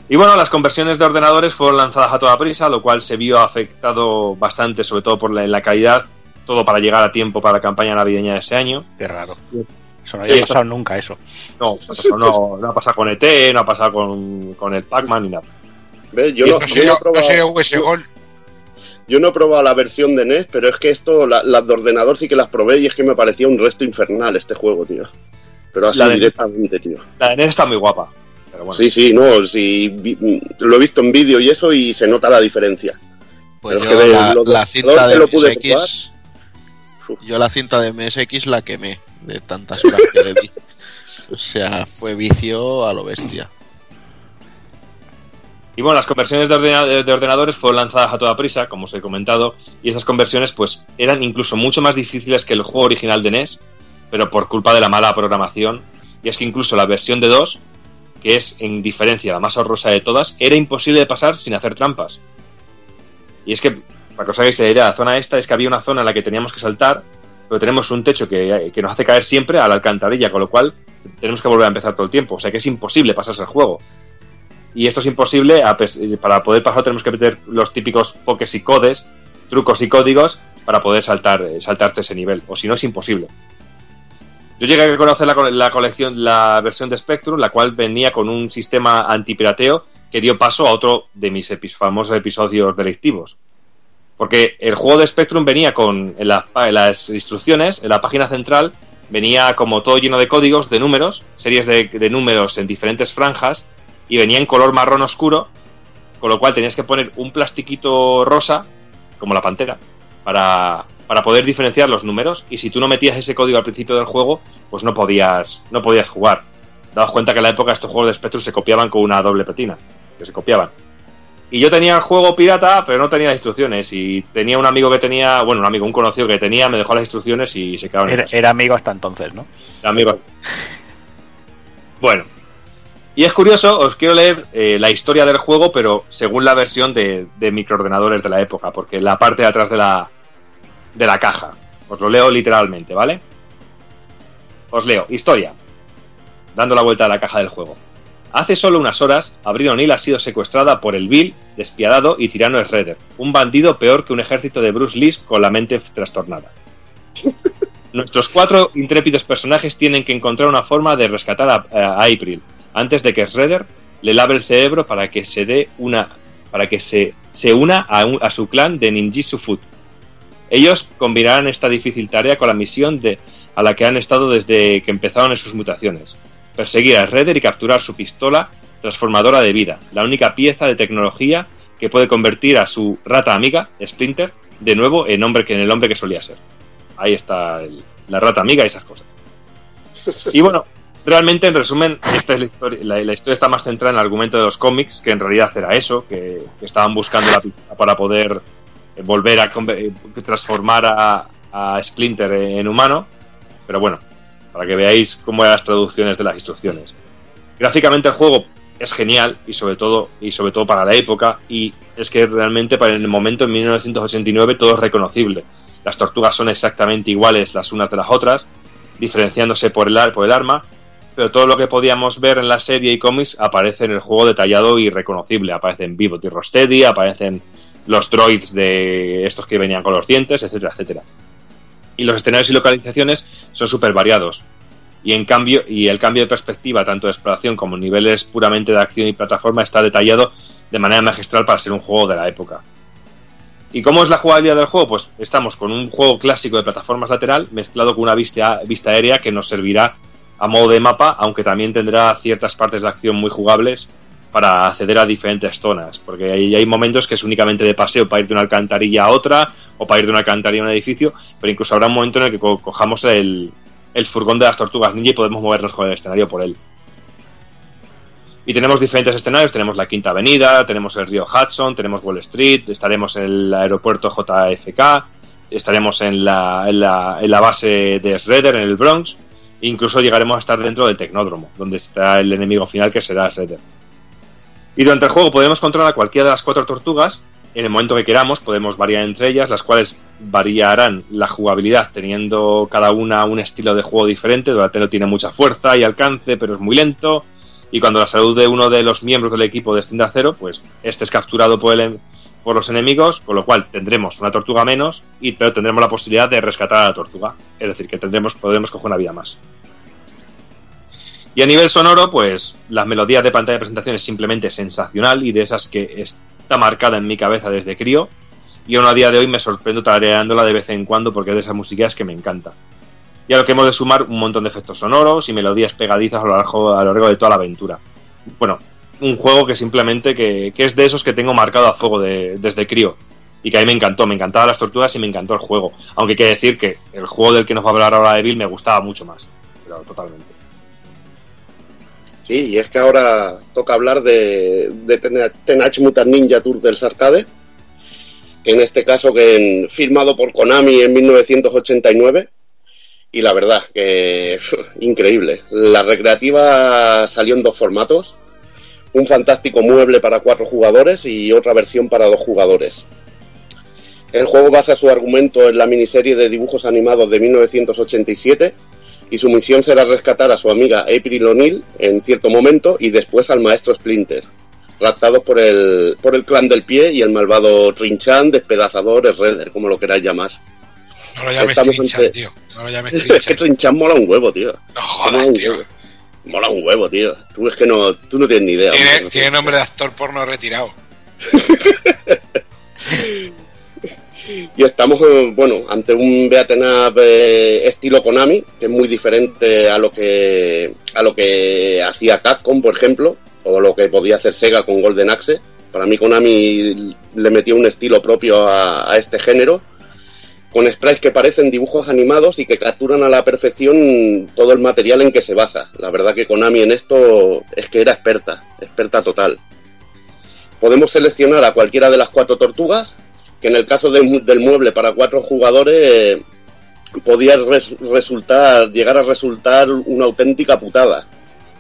Y bueno, las conversiones de ordenadores fueron lanzadas a toda prisa, lo cual se vio afectado bastante, sobre todo por la, en la calidad, todo para llegar a tiempo para la campaña navideña de ese año. Qué raro. Eso no Sí, había esto- pasado nunca, eso. No, eso no, no ha pasado con ET, no ha pasado con, con el Pac-Man ni nada. ¿Ves? Yo no, yo no he probado- no sería US Gold. Yo no he probado la versión de NES, pero es que esto, la- las de ordenador sí que las probé y es que me parecía un resto infernal este juego, tío. Pero así La de- directamente, tío. La de NES está muy guapa. Pero bueno. Sí, sí, no, sí, vi- lo he visto en vídeo y eso y se nota la diferencia. Pues yo que la, lo de- la cinta de que lo pude MSX. Yo la cinta de MSX la quemé de tantas horas que le di. O sea, fue vicio a lo bestia. Y bueno, las conversiones de, ordena- de ordenadores fueron lanzadas a toda prisa, como os he comentado, y esas conversiones pues eran incluso mucho más difíciles que el juego original de NES, pero por culpa de la mala programación. Y es que incluso la versión de 2, que es en diferencia la más horrorosa de todas, era imposible de pasar sin hacer trampas. Y es que, para que os hagáis la idea, la zona esta es que había una zona en la que teníamos que saltar, pero tenemos un techo que, que nos hace caer siempre a la alcantarilla, con lo cual tenemos que volver a empezar todo el tiempo. O sea que es imposible pasarse el juego. Y esto es imposible, eh, para poder pasar tenemos que meter los típicos pokés y codes, trucos y códigos para poder saltar, eh, saltarte ese nivel, o si no es imposible. Yo llegué a conocer la, co- la colección, la versión de Spectrum, la cual venía con un sistema antipirateo que dio paso a otro de mis famosos episodios delictivos. Porque el juego de Spectrum venía con en, la- en las instrucciones, en la página central, venía como todo lleno de códigos, de números, series de números en diferentes franjas, y venía en color marrón oscuro, con lo cual tenías que poner un plastiquito rosa, como la pantera, para, para poder diferenciar los números, y si tú no metías ese código al principio del juego, pues no podías, no podías jugar. Daos cuenta que en la época estos juegos de Spectrum se copiaban con una doble petina, que se copiaban. Y yo tenía el juego pirata, pero no tenía las instrucciones. Y tenía un amigo que tenía, bueno, un amigo, un conocido que tenía, me dejó las instrucciones y se quedaron en Era, casa. era amigo hasta entonces, ¿no? Amigo. Bueno. Y es curioso, os quiero leer eh, la historia del juego, pero según la versión de, de microordenadores de la época, porque la parte de atrás de la, de la caja. Os lo leo literalmente, ¿vale? Os leo, historia. Dando la vuelta a la caja del juego. Hace solo unas horas, Abril O'Neill ha sido secuestrada por el vil, despiadado y tirano Shredder, un bandido peor que un ejército de Bruce Lee con la mente trastornada. Nuestros cuatro intrépidos personajes tienen que encontrar una forma de rescatar a, a April antes de que Shredder le lave el cerebro para que se dé una para que se, se una a, un- a su clan de Ninjitsu Foot. Ellos combinarán esta difícil tarea con la misión de, a la que han estado desde que empezaron en sus mutaciones. Perseguir a Shredder y capturar su pistola transformadora de vida, la única pieza de tecnología que puede convertir a su rata amiga, Splinter, de nuevo en, hombre que, en el hombre que solía ser. Ahí está el- la rata amiga y esas cosas. Y bueno, realmente en resumen, esta es la historia, la, historia está más centrada en el argumento de los cómics, que en realidad era eso, que, que estaban buscando la pistola para poder volver a eh, transformar a, Splinter en humano. Pero bueno, para que veáis cómo eran las traducciones de las instrucciones. Gráficamente el juego es genial y sobre todo y sobre todo para la época y es que realmente para el momento en 1989 todo es reconocible. Las tortugas son exactamente iguales las unas de las otras, diferenciándose por el, por el arma, pero todo lo que podíamos ver en la serie y cómics aparece en el juego detallado y reconocible. Aparecen Vivo y Rocksteady, aparecen los droids de estos que venían con los dientes, etcétera, etcétera. Y los escenarios y localizaciones son súper variados. Y en cambio, y el cambio de perspectiva, tanto de exploración como niveles puramente de acción y plataforma, está detallado de manera magistral para ser un juego de la época. ¿Y cómo es la jugabilidad del juego? Pues estamos con un juego clásico de plataformas lateral mezclado con una vista, vista aérea que nos servirá a modo de mapa, aunque también tendrá ciertas partes de acción muy jugables para acceder a diferentes zonas, porque hay, hay momentos que es únicamente de paseo para ir de una alcantarilla a otra o para ir de una alcantarilla a un edificio, pero incluso habrá un momento en el que co- cojamos el, el furgón de las tortugas ninja y podemos movernos con el escenario por él. Y tenemos diferentes escenarios, tenemos la Quinta Avenida, tenemos el río Hudson, tenemos Wall Street, estaremos en el aeropuerto JFK, estaremos en la, en la, en la base de Shredder, en el Bronx, e incluso llegaremos a estar dentro del Tecnódromo, donde está el enemigo final que será Shredder. Y durante el juego podemos controlar a cualquiera de las cuatro tortugas, en el momento que queramos, podemos variar entre ellas, las cuales variarán la jugabilidad teniendo cada una un estilo de juego diferente. Donatello tiene mucha fuerza y alcance, pero es muy lento. Y cuando la salud de uno de los miembros del equipo desciende a cero, pues este es capturado por, el, por los enemigos, con lo cual tendremos una tortuga menos, y, pero tendremos la posibilidad de rescatar a la tortuga. Es decir, que tendremos, podremos coger una vida más. Y a nivel sonoro, pues las melodías de pantalla de presentación es simplemente sensacional y de esas que está marcada en mi cabeza desde crío. Y aún a día de hoy me sorprendo tarareándola de vez en cuando porque es de esas músicas que me encanta. Y a lo que hemos de sumar un montón de efectos sonoros y melodías pegadizas a lo largo, de toda la aventura. Bueno, un juego que simplemente que, que es de esos que tengo marcado a fuego de- desde crío. Y que a mí me encantó, me encantaban las tortugas y me encantó el juego. Aunque hay que decir que el juego del que nos va a hablar ahora de Bill me gustaba mucho más. Pero totalmente. Sí, y es que ahora toca hablar de, de Teenage Mutant Ninja Turtles Arcade, que en este caso que en- firmado por Konami en 1989, y la verdad que increíble. La recreativa salió en dos formatos, un fantástico mueble para cuatro jugadores y otra versión para dos jugadores. El juego basa su argumento en la miniserie de dibujos animados de 1987 y su misión será rescatar a su amiga April O'Neil en cierto momento y después al maestro Splinter, raptados por el, por el clan del pie y el malvado Trinchan, despedazador, Shredder, como lo queráis llamar. No lo llames Estamos Trinchan, entre- tío. No lo llames es que Trinchan. Mola un huevo, tío. No jodas, tío. huevo. Mola un huevo, tío. Tú es que no, tú no tienes ni idea. Tiene, hombre. tiene nombre de actor porno retirado. Y estamos, eh, bueno, ante un eh, estilo Konami, que es muy diferente a lo que a lo que hacía Capcom, por ejemplo, o lo que podía hacer Sega con Golden Axe. Para mí Konami le metió un estilo propio a, a este género, con sprites que parecen dibujos animados y que capturan a la perfección todo el material en que se basa. La verdad que Konami en esto es que era experta, experta total. Podemos seleccionar a cualquiera de las cuatro tortugas, que en el caso del, del mueble para cuatro jugadores eh, podía res- resultar, llegar a resultar una auténtica putada.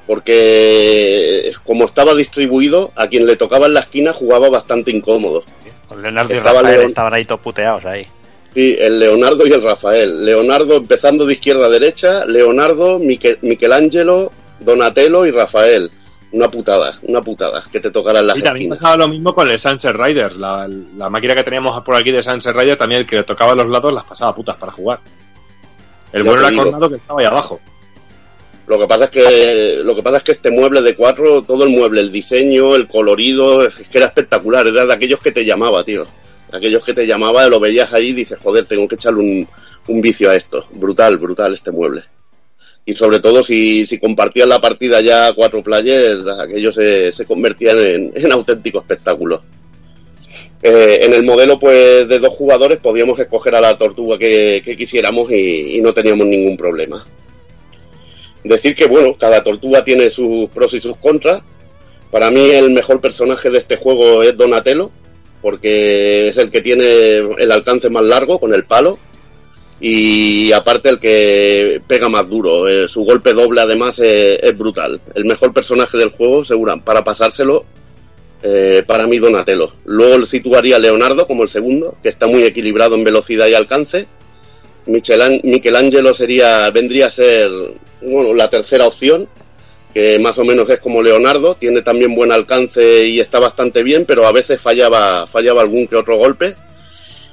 Porque como estaba distribuido, a quien le tocaba en la esquina jugaba bastante incómodo. Con Leonardo y Estaba Rafael León- estaban ahí todos puteados ahí. Sí, el Leonardo y el Rafael. Leonardo empezando de izquierda a derecha, Leonardo, Mique- Michelangelo, Donatello y Rafael. Una putada, una putada, que te tocaran las Y también esquinas. pasaba lo mismo con el Sunset Rider. La, la máquina que teníamos por aquí de Sunset Rider, también el que le tocaba los lados las pasaba putas para jugar. El Ya bueno era. Cornado que estaba ahí abajo. Lo que pasa es que lo que pasa es que este mueble de cuatro, todo el mueble, el diseño, el colorido, es que era espectacular, era de aquellos que te llamaba, tío. De aquellos que te llamaba, lo veías ahí y dices, joder, tengo que echarle un, un vicio a esto. Brutal, brutal este mueble. Y sobre todo si, si compartían la partida ya cuatro players, aquello se, se convertían en, en auténtico espectáculo. Eh, en el modelo pues de dos jugadores podíamos escoger a la tortuga que, que quisiéramos y- y no teníamos ningún problema. Decir que, bueno, cada tortuga tiene sus pros y sus contras. Para mí el mejor personaje de este juego es Donatello, porque es el que tiene el alcance más largo con el palo y aparte el que pega más duro. Eh, su golpe doble además eh, es brutal. El mejor personaje del juego, segura, para pasárselo, eh, para mí Donatello. Luego situaría Leonardo como el segundo, que está muy equilibrado en velocidad y alcance. Michelan- Michelangelo sería, vendría a ser bueno, la tercera opción, que más o menos es como Leonardo, tiene también buen alcance y está bastante bien, pero a veces fallaba, fallaba algún que otro golpe.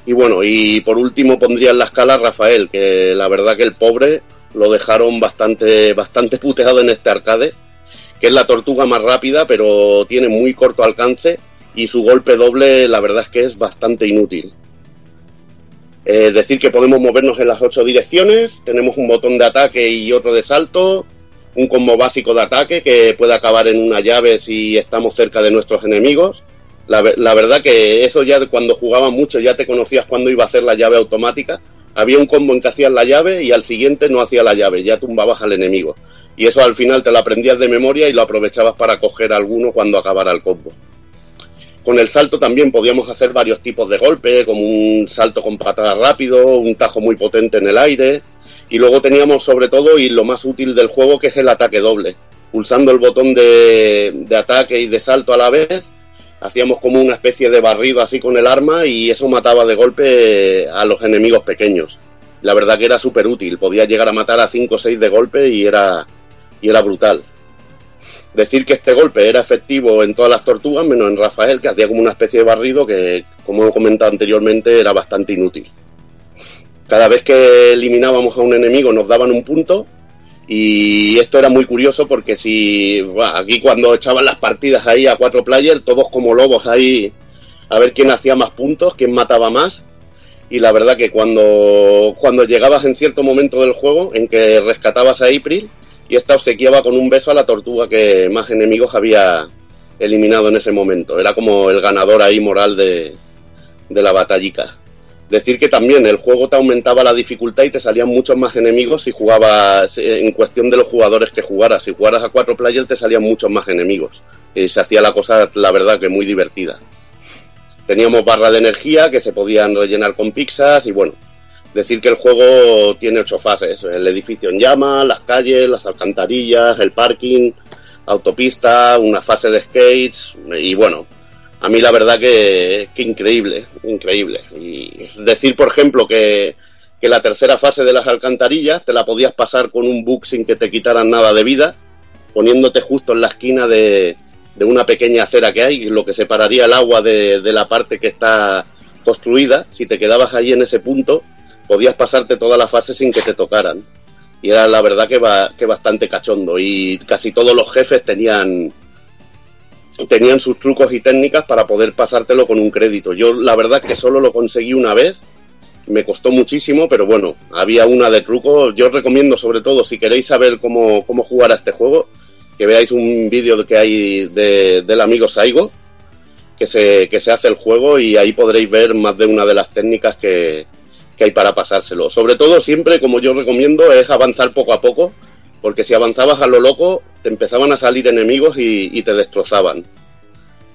Y bueno, y por último pondría en la escala a Rafael, que la verdad que el pobre lo dejaron bastante, bastante puteado en este arcade, que es la tortuga más rápida, pero tiene muy corto alcance y su golpe doble la verdad es que es bastante inútil. Eh, decir que podemos movernos en las ocho direcciones, tenemos un botón de ataque y otro de salto, un combo básico de ataque que puede acabar en una llave si estamos cerca de nuestros enemigos. La, la verdad que eso ya cuando jugaba mucho ya te conocías cuando iba a hacer la llave automática. Había un combo en que hacías la llave y al siguiente no hacía la llave, ya tumbabas al enemigo. Y eso al final te lo aprendías de memoria y lo aprovechabas para coger alguno cuando acabara el combo. Con el salto también podíamos hacer varios tipos de golpe, como un salto con patada rápido, un tajo muy potente en el aire. Y luego teníamos sobre todo, y lo más útil del juego, que es el ataque doble. Pulsando el botón de, de ataque y de salto a la vez, hacíamos como una especie de barrido así con el arma y eso mataba de golpe a los enemigos pequeños. La verdad que era súper útil, podía llegar a matar a 5 o 6 de golpe y era, y era brutal. Decir que este golpe era efectivo en todas las tortugas, menos en Rafael, que hacía como una especie de barrido que, como he comentado anteriormente, era bastante inútil. Cada vez que eliminábamos a un enemigo nos daban un punto y esto era muy curioso porque si aquí cuando echaban las partidas ahí a cuatro players, todos como lobos ahí a ver quién hacía más puntos, quién mataba más. Y la verdad que cuando, cuando llegabas en cierto momento del juego en que rescatabas a April y esta obsequiaba con un beso a la tortuga que más enemigos había eliminado en ese momento. Era como el ganador ahí moral de, de la batallica. Decir que también el juego te aumentaba la dificultad y te salían muchos más enemigos si jugabas eh, en cuestión de los jugadores que jugaras. Si jugaras a cuatro players te salían muchos más enemigos. Y se hacía la cosa, la verdad, que muy divertida. Teníamos barra de energía que se podían rellenar con pizzas y bueno, decir que el juego tiene ocho fases. El edificio en llamas, las calles, las alcantarillas, el parking, autopista, una fase de skates y bueno, a mí la verdad que, increíble, increíble. Y decir, por ejemplo, que, que la tercera fase de las alcantarillas te la podías pasar con un bug sin que te quitaran nada de vida, poniéndote justo en la esquina de, de una pequeña acera que hay, lo que separaría el agua de, de la parte que está construida. Si te quedabas ahí en ese punto, podías pasarte toda la fase sin que te tocaran. Y era la verdad que, va, que bastante cachondo. Y casi todos los jefes tenían, tenían sus trucos y técnicas para poder pasártelo con un crédito. Yo la verdad que solo lo conseguí una vez me costó muchísimo, pero bueno, había una de truco. Yo os recomiendo, sobre todo, si queréis saber cómo, cómo jugar a este juego, que veáis un vídeo que hay de- del amigo Saigo, que se, que se hace el juego y ahí podréis ver más de una de las técnicas que, que hay para pasárselo. Sobre todo, siempre, como yo recomiendo, es avanzar poco a poco, porque si avanzabas a lo loco, te empezaban a salir enemigos y, te destrozaban.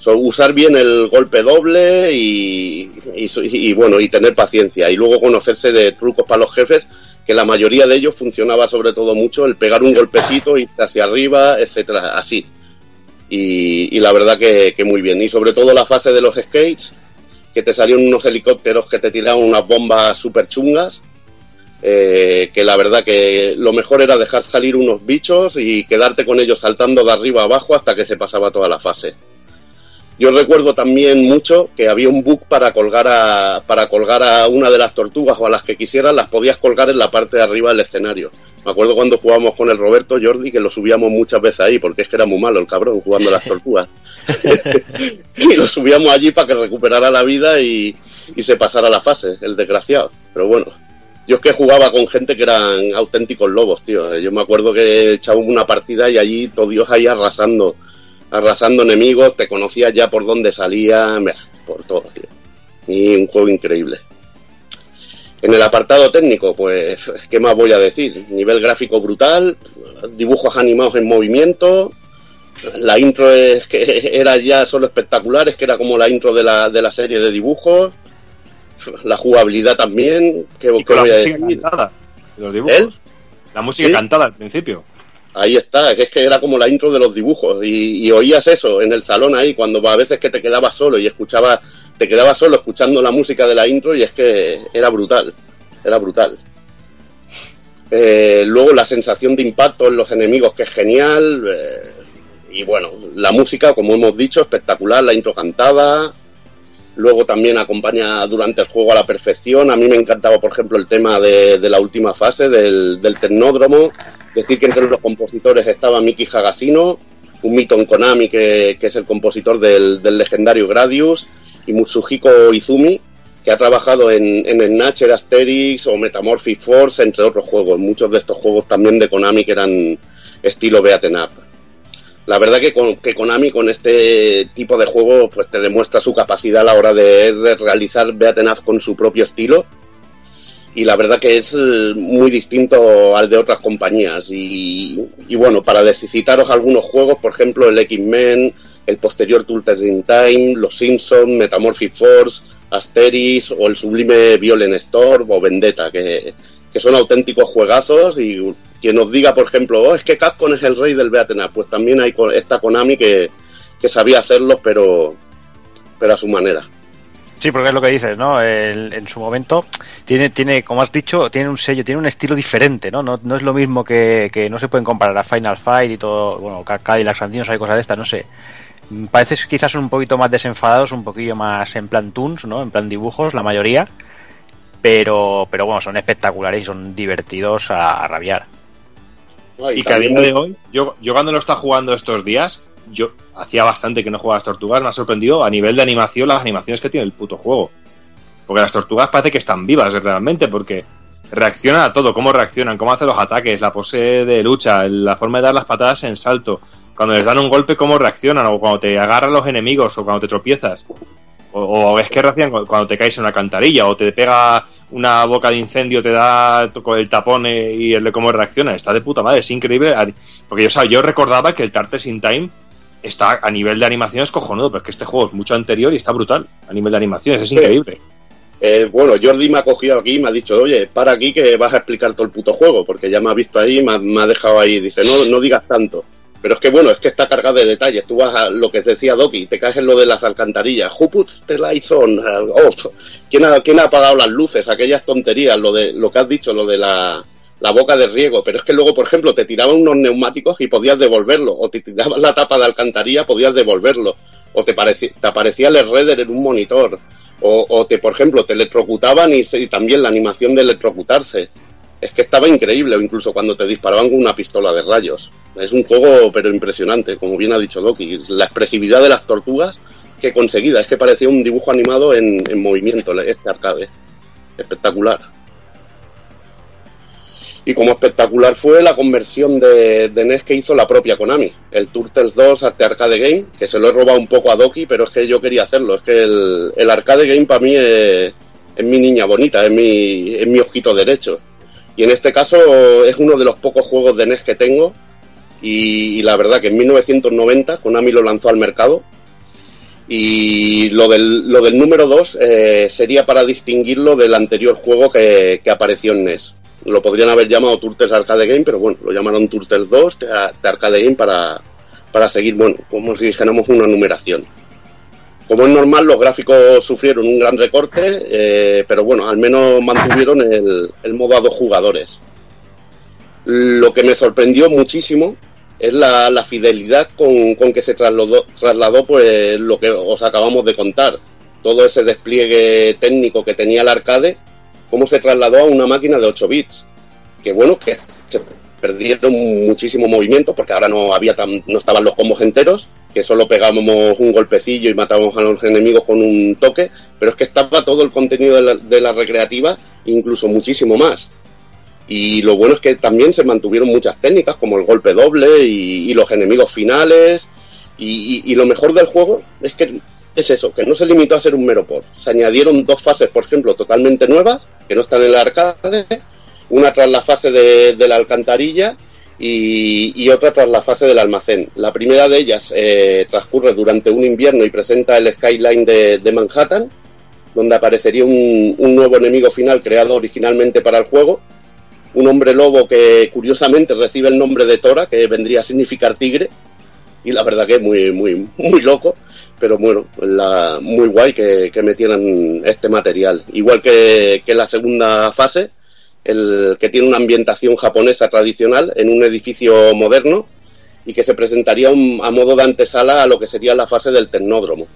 Usar bien el golpe doble y, bueno y tener paciencia. Y luego conocerse de trucos para los jefes que la mayoría de ellos funcionaba sobre todo mucho el pegar un golpecito irte hacia arriba etcétera así. Y, la verdad que, que muy bien. Y sobre todo la fase de los skates que te salían unos helicópteros que te tiraban unas bombas súper chungas eh, que la verdad que lo mejor era dejar salir unos bichos y quedarte con ellos saltando de arriba a abajo hasta que se pasaba toda la fase. Yo recuerdo también mucho que había un bug para colgar a, para colgar a una de las tortugas o a las que quisieras, las podías colgar en la parte de arriba del escenario. Me acuerdo cuando jugábamos con el Roberto Jordi que lo subíamos muchas veces ahí, porque es que era muy malo el cabrón jugando a las tortugas. y lo subíamos allí para que recuperara la vida y, y se pasara la fase, el desgraciado. Pero bueno, yo es que jugaba con gente que eran auténticos lobos, tío. Yo me acuerdo que echábamos una partida y allí todo Dios ahí arrasando, arrasando enemigos, te conocías ya por dónde salía, por todo, tío. Y un juego increíble. En el apartado técnico, pues, ¿qué más voy a decir? Nivel gráfico brutal, dibujos animados en movimiento, la intro es que era ya solo espectacular, es que era como la intro de la, de la serie de dibujos, la jugabilidad también, ¿qué, Y qué con la voy a música decir? cantada los dibujos. La música ¿Sí? cantada al principio. Ahí está, que es que era como la intro de los dibujos y, y oías eso en el salón ahí cuando a veces que te quedabas solo y escuchabas, te quedabas solo escuchando la música de la intro y es que era brutal, era brutal. Eh, luego la sensación de impacto en los enemigos que es genial eh, y bueno, la música como hemos dicho espectacular, la intro cantada, luego también acompaña durante el juego a la perfección. A mí me encantaba, por ejemplo, el tema de, la última fase del, del Tecnódromo. Decir que entre los compositores estaba Miki Hagasino, un mito en Konami que, que es el compositor del, del legendario Gradius, y Mutsuhiko Izumi, que ha trabajado en, en Snatcher, Asterix o Metamorphic Force, entre otros juegos. Muchos de estos juegos también de Konami que eran estilo beaten up. La verdad que, con, que Konami con este tipo de juego pues te demuestra su capacidad a la hora de, realizar beaten up con su propio estilo. Y la verdad que es eh, muy distinto al de otras compañías. Y, y bueno, para citaros algunos juegos, por ejemplo el X-Men, el posterior Turtles in Time, Los Simpsons, Metamorphic Force, Asteris o el sublime Violent Storm o Vendetta, que, que son auténticos juegazos y quien nos diga, por ejemplo, oh, es que Capcom es el rey del beaten up, pues también hay esta Konami que, que sabía hacerlos, pero, pero a su manera. Sí, porque es lo que dices, ¿no? El- en su momento tiene, tiene, como has dicho, tiene un sello, tiene un estilo diferente, ¿no? No, no es lo mismo que, que no se pueden comparar a Final Fight y todo, bueno, Ca- Cadillac Santinos hay cosas de estas, no sé. Mm, Parece quizás un poquito más desenfadados, un poquillo más en plan toons, ¿no? En plan dibujos, la mayoría. Pero, pero bueno, son espectaculares y son divertidos a rabiar. Y que a día de hoy, yo, yo cuando lo está jugando estos días, yo hacía bastante que no jugaba a las tortugas, me ha sorprendido a nivel de animación las animaciones que tiene el puto juego. Porque las tortugas parece que están vivas realmente, porque reaccionan a todo, cómo reaccionan, cómo hacen los ataques, la pose de lucha, la forma de dar las patadas en salto, cuando les dan un golpe, cómo reaccionan, o cuando te agarran los enemigos, o cuando te tropiezas. O, o es que reaccionan cu- cuando te caes en una cantarilla, o te pega una boca de incendio, te da con el tapón y el de cómo reacciona. Está de puta madre, es increíble. Porque yo, o sea, yo recordaba que el Tartes in Time está a nivel de animación es cojonudo, pero es que este juego es mucho anterior y está brutal a nivel de animaciones, es Sí. increíble. Eh, bueno, Jordi me ha cogido aquí y me ha dicho, oye, para aquí que vas a explicar todo el puto juego, porque ya me ha visto ahí y me ha, me ha dejado ahí. Dice, no, no digas tanto. Pero es que bueno, es que está cargado de detalles. Tú vas a lo que decía Doki, te caes en lo de las alcantarillas. Who puts the lights on? Uh. ¿Quién ha, quién ha apagado las luces? Aquellas tonterías, lo de lo que has dicho, lo de la, la boca de riego. Pero es que luego, por ejemplo, te tiraban unos neumáticos y podías devolverlo. O te tiraban la tapa de alcantarilla, podías devolverlo. O te, pareci- te aparecía el redder en un monitor. O, o te, por ejemplo, te electrocutaban y, y también la animación de electrocutarse. Es que estaba increíble, incluso cuando te disparaban con una pistola de rayos. Es un juego, pero impresionante, como bien ha dicho Doki. La expresividad de las tortugas que conseguida, es que parecía un dibujo animado en, en movimiento, este arcade. espectacular. Y como espectacular fue la conversión de, de NES que hizo la propia Konami, el Turtles 2 Arte Arcade Game, que se lo he robado un poco a Doki, pero es que yo quería hacerlo. Es que el, el Arcade Game para mí es, es mi niña bonita, es mi, es mi ojito derecho. Y en este caso es uno de los pocos juegos de NES que tengo. Y, la verdad que en 1990 Konami lo lanzó al mercado. Y lo del, lo del número 2 sería para distinguirlo del anterior juego que, apareció en NES. Lo podrían haber llamado Turtles Arcade Game, pero bueno, lo llamaron Turtles 2 de, de Arcade Game para, para seguir, bueno, como si dijéramos una numeración. Como es normal, los gráficos sufrieron un gran recorte, eh, pero bueno, al menos mantuvieron el, el modo a dos jugadores. Lo que me sorprendió muchísimo es la, la fidelidad con, con, que se trasladó, trasladó pues lo que os acabamos de contar. Todo ese despliegue técnico que tenía el arcade, cómo se trasladó a una máquina de 8 bits. Que bueno, que se perdieron muchísimo movimiento porque ahora no había tan, no estaban los combos enteros, que solo pegábamos un golpecillo y matábamos a los enemigos con un toque, pero es que estaba todo el contenido de la, de la recreativa, incluso muchísimo más. Y lo bueno es que también se mantuvieron muchas técnicas, como el golpe doble y, los enemigos finales. Y, lo mejor del juego es que es eso, que no se limitó a ser un mero por. Se añadieron dos fases, por ejemplo, totalmente nuevas, que no están en el arcade. Una tras la fase de la alcantarilla y, y, otra tras la fase del almacén. La primera de ellas eh, transcurre durante un invierno y presenta el skyline de, de Manhattan, donde aparecería un, un nuevo enemigo final creado originalmente para el juego un hombre lobo que curiosamente recibe el nombre de Tora, que vendría a significar tigre, y la verdad que es muy, muy, muy loco, pero bueno, la, muy guay que, que metieran este material. Igual que, que la segunda fase, el que tiene una ambientación japonesa tradicional en un edificio moderno y que se presentaría a modo de antesala a lo que sería la fase del tecnódromo.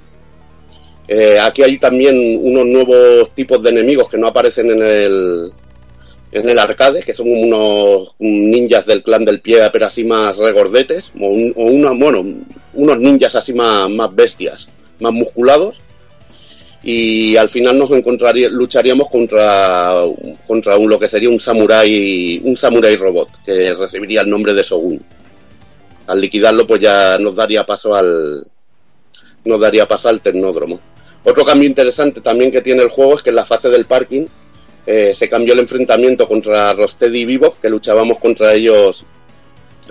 Eh, aquí hay también unos nuevos tipos de enemigos que no aparecen en el, en el arcade, que son unos ninjas del clan del pie, pero así más regordetes, o, o una, bueno, unos ninjas así más, más bestias, más musculados. Y al final nos encontraríamos, lucharíamos contra, contra un, lo que sería un samurai, un samurai robot, que recibiría el nombre de Shogun. Al liquidarlo, pues ya nos daría paso al, nos daría paso al tecnódromo. Otro cambio interesante también que tiene el juego es que en la fase del parking eh, se cambió el enfrentamiento contra Rosteady y Bebop, que luchábamos contra ellos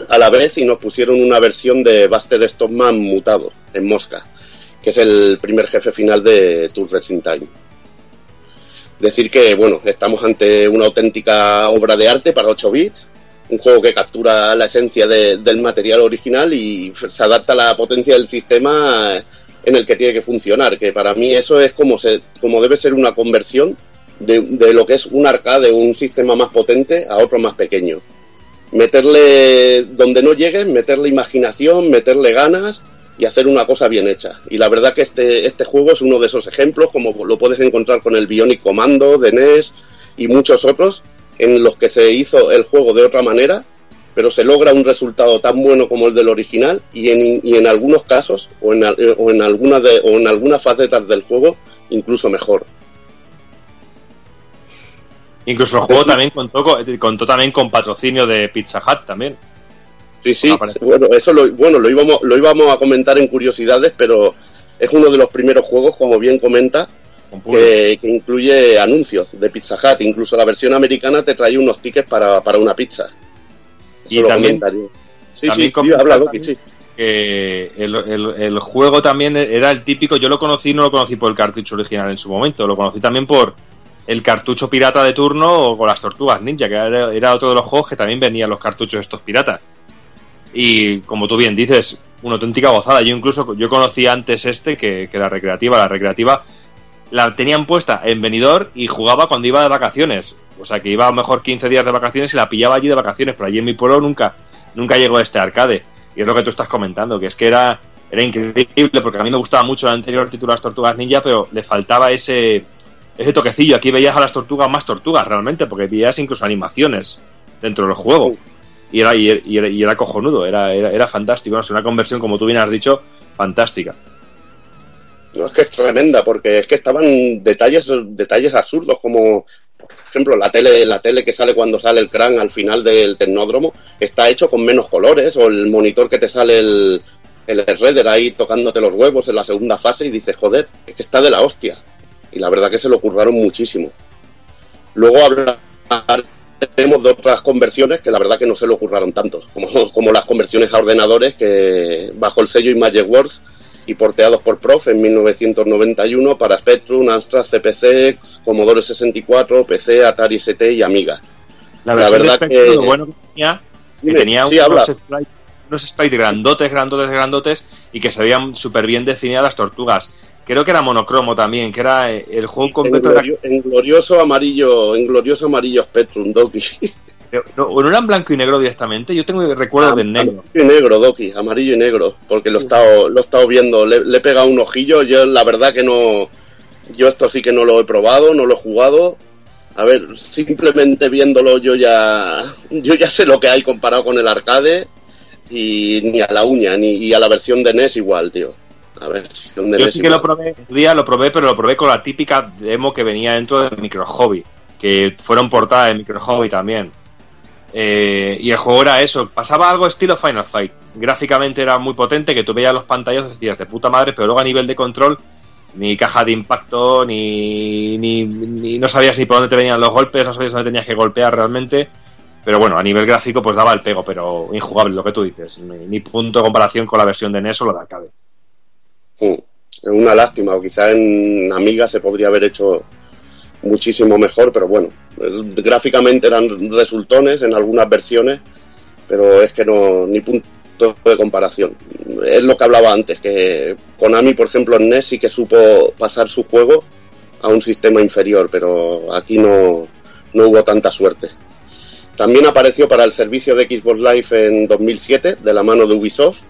a la vez y nos pusieron una versión de Buster Stockman mutado en Mosca, es el primer jefe final de Tour Racing Time. Decir que, bueno, estamos ante una auténtica obra de arte para 8 bits, un juego que captura la esencia de, del material original y se adapta a la potencia del sistema en el que tiene que funcionar, que para mí eso es como, se, como debe ser una conversión de, de, lo que es un arcade, un sistema más potente a otro más pequeño. Meterle donde no llegues, meterle imaginación, meterle ganas y hacer una cosa bien hecha. Y la verdad que este, este juego es uno de esos ejemplos, como lo puedes encontrar con el Bionic Commando de NES y muchos otros, en los que se hizo el juego de otra manera, pero se logra un resultado tan bueno como el del original y en, y en algunos casos, o en, o en, algunas de, o en algunas facetas del juego, incluso mejor. Incluso el juego también contó, contó también con patrocinio de Pizza Hut también. Sí, sí, bueno, eso lo, bueno, lo íbamos, lo íbamos a comentar en curiosidades, pero es uno de los primeros juegos, como bien comenta, que, que, incluye anuncios de Pizza Hut. Incluso la versión americana te trae unos tickets para, para una pizza. Eso y también, sí, también sí, sí, habla Loki, sí. Que el, el, el, juego también era el típico, yo lo conocí, no lo conocí por el cartucho original en su momento, lo conocí también por el cartucho pirata de turno o con las tortugas ninja, que era, era otro de los juegos que también venían los cartuchos estos piratas. Y como tú bien dices, una auténtica gozada. Yo incluso, yo conocí antes este que, la recreativa. La recreativa la tenían puesta en venidor y jugaba cuando iba de vacaciones. O sea que iba a lo mejor 15 días de vacaciones y la pillaba allí de vacaciones, pero allí en mi pueblo nunca, nunca llegó este arcade. Y es lo que tú estás comentando, que es que era, era increíble, porque a mí me gustaba mucho el anterior título Las Tortugas Ninja, pero le faltaba ese, ese toquecillo. Aquí veías a las tortugas más tortugas realmente, porque veías incluso animaciones dentro del juego. Y era, y era, cojonudo, era, era, fantástico. Es una conversión, como tú bien has dicho, fantástica. No, es que es tremenda, porque es que estaban detalles, detalles absurdos, como por ejemplo la tele, la tele que sale cuando sale el crán al final del tecnódromo, está hecho con menos colores, o el monitor que te sale el, el Redder ahí tocándote los huevos en la segunda fase y dices, joder, es que está de la hostia. Y la verdad que se lo curraron muchísimo. Luego hablaremos de otras conversiones que la verdad que no se lo curraron tanto, como, como las conversiones a ordenadores que bajo el sello Imageworks y porteados por Prof en 1991 para Spectrum, Amstrad CPC, Commodore 64, PC, Atari ST y Amiga. La versión de Spectrum, lo bueno que tenía, que tenía sí, unos, sprites, unos sprites grandotes, grandotes, grandotes y que se veían súper bien definidas las tortugas. Creo que era monocromo también, que era eh, el juego En, completo. era- glorio- en glorioso amarillo, en glorioso amarillo Spectrum, Doki. no, ¿o no era en blanco y negro directamente. Yo tengo recuerdos del negro. Amarillo y negro, Doki, amarillo y negro, porque lo he estado, lo he estado viendo, le, le he pegado un ojillo, yo la verdad que no, yo esto sí que no lo he probado, no lo he jugado. A ver, simplemente viéndolo yo ya, yo ya sé lo que hay comparado con el arcade y ni a la uña, ni y a la versión de NES igual, tío. A ver, de Yo sí que lo probé, día lo probé, pero lo probé con la típica demo que venía dentro de Micro Hobby, que fueron portada de Micro Hobby también. Eh, y el juego era eso, pasaba algo estilo Final Fight. Gráficamente era muy potente, que tú veías los pantallazos y decías de puta madre, pero luego a nivel de control, ni caja de impacto, ni, ni, ni- no sabías ni por dónde te venían los golpes, no sabías dónde tenías que golpear realmente. Pero bueno, a nivel gráfico, pues daba el pego, pero injugable lo que tú dices. Ni, ni punto de comparación con la versión de NES o la de arcade. Es una lástima, o quizá en Amiga se podría haber hecho muchísimo mejor, pero bueno, gráficamente eran resultones en algunas versiones, pero es que no, ni punto de comparación. Es lo que hablaba antes, que Konami, por ejemplo, en NES sí que supo pasar su juego a un sistema inferior, pero aquí no, no hubo tanta suerte. También apareció para el servicio de Xbox Live en 2007, de la mano de Ubisoft,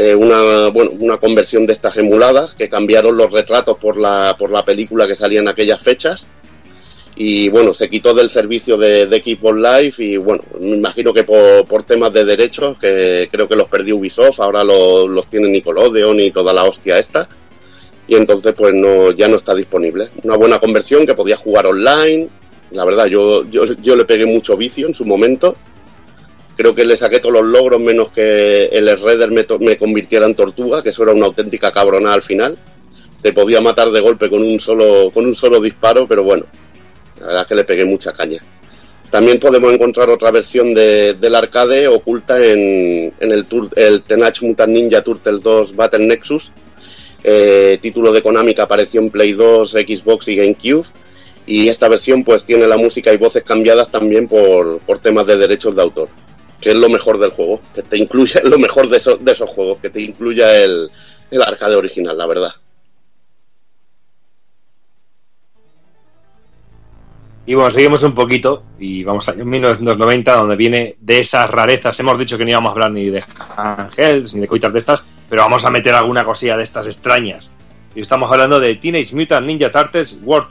eh, una, bueno, una conversión de estas emuladas que cambiaron los retratos por la, por la película que salía en aquellas fechas. Y bueno, se quitó del servicio de, de Xbox Live y bueno, me imagino que por, por temas de derechos, que creo que los perdió Ubisoft, ahora lo- los tiene Nickelodeon y toda la hostia esta. Y entonces pues no, ya no está disponible. Una buena conversión que podía jugar online. La verdad, yo, yo, yo le pegué mucho vicio en su momento creo que le saqué todos los logros menos que el Redder me, convirtiera en tortuga, que eso era una auténtica cabrona al final. Te podía matar de golpe con un solo, con un solo disparo, pero bueno, la verdad es que le pegué mucha caña. También podemos encontrar otra versión de, del arcade oculta en, el, Tur- el Teenage Mutant Ninja Turtles 2 Battle Nexus, eh, título de Konami que apareció en Play 2, Xbox y GameCube. Y esta versión pues tiene la música y voces cambiadas también por temas de derechos de autor que es lo mejor del juego, que te incluya lo mejor de, de esos juegos, que te incluya el, el arcade original, la verdad. Y bueno, seguimos un poquito y vamos a 1990, donde viene de esas rarezas. Hemos dicho que no íbamos a hablar ni de Angels ni de coitas de estas, pero vamos a meter alguna cosilla de estas extrañas. Y estamos hablando de Teenage Mutant Ninja Turtles War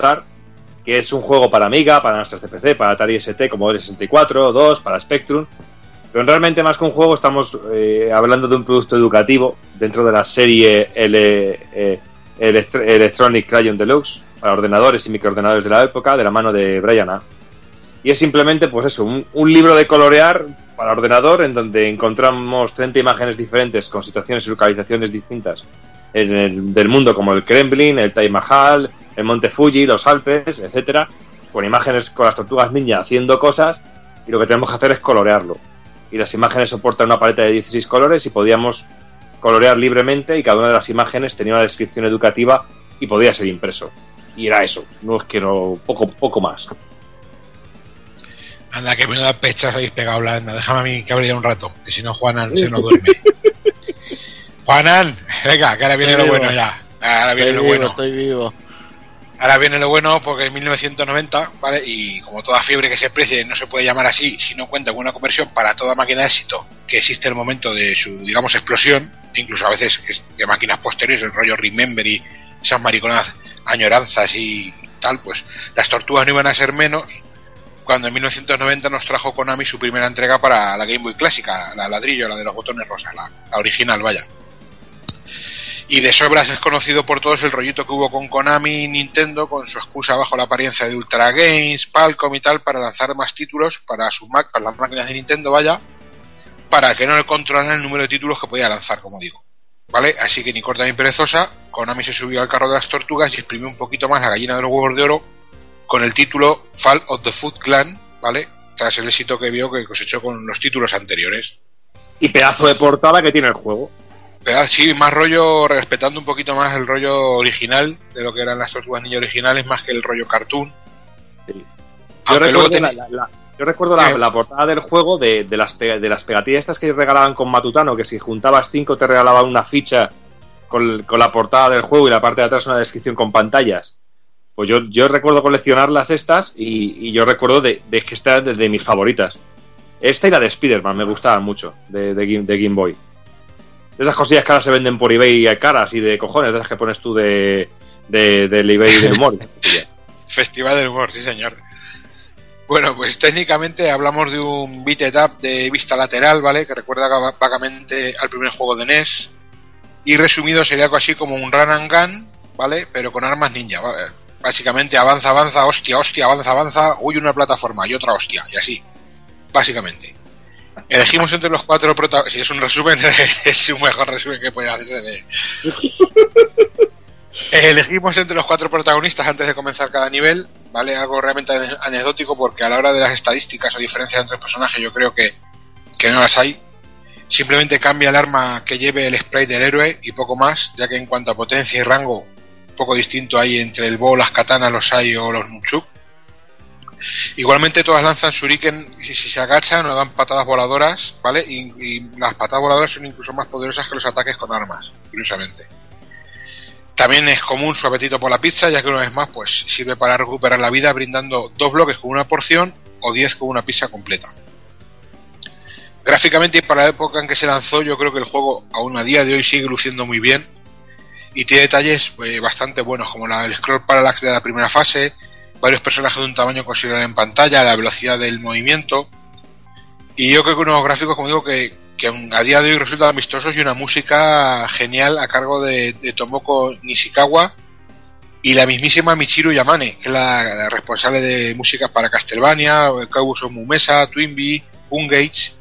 que es un juego para Amiga, para nuestras CPC, para Atari ST, como el 64, 2, para Spectrum. Pero realmente más que un juego estamos eh, hablando de un producto educativo dentro de la serie eh, Elect- Electronic Crayon Deluxe para ordenadores y microordenadores de la época de la mano de Brian. Y es simplemente, pues eso, un, libro de colorear para ordenador en donde encontramos 30 imágenes diferentes con situaciones y localizaciones distintas del mundo como el Kremlin, el Taj Mahal, el Monte Fuji, los Alpes, etcétera, con imágenes con las tortugas ninja haciendo cosas y lo que tenemos que hacer es colorearlo. Y las imágenes soportan una paleta de 16 colores y podíamos colorear libremente y cada una de las imágenes tenía una descripción educativa y podía ser impreso. Y era eso, no es que no, poco, poco más. Anda, que menuda pechas habéis pegado, Blanda. Déjame a mí que hable ya un rato, que si no Juanan se nos duerme. Juanan, venga, que ahora viene Estoy lo vivo. bueno ya. Ahora Estoy viene lo vivo, bueno. estoy vivo. Ahora viene lo bueno porque en 1990, ¿vale? Y como toda fiebre que se precie no se puede llamar así si no cuenta con una conversión para toda máquina de éxito que existe el momento de su, digamos, explosión, incluso a veces es de máquinas posteriores, el rollo Remember y esas mariconas añoranzas y tal, pues las tortugas no iban a ser menos cuando en 1990 nos trajo Konami su primera entrega para la Game Boy clásica, la ladrillo, la de los botones rosas, la, la original, vaya. Y de sobras es conocido por todos el rollito que hubo con Konami y Nintendo, con su excusa bajo la apariencia de Ultra Games, Palcom y tal, para lanzar más títulos para sus Mac, para las máquinas de Nintendo, vaya, para que no le controlaran el número de títulos que podía lanzar, como digo. ¿Vale? Así que ni corta ni perezosa, Konami se subió al carro de las tortugas y exprimió un poquito más la gallina de los huevos de oro con el título Fall of the Foot Clan, ¿vale? Tras el éxito que vio que cosechó con los títulos anteriores. Y pedazo de portada que tiene el juego. Pero sí, más rollo, respetando un poquito más el rollo original de lo que eran las tortugas ninja originales, más que el rollo cartoon. Yo recuerdo, ten- la, la- la- yo recuerdo la, portada del juego de, de las, pe- de las pegatillas estas que regalaban con Matutano, que si juntabas cinco te regalaban una ficha con, con la portada del juego y la parte de atrás una descripción con pantallas. Pues yo, yo recuerdo coleccionarlas estas y, y yo recuerdo de, de que esta es de, de mis favoritas. Esta y la de Spider-Man me gustaban mucho, de, de, Game, de Game Boy. De esas cosillas que ahora se venden por eBay caras y de cojones, de esas que pones tú de, de, del eBay del humor. Festival del Humor, sí señor. Bueno, pues técnicamente hablamos de un beat it up de vista lateral, ¿vale? Que recuerda va- vagamente al primer juego de NES. Y resumido sería algo así como un run and gun, ¿vale? Pero con armas ninja. ¿vale? Básicamente avanza, avanza, hostia, hostia, avanza, avanza, huye una plataforma y otra hostia, y así. Básicamente. Elegimos entre los cuatro protagonistas. Si es un resumen, es un mejor resumen que puede hacerse de, Elegimos entre los cuatro protagonistas antes de comenzar cada nivel, ¿vale? Algo realmente ane- anecdótico porque a la hora de las estadísticas o diferencias entre los personajes yo creo que, que no las hay. Simplemente cambia el arma que lleve el spray del héroe y poco más, ya que en cuanto a potencia y rango, poco distinto hay entre el bo, las katanas, los sai o los nunchuk. Igualmente todas lanzan shuriken y si se agachan o dan patadas voladoras, ¿vale? Y, y las patadas voladoras son incluso más poderosas que los ataques con armas, curiosamente. También es común su apetito por la pizza, ya que una vez más pues sirve para recuperar la vida brindando dos bloques con una porción o diez con una pizza completa. Gráficamente y para la época en que se lanzó, yo creo que el juego aún a día de hoy sigue luciendo muy bien y tiene detalles eh, bastante buenos, como la, el scroll parallax de la primera fase, varios personajes de un tamaño considerable en pantalla, la velocidad del movimiento y yo creo que unos gráficos, como digo, que, que a día de hoy resultan amistosos y una música genial a cargo de, Tomoko Nishikawa y la mismísima Michiru Yamane, que es la, responsable de música para Castlevania, Kabuso Mumesa, Twinbee, Ungage.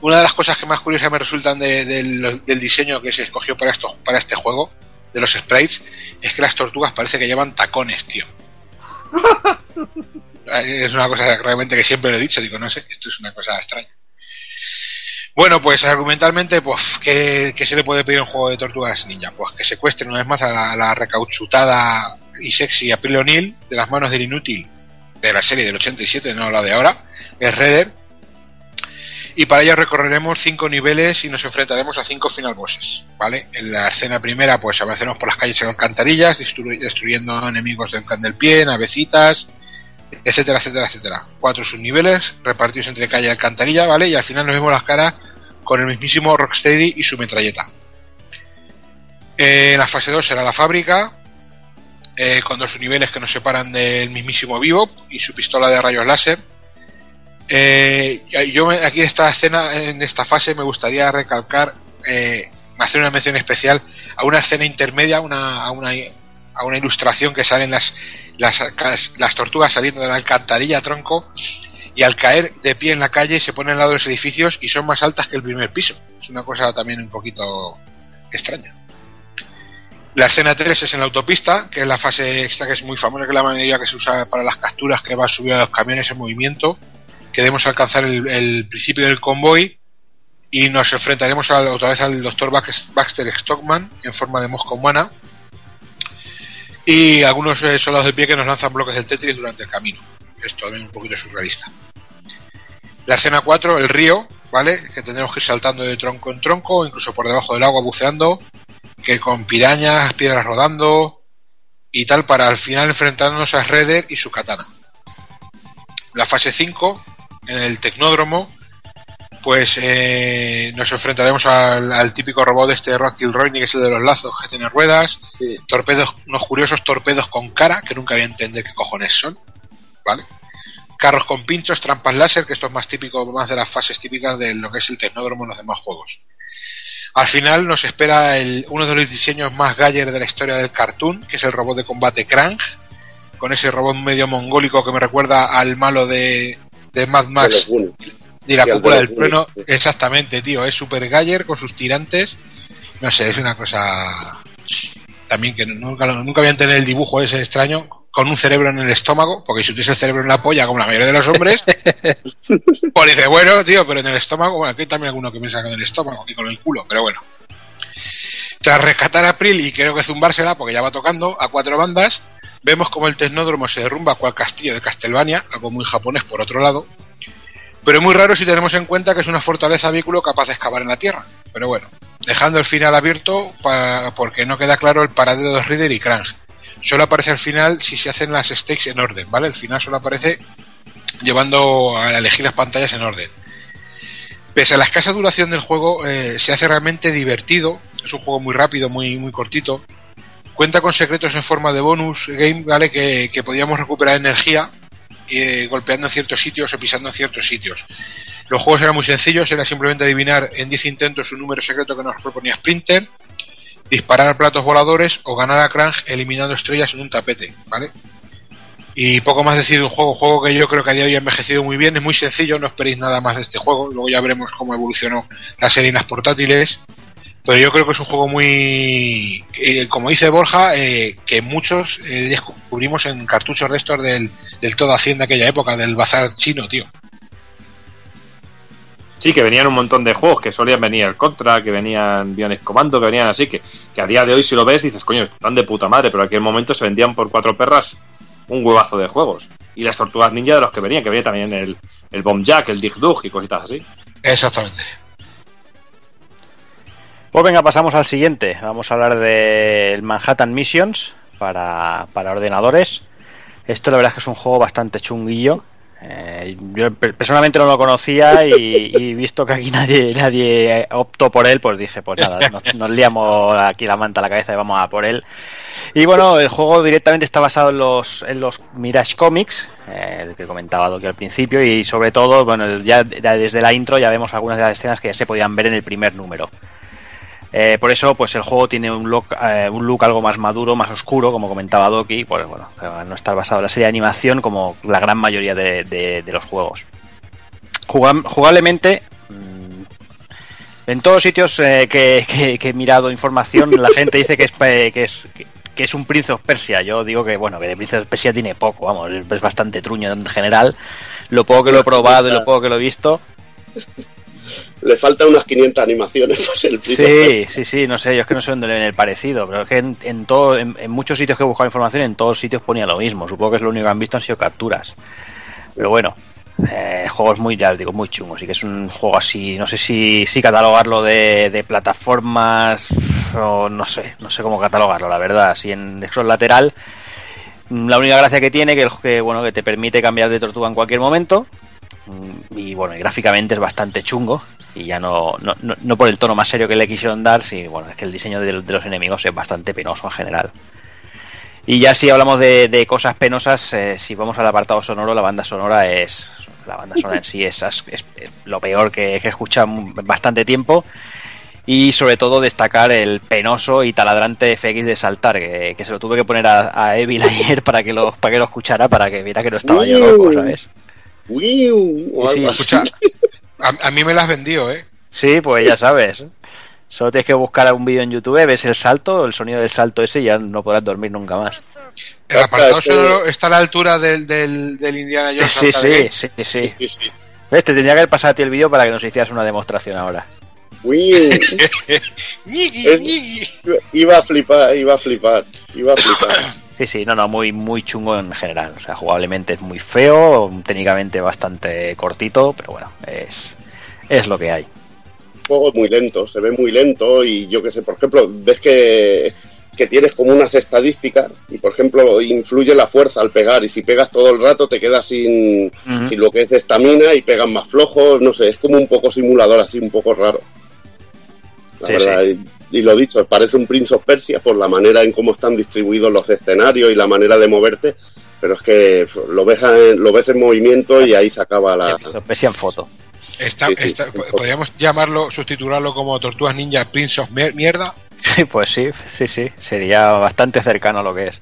Una de las cosas que más curiosas me resultan de- del- del diseño que se escogió para, esto, para este juego, de los sprites, es que las tortugas parece que llevan tacones, tío. Es una cosa realmente que siempre lo he dicho, digo, no sé, esto es una cosa extraña. Bueno, pues argumentalmente, pues, ¿qué, qué se le puede pedir a un juego de tortugas ninja? Pues que secuestren una vez más a la, la recauchutada y sexy April O'Neil de las manos del inútil de la serie del 87, no la de ahora, es Redder. Y para ello recorreremos cinco niveles y nos enfrentaremos a cinco final bosses, ¿vale? En la escena primera, pues avanzaremos por las calles en alcantarillas, destru- destruyendo enemigos del clan del pie, navecitas, etcétera, etcétera, etcétera. Cuatro subniveles repartidos entre calle y alcantarilla, ¿vale? Y al final nos vemos las caras con el mismísimo Rocksteady y su metralleta. Eh, la fase 2 será la fábrica, eh, con dos niveles que nos separan del mismísimo Bebop y su pistola de rayos láser. Eh, yo aquí en esta escena, en esta fase, me gustaría recalcar, eh, hacer una mención especial a una escena intermedia, una, a, una, a una ilustración que salen las, las, las, las tortugas saliendo de la alcantarilla tronco y al caer de pie en la calle se ponen al lado de los edificios y son más altas que el primer piso. Es una cosa también un poquito extraña. La escena 3 es en la autopista, que es la fase extra que es muy famosa, que es la medida que se usa para las capturas que va subido a los camiones en movimiento, que debemos alcanzar el, principio del convoy y nos enfrentaremos al- otra vez al doctor Baxter Stockman en forma de mosca humana y algunos eh, soldados de pie que nos lanzan bloques del Tetris durante el camino. Esto también un poquito surrealista. La escena 4, el río, ¿vale? Que tendremos que ir saltando de tronco en tronco, incluso por debajo del agua buceando, que con pirañas, piedras rodando y tal, para al final enfrentarnos a Redder y su katana. La fase 5, en el tecnódromo, pues eh, nos enfrentaremos al, al típico robot de este Rock Kilroy, que es el de los lazos, que tiene ruedas, torpedos, unos curiosos torpedos con cara, que nunca voy a entender qué cojones son, ¿vale? Carros con pinchos, trampas láser, que esto es más típico, más de las fases típicas de lo que es el tecnódromo en los demás juegos. Al final nos espera el, uno de los diseños más galler de la historia del cartoon, que es el robot de combate Krang, con ese robot medio mongólico que me recuerda al malo de, de Mad Max y la cúpula de del trueno. Exactamente, tío, es super galler con sus tirantes. No sé, es una cosa también que nunca, nunca voy a entender el dibujo ese extraño con un cerebro en el estómago, porque si tuviese el cerebro en la polla, como la mayoría de los hombres, pues dice, bueno, tío, pero en el estómago, bueno, aquí hay también alguno que piensa con el estómago y con el culo, pero bueno. Tras rescatar a April y creo que zumbársela, porque ya va tocando, a cuatro bandas, vemos como el tecnódromo se derrumba cual castillo de Castlevania, algo muy japonés por otro lado, pero muy raro si tenemos en cuenta que es una fortaleza vehículo capaz de excavar en la Tierra. Pero bueno, dejando el final abierto porque no queda claro el paradero de Reader y Krang. Solo aparece al final si se hacen las stakes en orden, ¿vale? El final solo aparece llevando a elegir las pantallas en orden. Pese a la escasa duración del juego, eh, se hace realmente divertido. Es un juego muy rápido, muy, muy cortito. Cuenta con secretos en forma de bonus game, ¿vale? Que, podíamos recuperar energía eh, golpeando en ciertos sitios o pisando en ciertos sitios. Los juegos eran muy sencillos, era simplemente adivinar en 10 intentos un número secreto que nos proponía Splinter, disparar platos voladores o ganar a Krang eliminando estrellas en un tapete, ¿vale? Y poco más decir de un juego, un juego que yo creo que a día de hoy ha envejecido muy bien, es muy sencillo, no esperéis nada más de este juego, luego ya veremos cómo evolucionó las portátiles, pero yo creo que es un juego muy, eh, como dice Borja, eh, que muchos eh, descubrimos en cartuchos de estos del, del todo Hacienda de aquella época, del bazar chino, tío. Sí, que venían un montón de juegos, que solían venir el Contra, que venían Bionic Commando, que venían así, que, que a día de hoy si lo ves dices, coño, están de puta madre, pero en aquel momento se vendían por cuatro perras un huevazo de juegos. Y las tortugas ninja de los que venían, que venía también el, el Bomb Jack, el Dig Dug y cositas así. Exactamente. Pues venga, pasamos al siguiente. Vamos a hablar del Manhattan Missions para, para ordenadores. Esto la verdad es que es un juego bastante chunguillo. Eh, yo pe- personalmente no lo conocía y, visto que aquí nadie, nadie optó por él, pues dije, pues nada, nos, liamos aquí la manta a la cabeza y vamos a por él. Y bueno, el juego directamente está basado en los, en los Mirage Comics, eh, el que comentaba Doki al principio, y sobre todo, bueno, ya, ya desde la intro ya vemos algunas de las escenas que ya se podían ver en el primer número. Eh, por eso, pues el juego tiene un look, eh, un look algo más maduro, más oscuro, como comentaba Doki, pues bueno, no estar basado en la serie de animación como la gran mayoría de, los juegos. Jugablemente, mm, en todos los sitios eh, que, he mirado información, la gente dice que es, que es que, es un Prince of Persia. Yo digo que bueno, que de Prince of Persia tiene poco, vamos, es bastante truño en general. Lo poco que lo he probado y lo poco que lo he visto, Le faltan unas 500 animaciones para ser el Sí, sí, sí, no sé, yo es que no sé dónde le ven el parecido, pero es que en, en todo, en, en muchos sitios que he buscado información, en todos sitios ponía lo mismo. Supongo que es lo único que han visto han sido capturas. Pero bueno, eh, juegos muy, ya os digo, muy chungos. Y que es un juego así, no sé si, si catalogarlo de, de plataformas o no sé, no sé cómo catalogarlo, la verdad. Así en scroll lateral, la única gracia que tiene que, que bueno que te permite cambiar de tortuga en cualquier momento y bueno y gráficamente es bastante chungo y ya no, no, no, por el tono más serio que le quisieron dar sí bueno es que el diseño de, de los enemigos es bastante penoso en general. Y ya si hablamos de, de cosas penosas eh, si vamos al apartado sonoro la banda sonora es la banda sonora en sí es, es- es lo peor que, que en bastante tiempo. Y sobre todo destacar el penoso y taladrante FX de saltar, que, que se lo tuve que poner a, a Evil ayer para que lo, para que lo escuchara, para que viera que no estaba yo loco, ¿sabes? Wiu, o Sí, algo sí. así. A, a mí me las vendió, ¿eh? Sí, pues ya sabes. Solo tienes que buscar un vídeo en YouTube, ves el salto, el sonido del salto ese y ya no podrás dormir nunca más. El apartado sonoro está a la altura del, del, del Indiana Jones. Sí, sí, sí, sí. ¿Ves? Te tendría que haber pasado a ti el vídeo para que nos hicieras una demostración ahora. Iba a flipar, iba a flipar, iba a flipar. Sí, sí, no, no, muy, muy chungo en general. O sea, jugablemente es muy feo, técnicamente bastante cortito, pero bueno, es, es lo que hay. juego muy lento, se ve muy lento y yo que sé, por ejemplo, ves que, que tienes como unas estadísticas y por ejemplo influye la fuerza al pegar y si pegas todo el rato te quedas sin, sin lo que es estamina y pegas más flojo, no sé, es como un poco simulador así, un poco raro. La Sí, verdad, Y, y lo dicho, parece un Prince of Persia por la manera en cómo están distribuidos los escenarios y la manera de moverte, pero es que lo ves, en- lo ves en movimiento y ahí se acaba la... Sorpresa en foto. Está, Sí, sí, está- sí. podríamos llamarlo, sustituirlo como Tortugas Ninja Prince of Mier- Mierda. Sí, pues sí, sí, sí, sería bastante cercano a lo que es.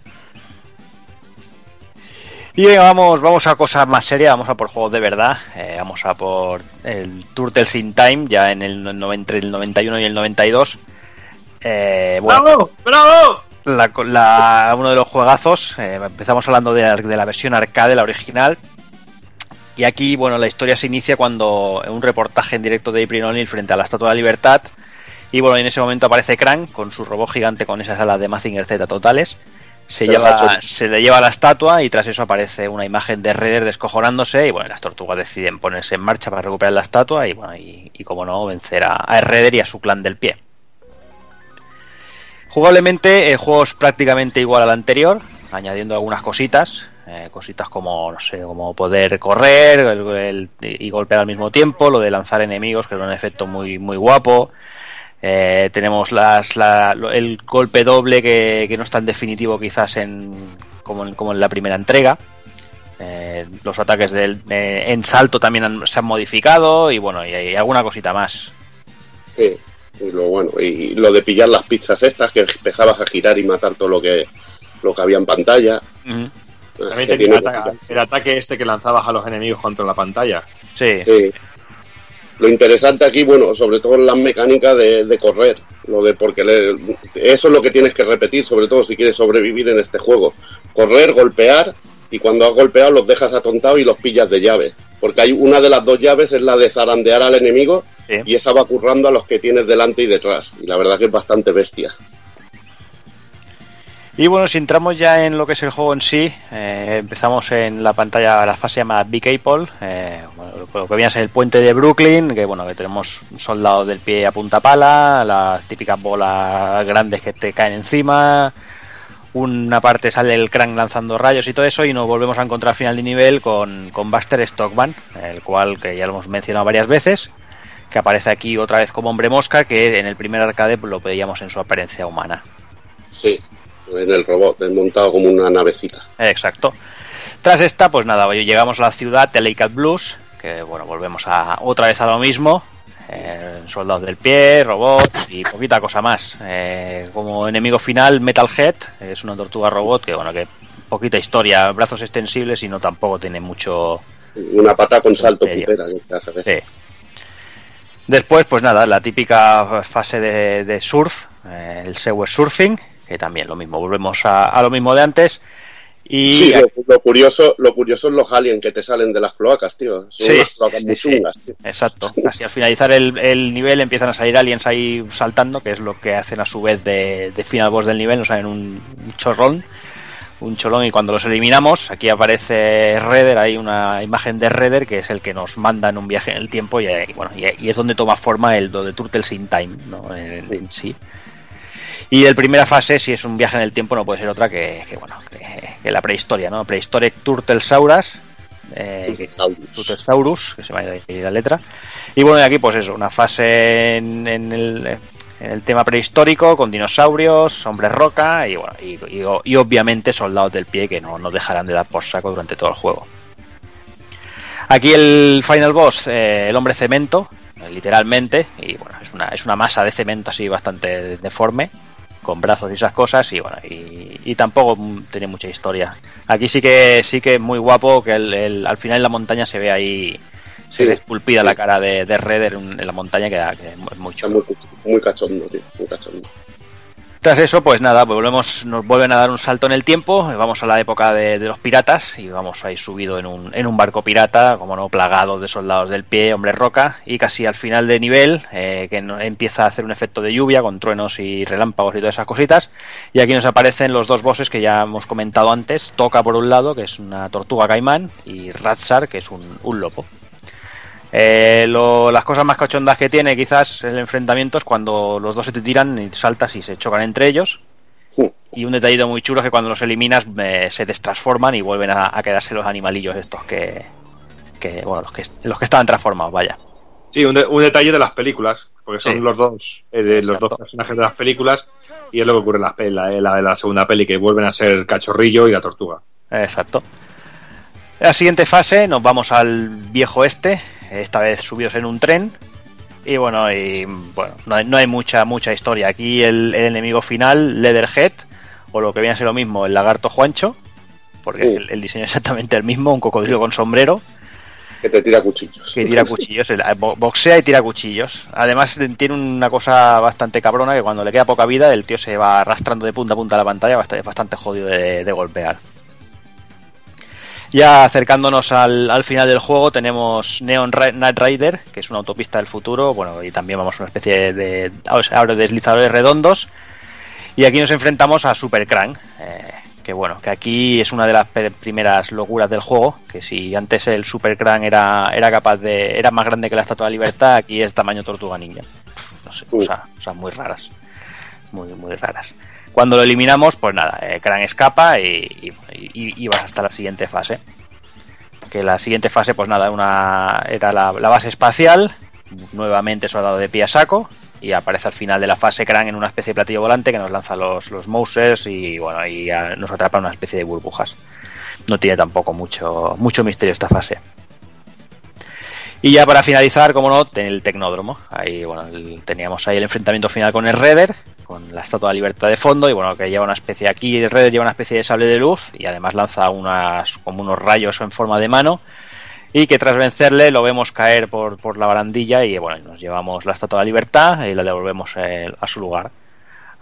Y venga, vamos, vamos a cosas más serias, vamos a por juegos de verdad, eh, vamos a por el Turtles in Time, ya en el, entre el 91 y el 92. Eh, bueno, ¡Bravo! ¡Bravo! la, la- uno de los juegazos. eh, empezamos hablando de la, de la versión arcade, la original. Y aquí, bueno, la historia se inicia cuando en un reportaje en directo de April O'Neil frente a la Estatua de la Libertad. Y bueno, en ese momento aparece Krang con su robot gigante con esas alas de Mazinger Z totales. Se, Se lleva, se le lleva la estatua y tras eso aparece una imagen de Redder descojonándose y bueno, las tortugas deciden ponerse en marcha para recuperar la estatua y bueno, y, y como no, vencer a, a Redder y a su clan del pie. Jugablemente el juego es prácticamente igual al anterior, añadiendo algunas cositas, eh, cositas como no sé, como poder correr y golpear al mismo tiempo, lo de lanzar enemigos, que es un efecto muy muy guapo. Eh, tenemos las, la- el golpe doble que, que no es tan definitivo quizás en, como, en, como en la primera entrega. Eh, los ataques del, eh, en salto también han- se han modificado y bueno, y, hay alguna cosita más. Sí, y lo bueno, y lo de pillar las pizzas estas, que empezabas a girar y matar todo lo que lo que había en pantalla. También Que tenía tiene el ataque, el ataque este que lanzabas a los enemigos contra la pantalla. Sí. Sí. Lo interesante aquí, bueno, sobre todo en las mecánicas de, de correr, lo de porque le- eso es lo que tienes que repetir, sobre todo si quieres sobrevivir en este juego. Correr, golpear y cuando has golpeado los dejas atontados y los pillas de llave. Porque hay una de las dos llaves es la de zarandear al enemigo y esa va currando a los que tienes delante y detrás. Y la verdad que es bastante bestia. Y bueno, si entramos ya en lo que es el juego en sí, eh, empezamos en la pantalla, la fase llama Big Apple, eh, bueno, lo que viene a ser el puente de Brooklyn, que bueno, que tenemos soldados del pie a punta pala, las típicas bolas grandes que te caen encima, una parte sale el crank lanzando rayos y todo eso, y nos volvemos a encontrar al final de nivel con, con Buster Stockman, el cual que ya lo hemos mencionado varias veces, que aparece aquí otra vez como hombre mosca, que en el primer arcade pues, lo veíamos en su apariencia humana. Sí, en el robot, montado como una navecita. Exacto. Tras esta, pues nada, llegamos a la ciudad de Lake Blues, que bueno, volvemos a otra vez a lo mismo. eh, soldados del pie, robots y poquita cosa más. Eh, como enemigo final, Metalhead, es una tortuga robot que bueno, que poquita historia, brazos extensibles y no tampoco tiene mucho... Una pata con salto putera que hace. Sí. Después, pues nada, la típica fase de, de surf, eh, el Sewer Surfing, que también lo mismo, volvemos a, a lo mismo de antes. Y Sí, lo, lo curioso, lo curioso es los aliens que te salen de las cloacas, tío. Son Sí, unas cloacas sí, muy sí. chungas, tío. Exacto. Casi al finalizar el, el nivel empiezan a salir aliens ahí saltando, que es lo que hacen a su vez de, de final boss del nivel, nos salen un, un chorrón, un cholón y cuando los eliminamos, aquí aparece Redder, hay una imagen de Redder que es el que nos manda en un viaje en el tiempo y, eh, y bueno, y, y es donde toma forma el lo de Turtles in Time, ¿no? En, en sí. Y el primera fase, si es un viaje en el tiempo, no puede ser otra que, que, bueno, que, que la prehistoria, ¿no? Prehistoric Turtlesauras, eh, Turtlesaurus, que se me ha ido ahí la letra. Y bueno, y aquí pues eso, una fase en, en el, el tema prehistórico, con dinosaurios, hombres roca y bueno, y, obviamente soldados del pie que no, no dejarán de dar por saco durante todo el juego. Aquí el final boss, eh, el hombre cemento, literalmente, y bueno, es una, es una masa de cemento así bastante deforme, con brazos y esas cosas, y bueno, y, y tampoco tiene mucha historia. Aquí sí que sí que es muy guapo que el- al final la montaña se ve ahí, Sí, esculpida sí. la cara de, de Redder en, en la montaña, que, que es muy chulo. muy, muy cachondo, tío. Muy cachondo. Tras eso, pues nada, volvemos, nos vuelven a dar un salto en el tiempo, vamos a la época de, de los piratas y vamos ahí subido en un, en un barco pirata, como no, plagado de soldados del pie, hombre roca, y casi al final de nivel, eh, que no- empieza a hacer un efecto de lluvia con truenos y relámpagos y todas esas cositas, y aquí nos aparecen los dos bosses que ya hemos comentado antes, Toca por un lado, que es una tortuga caimán, y Ratsar, que es un, un lobo. Eh, lo- las cosas más cachondas que tiene quizás el enfrentamiento es cuando los dos se te tiran y saltas y se chocan entre ellos. Y un detallito muy chulo es que cuando los eliminas eh, se destransforman y vuelven a, a quedarse los animalillos estos que, que bueno, los que, los que estaban transformados, vaya. Sí, un, de- un detalle de las películas, porque son Sí. los dos eh, de los dos personajes de las películas y es lo que ocurre en la, pe- la, la- la segunda peli, que vuelven a ser Cachorrillo y la Tortuga. Exacto. En la siguiente fase nos vamos al viejo este, esta vez subidos en un tren. Y bueno, y bueno, no hay, no hay mucha mucha historia. Aquí el, el enemigo final, Leatherhead, o lo que viene a ser lo mismo, el lagarto Juancho, porque el, el diseño es exactamente el mismo, un cocodrilo con sombrero, Que te tira cuchillos. que tira cuchillos, boxea y tira cuchillos. Además tiene una cosa bastante cabrona que cuando le queda poca vida el tío se va arrastrando de punta a punta a la pantalla, bastante, bastante jodido de, de golpear. Ya acercándonos al, al final del juego tenemos Neon Knight Rider, que es una autopista del futuro, bueno, y también vamos a una especie de, de deslizadores redondos. Y aquí nos enfrentamos a Super Crank, eh, que bueno, que aquí es una de las primeras locuras del juego, que si antes el Super Crank era, era capaz de, era más grande que la Estatua de Libertad, aquí es tamaño Tortuga Ninja. Pff, No sé, cosas, cosas muy raras, muy, muy raras. Cuando lo eliminamos, pues nada, eh, Crank escapa y, vas hasta la siguiente fase. Que la siguiente fase, pues nada, una, era la, base espacial, nuevamente soldado de pie a saco, y aparece al final de la fase Crank en una especie de platillo volante que nos lanza los, los Mousers y bueno, y nos atrapa en una especie de burbujas. No tiene tampoco mucho, mucho misterio esta fase. Y ya para finalizar, como no, el Tecnódromo. Ahí, bueno, teníamos ahí el enfrentamiento final con el Redder, con la Estatua de la Libertad de fondo, y bueno, que lleva una especie, aquí el Redder lleva una especie de sable de luz, y además lanza unas, como unos rayos en forma de mano, y que tras vencerle lo vemos caer por, por la barandilla, y bueno, nos llevamos la Estatua de la Libertad y la devolvemos eh, a su lugar.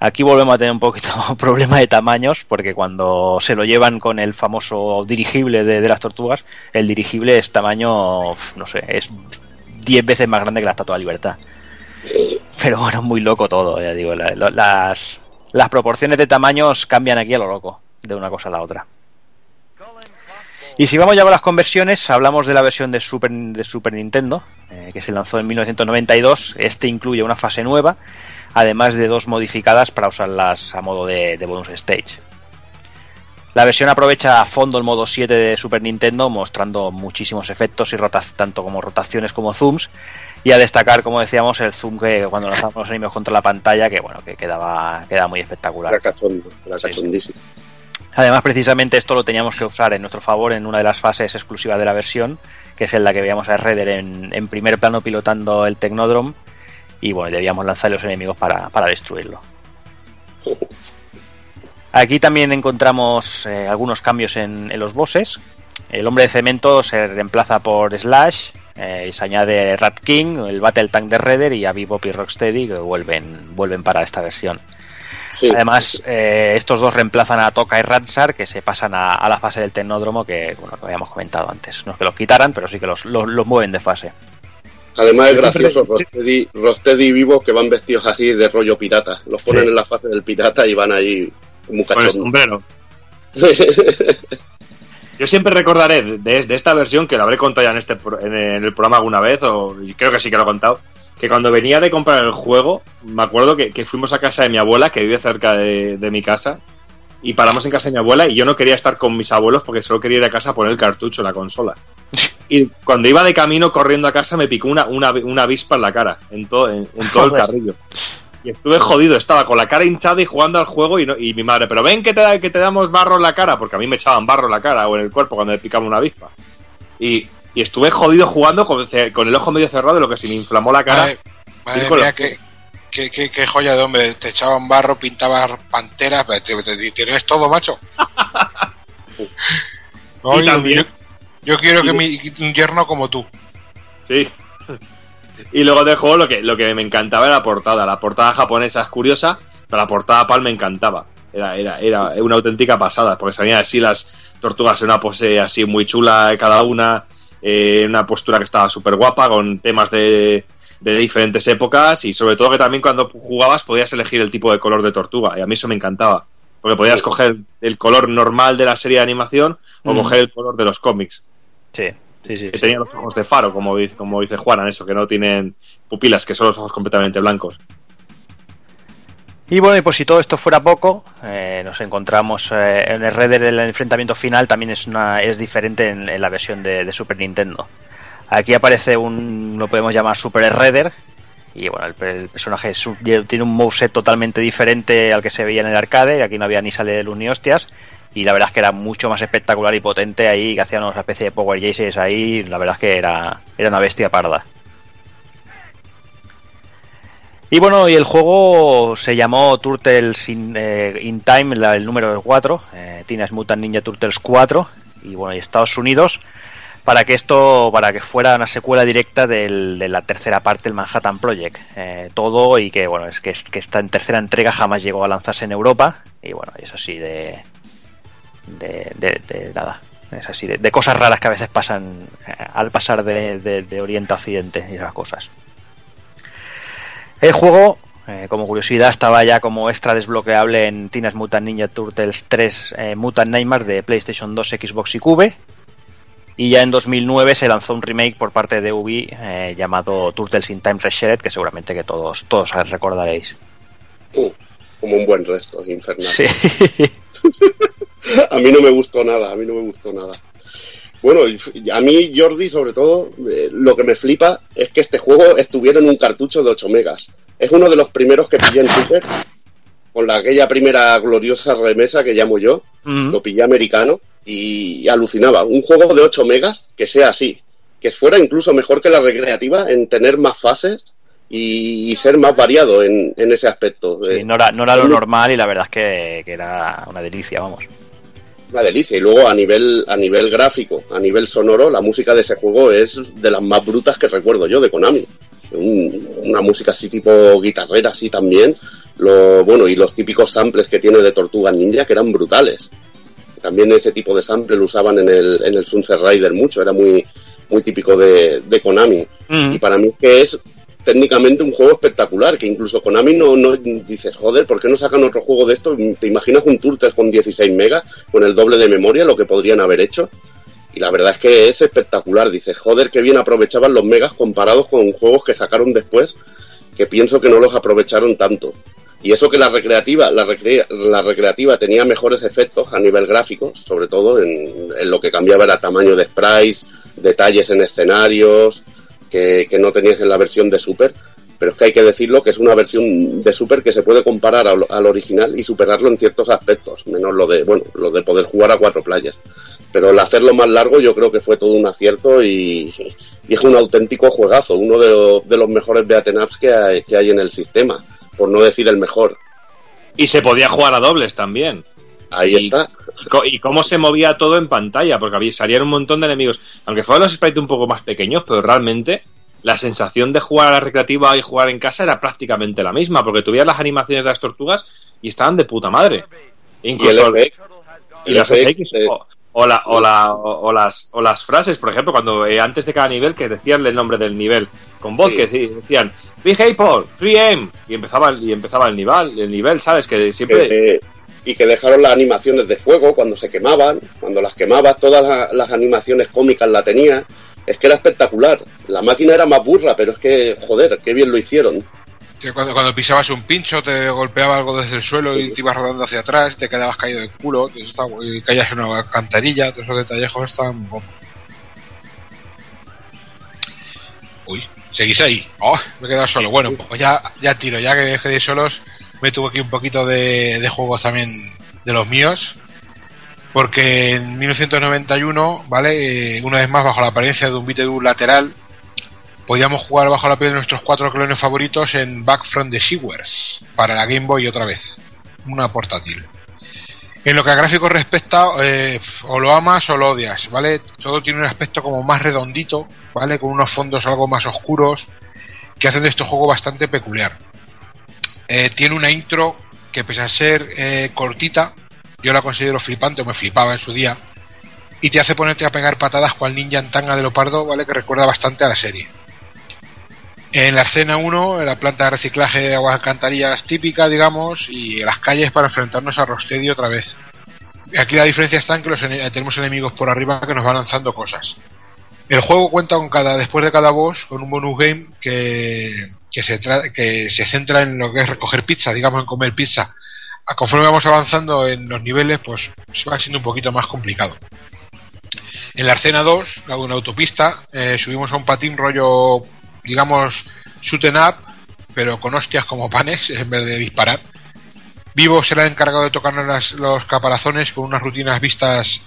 Aquí volvemos a tener un poquito problema de tamaños, porque cuando se lo llevan con el famoso dirigible de, de las tortugas, el dirigible es tamaño, no sé, es 10 veces más grande que la Estatua de Libertad. Pero bueno, muy loco todo, ya digo, las, las proporciones de tamaños cambian aquí a lo loco, de una cosa a la otra. Y si vamos ya con las conversiones, hablamos de la versión de Super, de Super Nintendo, eh, que se lanzó en 1992. Este incluye una fase nueva, además de dos modificadas para usarlas a modo de, de bonus stage. La versión aprovecha a fondo el modo 7 de Super Nintendo, mostrando muchísimos efectos y tanto como rotaciones como zooms. Y a destacar, como decíamos, el zoom que cuando lanzamos los enemigos contra la pantalla, que bueno, que quedaba, quedaba muy espectacular. Era cachondo, era cachondísimo. Además, precisamente esto lo teníamos que usar en nuestro favor en una de las fases exclusivas de la versión, que es en la que veíamos a Redder en, en primer plano pilotando el Technodrome y bueno, debíamos lanzar a los enemigos para, para destruirlo. Aquí también encontramos eh, algunos cambios en, en los bosses. El hombre de cemento se reemplaza por Slash eh, y se añade Rat King, el Battle Tank de Redder y a Bebop y Rocksteady que vuelven, vuelven para esta versión. Además, eh, estos dos reemplazan a Toka y Ransar, que se pasan a, a la fase del Tecnódromo que, bueno, que habíamos comentado antes. No es que los quitaran, pero sí que los, los, los mueven de fase. Además es gracioso, Rosteady, Rosteady y Vivo que van vestidos así de rollo pirata. Los ponen Sí. en la fase del pirata y van ahí muy Con el sombrero. Yo siempre recordaré de, de esta versión, que lo habré contado ya en, este, pro- en el programa alguna vez, o creo que sí que lo he contado, que cuando venía de comprar el juego, me acuerdo que, que fuimos a casa de mi abuela, que vive cerca de, de mi casa, y paramos en casa de mi abuela y yo no quería estar con mis abuelos porque solo quería ir a casa a poner el cartucho, la consola. Y cuando iba de camino corriendo a casa me picó una, una, una avispa en la cara, en todo, en, en todo el carrillo. Y estuve jodido, estaba con la cara hinchada y jugando al juego y, no- y mi madre, pero ven que te, da- que te damos barro en la cara, porque a mí me echaban barro en la cara o en el cuerpo cuando me picaba una avispa. Y, y estuve jodido jugando con, con el ojo medio cerrado lo que se me inflamó la cara. Madre, madre mía, qué, qué, qué- qué joya de hombre. Te echaban barro, pintabas panteras. te- te- Tienes todo, macho. No, Y yo- también- yo, yo quiero que mi un yerno como tú. Sí. Y luego del juego lo que, lo que me encantaba era la portada. La portada japonesa es curiosa, pero la portada PAL me encantaba. Era, era, era una auténtica pasada, porque salían así las tortugas en una pose así muy chula cada una, eh, una postura que estaba súper guapa, con temas de, de diferentes épocas, y sobre todo que también cuando jugabas podías elegir el tipo de color de tortuga, y a mí eso me encantaba. Porque podías coger el color normal de la serie de animación o Mm. coger el color de los cómics Sí, sí, sí. que tenía los ojos de faro, como dice, como dice Juanan, eso, que no tienen pupilas, que son los ojos completamente blancos. Y bueno, y por si todo esto fuera poco, eh, nos encontramos eh, en el Redder del enfrentamiento final, también es, una, es diferente en, en la versión de, de Super Nintendo. Aquí aparece un, lo podemos llamar Super Redder, y bueno, el, personaje tiene un moveset totalmente diferente al que se veía en el arcade, y aquí no había ni sale de luz ni hostias, y la verdad es que era mucho más espectacular y potente ahí, que hacían una especie de Power Jaces ahí, la verdad es que era, era una bestia parda. Y bueno, y el juego se llamó Turtles in, eh, Time, el número 4, eh, Teenage Mutant Ninja Turtles 4, y bueno, y Estados Unidos, para que esto, para que fuera una secuela directa del- de la tercera parte del Manhattan Project. Eh, todo y que bueno, es que, es que esta en tercera entrega jamás llegó a lanzarse en Europa, y bueno, y eso sí de, de, nada. Es así, de, de cosas raras que a veces pasan eh, al pasar de, Oriente a Occidente y esas cosas. El juego, eh, como curiosidad, estaba ya como extra desbloqueable en Teenage Mutant Ninja Turtles 3 eh, Mutant Nightmare de PlayStation 2, Xbox y Cube. Y ya en 2009 se lanzó un remake por parte de Ubi eh, llamado Turtles in Time Reshared, que seguramente que todos, todos recordaréis. Uh, como un buen resto, infernal. Sí. a mí no me gustó nada, a mí no me gustó nada. Bueno, a mí, Jordi, sobre todo, eh, lo que me flipa es que este juego estuviera en un cartucho de 8 megas. Es uno de los primeros que pillé en Super, con la, aquella primera gloriosa remesa que llamo yo. Lo pillé americano y alucinaba. Un juego de 8 megas que sea así. Que fuera incluso mejor que la recreativa en tener más fases y, ser más variado en, en ese aspecto. Sí, Eh, no, era, no era lo normal y la verdad es que, que era una delicia, vamos. una delicia. Y luego a nivel, a nivel gráfico, a nivel sonoro, la música de ese juego es de las más brutas que recuerdo yo de Konami. Un- una música así tipo guitarrera, así también. Lo, bueno, y los típicos samples que tiene de Tortugas Ninja que eran brutales. También ese tipo de sample lo usaban en el, en el Sunset Rider mucho, era muy, muy típico de, de Konami. Y para mí es que es técnicamente un juego espectacular, que incluso Konami no, no dices, joder, ¿por qué no sacan otro juego de esto? ¿Te imaginas un Turtles con 16 megas, con el doble de memoria, lo que podrían haber hecho? Y la verdad es que es espectacular, dices, joder, qué bien aprovechaban los megas comparados con juegos que sacaron después, que pienso que no los aprovecharon tanto. Y eso que la recreativa, la, recre- la recreativa tenía mejores efectos a nivel gráfico, sobre todo en, en lo que cambiaba era tamaño de sprites, detalles en escenarios, que, que no tenías en la versión de Super. Pero es que hay que decirlo que es una versión de Super que se puede comparar al, al original y superarlo en ciertos aspectos, menos lo de, bueno, lo de poder jugar a cuatro playas. Pero el hacerlo más largo yo creo que fue todo un acierto y, y es un auténtico juegazo, uno de, de los mejores beaten ups que hay, que hay en el sistema, por no decir el mejor. Y se podía jugar a dobles también. Ahí y, está. y cómo se movía todo en pantalla, porque había, salían un montón de enemigos. Aunque fueran los sprites un poco más pequeños, pero realmente la sensación de jugar a la recreativa y jugar en casa era prácticamente la misma, porque tuvieras las animaciones de las tortugas y estaban de puta madre. Incluso Y el FX, y el las FX, FX, o, la- o la- o- las, o las frases, por ejemplo, cuando eh, antes de cada nivel que decían el nombre del nivel con voz, Sí. que decían Big Apple, 3M, y empezaba, y empezaba el nivel, el nivel, ¿sabes? Que siempre... y que dejaron las animaciones de fuego cuando se quemaban, cuando las quemabas, todas la- las animaciones cómicas la tenía. Es que era espectacular. La máquina era más burra, pero es que, joder, qué bien lo hicieron. Que cuando, cuando pisabas un pincho te golpeaba algo desde el suelo y te ibas rodando hacia atrás, te quedabas caído de culo, y caías en una alcantarilla, todos esos detallejos guapos. Uy, seguís ahí. Oh, me he quedado solo. Bueno, pues ya, ya tiro, ya que quedéis solos, me tuve aquí un poquito de, de juegos también de los míos. Porque en 1991, ¿vale? Eh, una vez más, bajo la apariencia de un beat lateral, podíamos jugar bajo la piel de nuestros cuatro clones favoritos en Back from the Sewers para la Game Boy otra vez, una portátil. En lo que a gráficos respecta, eh, o lo amas o lo odias, ¿vale? Todo tiene un aspecto como más redondito, ¿vale? Con unos fondos algo más oscuros que hacen de este juego bastante peculiar. Eh, tiene una intro que pese a ser eh, cortita, yo la considero flipante, o me flipaba en su día, y te hace ponerte a pegar patadas cual ninja en tanga de leopardo, ¿vale? Que recuerda bastante a la serie. En la escena 1, en la planta de reciclaje de aguas alcantarillas típica, digamos, y en las calles para enfrentarnos a Rocksteady otra vez. Aquí la diferencia está en que los ene- tenemos enemigos por arriba que nos van lanzando cosas. El juego cuenta con cada, después de cada boss, con un bonus game que, que, se que se centra en lo que es recoger pizza, digamos, en comer pizza. A conforme vamos avanzando en los niveles, pues va siendo un poquito más complicado. En la escena 2, la de una autopista, eh, subimos a un patín rollo, digamos, shoot 'em up, pero con hostias como panes en vez de disparar. Vivo será encargado de tocarnos las- los caparazones con unas rutinas vistas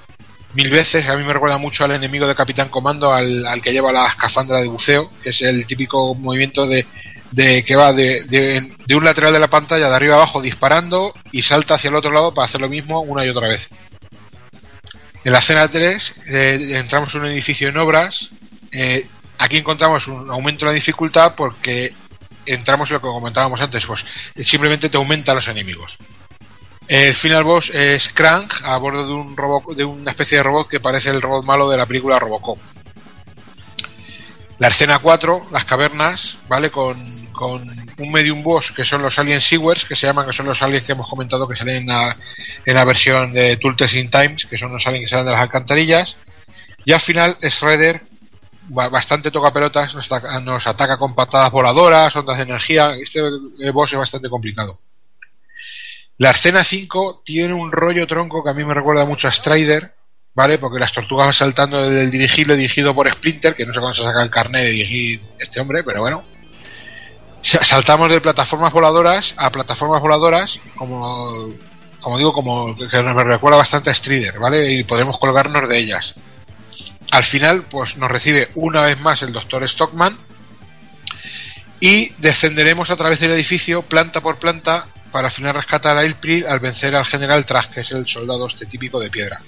mil veces. A mí me recuerda mucho al enemigo de Capitán Comando, al, que lleva la escafandra de buceo, que es el típico movimiento de, de que va de, de- de un lateral de la pantalla, de arriba abajo, disparando y salta hacia el otro lado para hacer lo mismo una y otra vez. En la escena 3 eh, entramos en un edificio en obras. eh, aquí encontramos un aumento de la dificultad porque entramos en lo que comentábamos antes, pues simplemente te aumenta los enemigos. El final boss es Crank a bordo de un robot, de una especie de robot que parece el robot malo de la película Robocop. La escena 4, las cavernas, ¿vale? Con, un medium boss que son los Alien Sewers, que se llaman, que son los aliens que hemos comentado que salen en la, versión de Tool Testing Times, que son los aliens que salen de las alcantarillas. Y al final Shredder, bastante toca pelotas, nos ataca, nos ataca con patadas voladoras, ondas de energía. Este boss es bastante complicado. La escena 5 tiene un rollo tronco que a mí me recuerda mucho a Strider, ¿vale? Porque las tortugas van saltando del dirigible dirigido por Splinter, que no sé cuándo se saca el carnet de dirigir este hombre, pero bueno. Sa- Saltamos de plataformas voladoras a plataformas voladoras, como, como digo, como que nos recuerda bastante a Strider, ¿vale? Y podemos colgarnos de ellas. Al final, pues nos recibe una vez más el doctor Stockman y descenderemos a través del edificio planta por planta para al final rescatar a April al vencer al general Trask, que es el soldado este típico de piedra.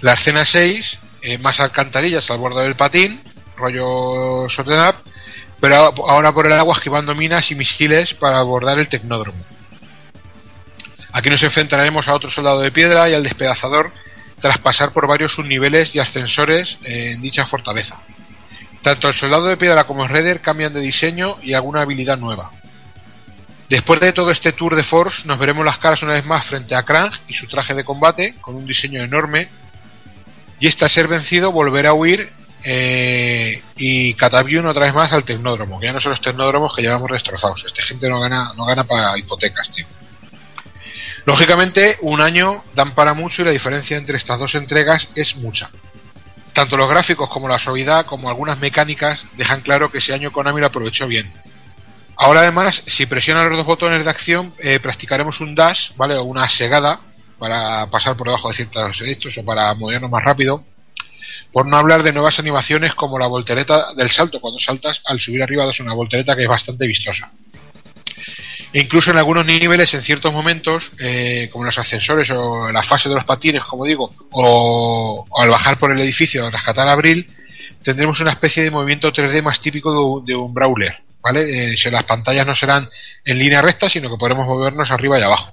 La escena 6, eh, más alcantarillas al borde del patín, rollo shotgun up, pero ahora por el agua esquivando minas y misiles para abordar el tecnódromo. Aquí nos enfrentaremos a otro soldado de piedra y al despedazador tras pasar por varios subniveles y ascensores en dicha fortaleza. Tanto el soldado de piedra como el Redder cambian de diseño y alguna habilidad nueva. Después de todo este tour de force, nos veremos las caras una vez más frente a Krang y su traje de combate, con un diseño enorme. Y este ser vencido volverá a huir eh, y Catavium otra vez más al tecnódromo, que ya no son los tecnódromos que llevamos destrozados. Esta gente no gana, no gana para hipotecas, tío. Lógicamente, un año dan para mucho y la diferencia entre estas dos entregas es mucha. Tanto los gráficos como la suavidad, como algunas mecánicas, dejan claro que ese año Konami lo aprovechó bien. Ahora además, si presionan los dos botones de acción, eh, practicaremos un dash, ¿vale? O una segada para pasar por debajo de ciertos hechos o para movernos más rápido. Por no hablar de nuevas animaciones como la voltereta del salto, cuando saltas al subir arriba das una voltereta que es bastante vistosa. Incluso en algunos niveles, en ciertos momentos, eh, como los ascensores o la fase de los patines, como digo, o, al bajar por el edificio a rescatar a Abril, tendremos una especie de movimiento 3D más típico de, un- brawler, ¿vale? Eh, las pantallas no serán en línea recta, sino que podremos movernos arriba y abajo.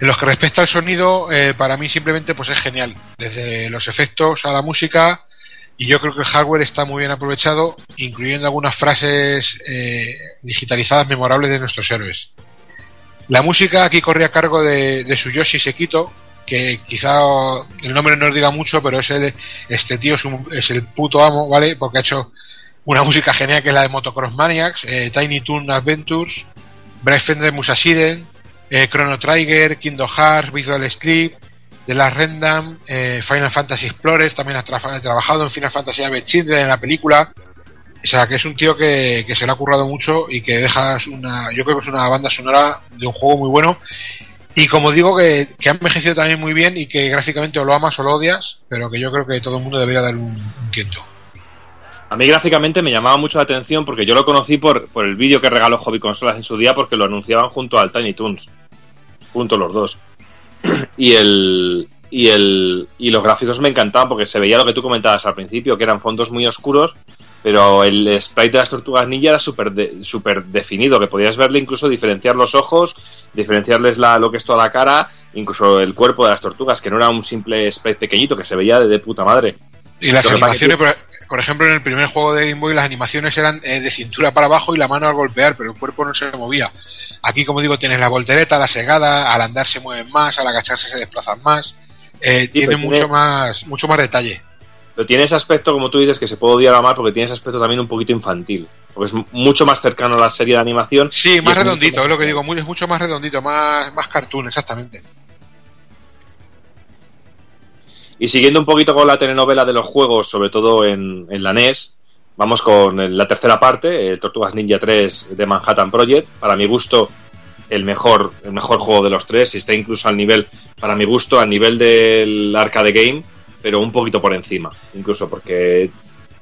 En lo que respecta al sonido, eh, para mí simplemente pues es genial. Desde los efectos a la música, y yo creo que el hardware está muy bien aprovechado, incluyendo algunas frases eh, digitalizadas memorables de nuestros héroes. La música aquí corre a cargo de, de Suyoshi Sekito, que quizá el nombre no os diga mucho, pero es el, este tío es, es el puto amo, ¿vale? Porque ha hecho una música genial que es la de Motocross Maniacs, eh, Tiny Toon Adventures, Brave Fender Musashiden, eh, Chrono Trigger, Kingdom Hearts, Visual Sleep, The Last Random, eh, Final Fantasy Explorers, también ha tra- trabajado en Final Fantasy Ave Children en la película. O sea, que es un tío que, que se le ha currado mucho y que deja una, yo creo que es una banda sonora de un juego muy bueno. Y como digo, que, que ha envejecido también muy bien y que gráficamente o lo amas o lo odias, pero que yo creo que todo el mundo debería dar un, un tiento. A mí gráficamente me llamaba mucho la atención porque yo lo conocí por, por el vídeo que regaló Hobby Consolas en su día porque lo anunciaban junto al Tiny Toons. Junto los dos. Y el. Y el. Y los gráficos me encantaban porque se veía lo que tú comentabas al principio, que eran fondos muy oscuros, pero el sprite de las tortugas ninja era súper de- súper definido, que podías verle incluso diferenciar los ojos, diferenciarles la, lo que es toda la cara, incluso el cuerpo de las tortugas, que no era un simple sprite pequeñito, que se veía de, de puta madre. Y las animaciones, por, por ejemplo, en el primer juego de Game Boy, las animaciones eran eh, de cintura para abajo y la mano al golpear, pero el cuerpo no se movía. Aquí, como digo, tienes la voltereta, la segada, al andar se mueven más, al agacharse se desplazan más. Eh, tiene mucho tiene- más mucho más detalle. Pero tiene ese aspecto, como tú dices, que se puede odiar a más porque tiene ese aspecto también un poquito infantil. Porque es mucho más cercano a la serie de animación. Sí, más es redondito, es lo que digo, muy, es mucho más redondito, más, más cartoon, exactamente. Y siguiendo un poquito con la telenovela de los juegos, sobre todo en, en la NES, vamos con la tercera parte, el Tortugas Ninja 3 de Manhattan Project. Para mi gusto, el mejor, el mejor juego de los tres y está incluso al nivel, para mi gusto, al nivel del arcade game, pero un poquito por encima, incluso porque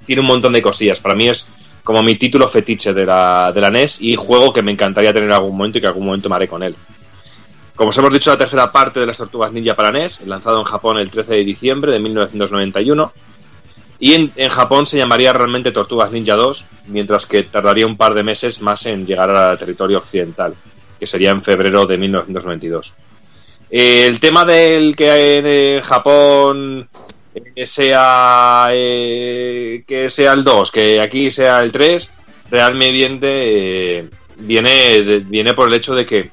tiene un montón de cosillas. Para mí es como mi título fetiche de la, NES y juego que me encantaría tener en algún momento y que algún momento me haré con él. Como os hemos dicho, la tercera parte de las Tortugas Ninja para NES, lanzado en Japón el 13 de diciembre de 1991. Y en, en Japón se llamaría realmente Tortugas Ninja 2, mientras que tardaría un par de meses más en llegar al territorio occidental, que sería en febrero de 1992. Eh, el tema del que en Japón eh, sea eh, que sea el 2, que aquí sea el 3, realmente eh, viene, viene por el hecho de que,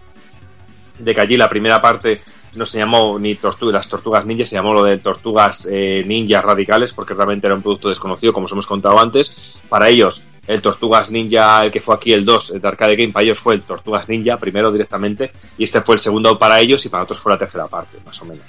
de que allí la primera parte no se llamó ni tortu- las tortugas ninja, se llamó lo de tortugas eh, ninjas radicales, porque realmente era un producto desconocido, como os hemos contado antes. Para ellos, el Tortugas Ninja, el que fue aquí el 2, el de Arcade Game, para ellos fue el Tortugas Ninja primero directamente, y este fue el segundo para ellos y para otros fue la tercera parte, más o menos.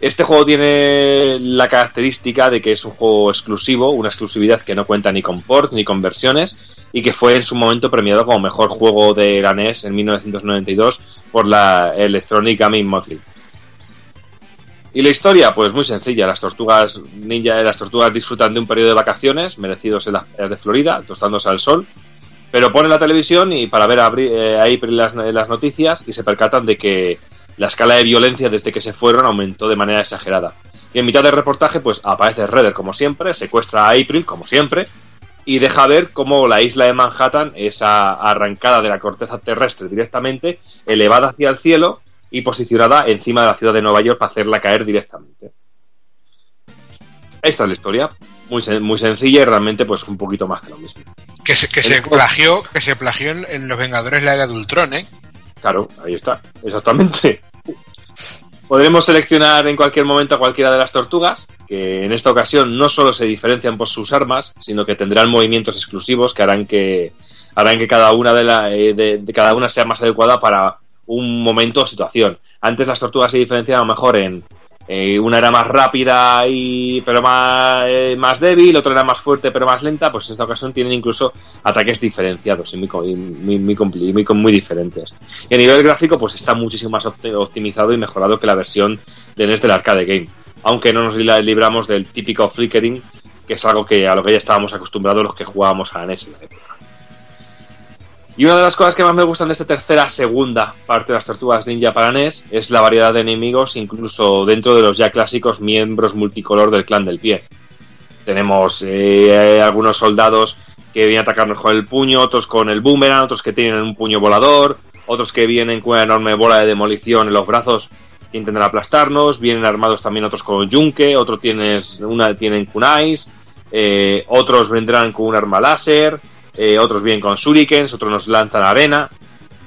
Este juego tiene la característica de que es un juego exclusivo, una exclusividad que no cuenta ni con ports ni con versiones y que fue en su momento premiado como mejor juego de la NES en 1992 por la Electronic Gaming Monthly. Y la historia, pues muy sencilla. Las tortugas ninja, las tortugas disfrutan de un periodo de vacaciones merecidos en las playas de Florida, tostándose al sol. Pero ponen la televisión y para ver a, eh, April las, las noticias y se percatan de que la escala de violencia desde que se fueron aumentó de manera exagerada. Y en mitad del reportaje, pues aparece Redder como siempre, secuestra a April como siempre y deja ver cómo la isla de Manhattan es arrancada de la corteza terrestre directamente, elevada hacia el cielo y posicionada encima de la ciudad de Nueva York para hacerla caer directamente. Esta es la historia, muy, sen- muy sencilla y realmente pues un poquito más de lo mismo. Que se, que se plagió, que se plagió en, en Los Vengadores la era de Ultron, ¿eh? Claro, ahí está, exactamente. Podremos seleccionar en cualquier momento a cualquiera de las tortugas, que en esta ocasión no solo se diferencian por sus armas, sino que tendrán movimientos exclusivos que harán que harán que cada una de, la, eh, de- de cada una sea más adecuada para un momento o situación. Antes las tortugas se diferenciaban mejor en eh, una era más rápida y pero más, eh, más débil, otra era más fuerte pero más lenta, pues en esta ocasión tienen incluso ataques diferenciados y muy, muy, muy, muy, diferentes. Y a nivel gráfico, pues está muchísimo más opti- optimizado y mejorado que la versión de NES del arcade game. Aunque no nos li- libramos del típico flickering, que es algo que a lo que ya estábamos acostumbrados los que jugábamos a NES en la época. Y una de las cosas que más me gustan de esta tercera, segunda parte de las Tortugas Ninja para NES es la variedad de enemigos, incluso dentro de los ya clásicos miembros multicolor del clan del pie. Tenemos eh, algunos soldados que vienen a atacarnos con el puño, otros con el boomerang, otros que tienen un puño volador, otros que vienen con una enorme bola de demolición en los brazos que intentan aplastarnos, vienen armados también otros con yunque, otros tienen kunais, eh, otros vendrán con un arma láser, eh, otros vienen con shurikens, otros nos lanzan arena,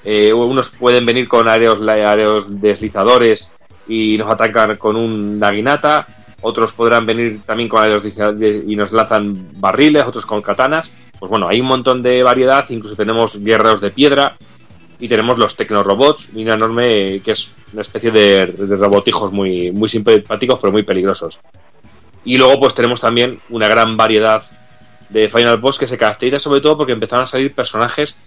eh, unos pueden venir con aéreos, aéreos deslizadores y nos atacan con un naginata, otros podrán venir también con aéreos deslizadores y nos lanzan barriles, otros con katanas. Pues bueno, hay un montón de variedad, incluso tenemos guerreros de piedra y tenemos los tecnorobots, una enorme que es una especie de, de robotijos muy, muy simpáticos pero muy peligrosos. Y luego pues tenemos también una gran variedad de Final Boss que se caracteriza sobre todo porque empezaron a salir personajes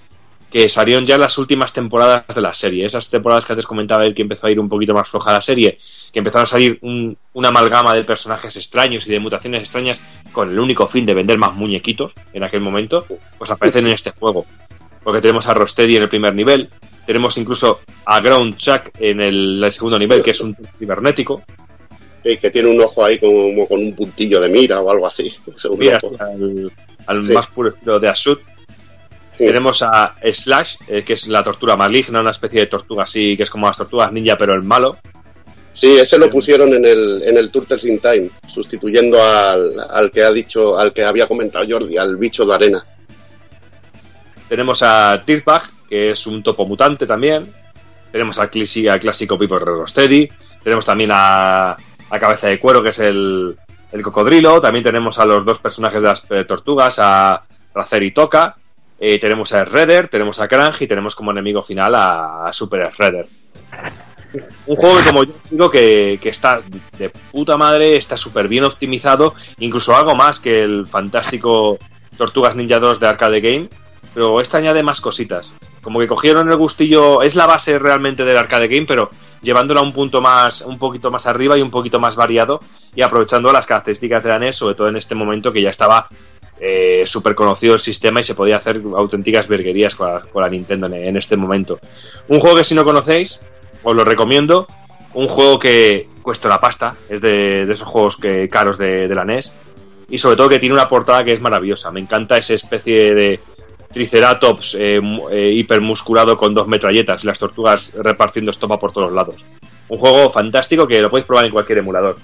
que salieron ya en las últimas temporadas de la serie. Esas temporadas que antes comentaba él que empezó a ir un poquito más floja la serie, que empezaron a salir un- una amalgama de personajes extraños y de mutaciones extrañas con el único fin de vender más muñequitos en aquel momento, pues aparecen en este juego. Porque tenemos a Rosteady en el primer nivel, tenemos incluso a Ground Chuck en el, el segundo nivel, que es un cibernético, Que tiene un ojo ahí como con un puntillo de mira o algo así. Mira, al, al Sí. más puro estilo de Ashut. Tenemos a Slash, eh, que es la tortura maligna, una especie de tortuga así, que es como las tortugas ninja, pero el malo. Sí, ese lo pusieron en el, en el Turtles in Time, sustituyendo al, al que ha dicho, al que había comentado Jordi, al bicho de arena. Tenemos a Dirtbag, que es un topo mutante también. Tenemos al, clásico Piper Rocksteady. Tenemos también a, a Cabeza de Cuero, que es el, el cocodrilo. También tenemos a los dos personajes de las eh, tortugas, a Racer y Toca. Eh, tenemos a Redder, tenemos a Krang y tenemos como enemigo final a, a Super Redder. Un juego como yo digo, que, que está de puta madre, está súper bien optimizado, incluso algo más que el fantástico Tortugas Ninja 2 de Arcade Game, pero este añade más cositas, como que cogieron el gustillo, es la base realmente del arcade game, pero llevándola a un punto más, un poquito más arriba y un poquito más variado y aprovechando las características de la NES, sobre todo en este momento que ya estaba eh, súper conocido el sistema y se podía hacer auténticas virguerías con la, Nintendo en, en este momento. Un juego que si no conocéis, os lo recomiendo. Un juego que cuesta la pasta, es de, de esos juegos que, caros de, de la NES. Y sobre todo que tiene una portada que es maravillosa. Me encanta esa especie de Triceratops eh, eh, hipermusculado con dos metralletas y las tortugas repartiendo estopa por todos lados. Un juego fantástico que lo podéis probar en cualquier emulador.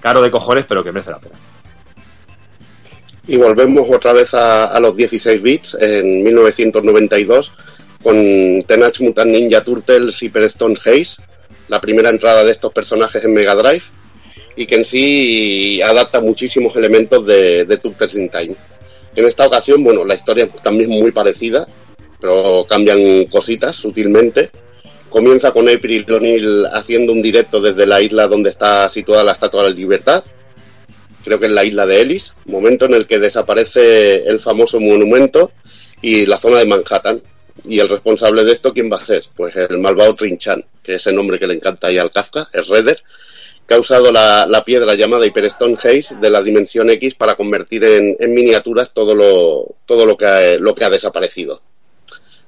Caro de cojones, pero que merece la pena. Y volvemos otra vez a, los 16 bits en 1992 con Teenage Mutant Ninja Turtles Hyper Stone Haze, la primera entrada de estos personajes en Mega Drive y que en sí adapta muchísimos elementos de, de Turtles in Time. En esta ocasión, bueno, la historia es también muy parecida, pero cambian cositas sutilmente. Comienza con April O'Neil haciendo un directo desde la isla donde está situada la Estatua de la Libertad, creo que es la isla de Ellis, momento en el que desaparece el famoso monumento y la zona de Manhattan. Y el responsable de esto, ¿quién va a ser? Pues el malvado Trinchan, que es el nombre que le encanta ahí al Kafka, es Redder, ha usado la, piedra llamada Hyperstone Haze de la dimensión X para convertir en, en miniaturas todo lo, todo lo que ha, lo que ha desaparecido.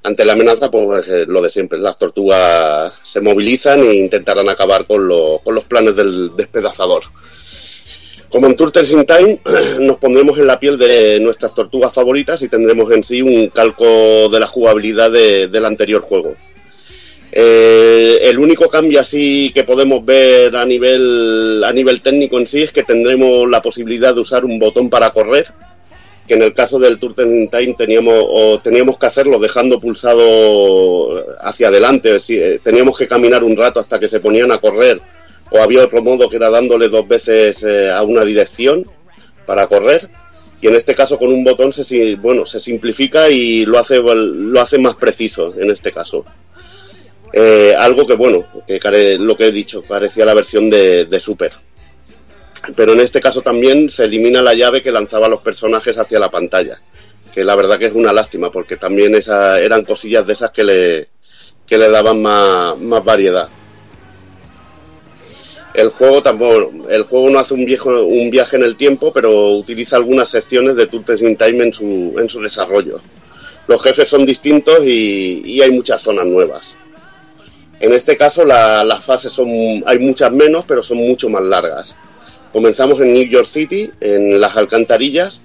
Ante la amenaza, pues eh, lo de siempre, las tortugas se movilizan e intentarán acabar con, lo- con los planes del despedazador. Como en Turtles in Time, nos pondremos en la piel de nuestras tortugas favoritas y tendremos en sí un calco de la jugabilidad de- del anterior juego. Eh, el único cambio así que podemos ver a nivel, a nivel técnico en sí es que tendremos la posibilidad de usar un botón para correr, que en el caso del in Time teníamos, o teníamos que hacerlo dejando pulsado hacia adelante, eh, teníamos que caminar un rato hasta que se ponían a correr, o había otro modo que era dándole dos veces eh, a una dirección para correr, y en este caso con un botón se, bueno, se simplifica y lo hace, lo hace más preciso en este caso. Eh, algo que, bueno, que lo que he dicho, parecía la versión de, Super. Pero en este caso también se elimina la llave que lanzaba los personajes hacia la pantalla. Que la verdad que es una lástima, porque también esa, eran cosillas de esas que le, que le daban más, más variedad. El juego tampoco, el juego no hace un, viejo, un viaje en el tiempo, pero utiliza algunas secciones de Turtles in Time en su, en su desarrollo. Los jefes son distintos y hay muchas zonas nuevas. En este caso la- las fases son, hay muchas menos, pero son mucho más largas. Comenzamos en New York City, en las alcantarillas,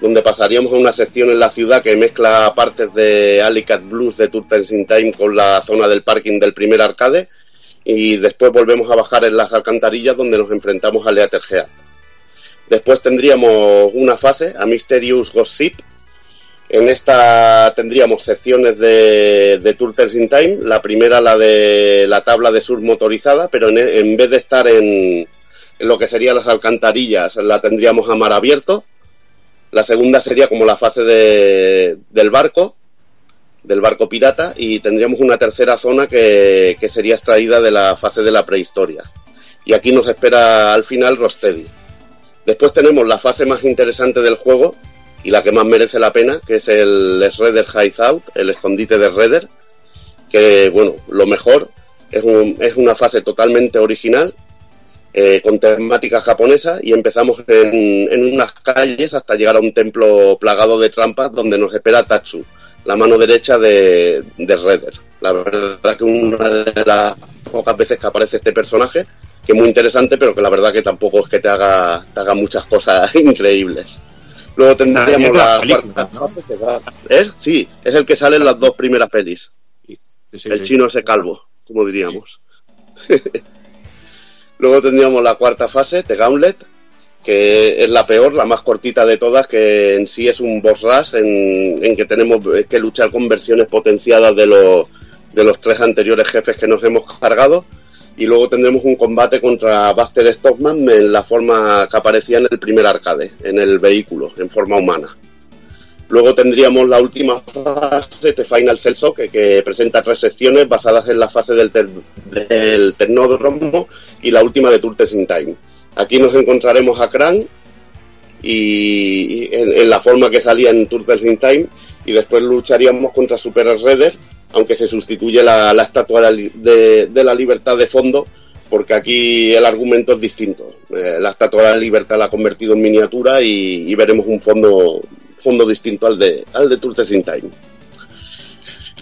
donde pasaríamos a una sección en la ciudad que mezcla partes de Alicat Blues de Turtles in Time con la zona del parking del primer arcade y después volvemos a bajar en las alcantarillas donde nos enfrentamos a Leater Gear. Después tendríamos una fase, a Mysterious Gossip. En esta tendríamos secciones de, de Turtles in Time. La primera, la de la tabla de sur motorizada, pero en, en vez de estar en, en lo que serían las alcantarillas, la tendríamos a mar abierto. La segunda sería como la fase de, del barco, del barco pirata, y tendríamos una tercera zona que, que sería extraída de la fase de la prehistoria. Y aquí nos espera al final Rosteady. Después tenemos la fase más interesante del juego y la que más merece la pena, que es el Shredder Hideout, el escondite de Shredder, que bueno, lo mejor es, un- es una fase totalmente original, eh, con temática japonesa, y empezamos en, unas calles hasta llegar a un templo plagado de trampas donde nos espera Tatsu, la mano derecha de, de Shredder. La verdad que una de las pocas veces que aparece este personaje, que es muy interesante, pero que la verdad que tampoco es que te haga, te haga muchas cosas increíbles. Luego tendríamos es la película, cuarta fase que va- ¿Es? Sí, es el que sale en las dos primeras pelis. el sí. chino ese calvo, como diríamos. Luego tendríamos la cuarta fase, The Gauntlet, que es la peor, la más cortita de todas, que en sí es un boss rush en, en que tenemos que luchar con versiones potenciadas de los, de los tres anteriores jefes que nos hemos cargado. Y luego tendremos un combate contra Buster Stockman en la forma que aparecía en el primer arcade, en el vehículo, en forma humana. Luego tendríamos la última fase, The Final Cell Shock, que, presenta tres secciones basadas en la fase del, ter- del y la última de Turtles in Time. Aquí nos encontraremos a Krang y en, en la forma que salía en Turtles in Time y después lucharíamos contra Super Shredder aunque se sustituye la, estatua de, la libertad de fondo, porque aquí el argumento es distinto. Eh, la estatua de la libertad la ha convertido en miniatura y, veremos un fondo, fondo distinto al de, al de in Time.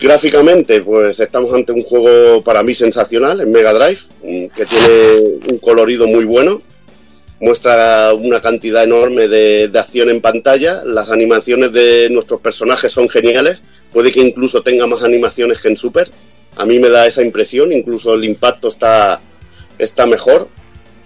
Gráficamente, pues estamos ante un juego para mí sensacional en Mega Drive, mm, que tiene un colorido muy bueno, muestra una cantidad enorme de acción en pantalla, las animaciones de nuestros personajes son geniales, puede que incluso tenga más animaciones que en Super, a mí me da esa impresión, incluso el impacto está, está mejor,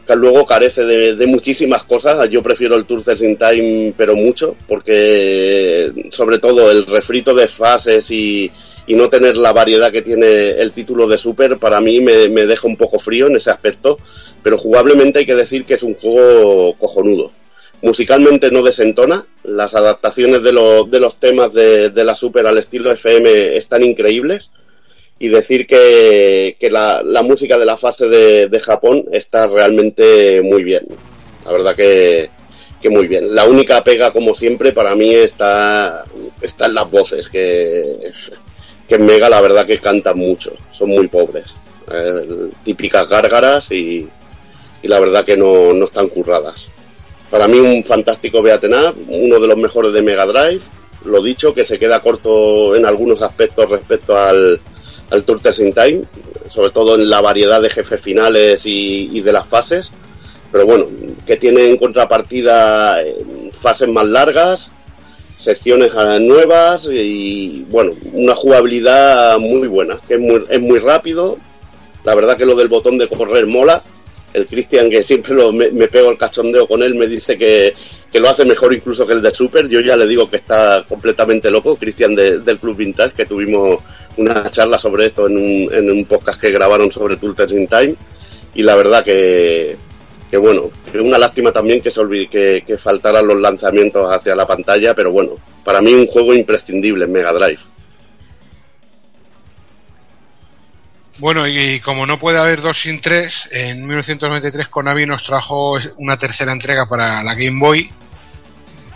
que luego carece de, muchísimas cosas, yo prefiero el Turtles in Time pero mucho, porque sobre todo el refrito de fases y, y no tener la variedad que tiene el título de Super para mí me, me deja un poco frío en ese aspecto, pero jugablemente hay que decir que es un juego cojonudo. Musicalmente no desentona, las adaptaciones de, los- de los temas de, de la Super al estilo FM están increíbles y decir que, que la, la música de la fase de, de Japón está realmente muy bien. La verdad que, que muy bien. La única pega, como siempre, para mí está, está en las voces, que, que Mega la verdad que cantan mucho, son muy pobres. Eh, típicas gárgaras y, y la verdad que no, no están curradas. Para mí un fantástico Beaten Up, uno de los mejores de Mega Drive, lo dicho, que se queda corto en algunos aspectos respecto al, al Turtles in Time, sobre todo en la variedad de jefes finales y, y de las fases, pero bueno, que tiene en contrapartida eh, fases más largas, secciones nuevas y bueno, una jugabilidad muy buena, que es muy, es muy rápido, la verdad que lo del botón de correr mola, el Cristian que siempre lo- me, pego el cachondeo con él me dice que, que lo hace mejor incluso que el de Super, yo ya le digo que está completamente loco, Cristian de- del Club Vintage, que tuvimos una charla sobre esto en un, en un podcast que grabaron sobre Turtles in Time y la verdad que, que bueno, que una lástima también que se olvide que, que faltaran los lanzamientos hacia la pantalla, pero bueno, para mí un juego imprescindible en Mega Drive. Bueno, y como no puede haber dos sin tres, en 1993 Konami nos trajo una tercera entrega para la Game Boy,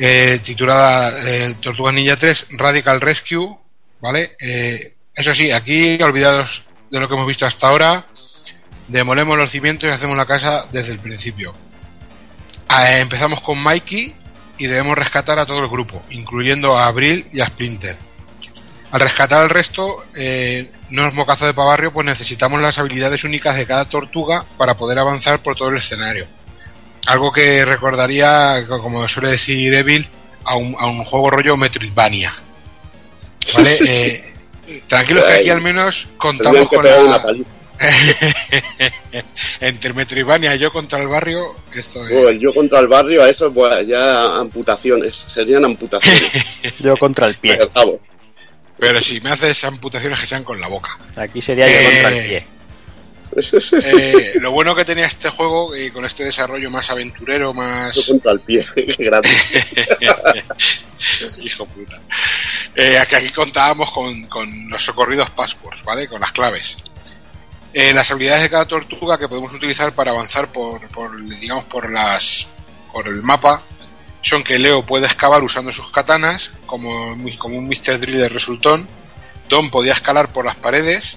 eh, titulada eh, Tortugas Ninja 3 Radical Rescue, ¿vale? Eh, eso sí, aquí olvidados de lo que hemos visto hasta ahora, demolemos los cimientos y hacemos la casa desde el principio. Eh, empezamos con Mikey y debemos rescatar a todo el grupo, incluyendo a Abril y a Splinter. Al rescatar al resto, eh, no es mocazo de pavarrio, pues necesitamos las habilidades únicas de cada tortuga para poder avanzar por todo el escenario. Algo que recordaría, como suele decir Evil, a un, a un juego rollo Metroidvania. ¿Vale? Eh, tranquilos que aquí al menos contamos con pegar una la... paliza. Entre Metroidvania y yo contra el barrio, esto es... Yo contra el barrio, a eso pues ya amputaciones, serían amputaciones. Yo contra el pie. Pero, Pero si me haces amputaciones que sean con la boca. Aquí sería yo Eh, contra el pie. Eh, lo bueno que tenía este juego y con este desarrollo más aventurero, más yo contra el pie, grande. hijo puta, eh, que aquí contábamos con, con los socorridos passwords, ¿vale? Con las claves. Eh, las habilidades de cada tortuga que podemos utilizar para avanzar por, por digamos, por las, por el mapa son que Leo puede excavar usando sus katanas, como, un Mr. Driller resultón. Don podía escalar por las paredes.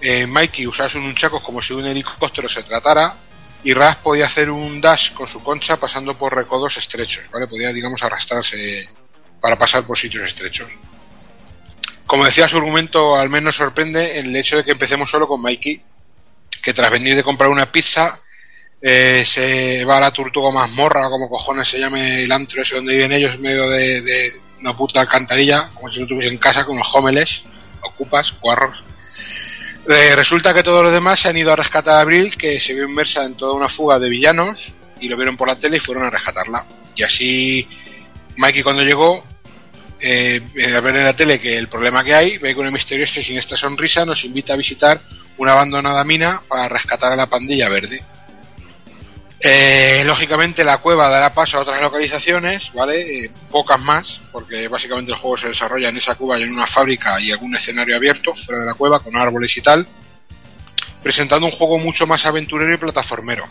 Eh, Mikey usaba sus nunchakos como si un helicóptero se tratara. Y Raz podía hacer un dash con su concha pasando por recodos estrechos, ¿vale? Podía, digamos, arrastrarse para pasar por sitios estrechos. Como decía, su argumento al menos sorprende el hecho de que empecemos solo con Mikey, que tras venir de comprar una pizza, eh, se va a la tortuga mazmorra, como cojones se llame el antro ese donde viven ellos, en medio de, una puta alcantarilla, como si lo tuviese en casa con los homeles, ocupas, cuarros. Eh, resulta que todos los demás se han ido a rescatar a Abril, que se vio inmersa en toda una fuga de villanos, y lo vieron por la tele y fueron a rescatarla. Y así, Mikey cuando llegó, eh, al ver en la tele que el problema que hay, ve que una misteriosa y sin esta sonrisa nos invita a visitar una abandonada mina para rescatar a la pandilla verde. Eh, lógicamente la cueva dará paso a otras localizaciones, ¿vale? Eh, pocas más, porque básicamente el juego se desarrolla en esa cueva y en una fábrica y algún escenario abierto fuera de la cueva con árboles y tal, presentando un juego mucho más aventurero y plataformero.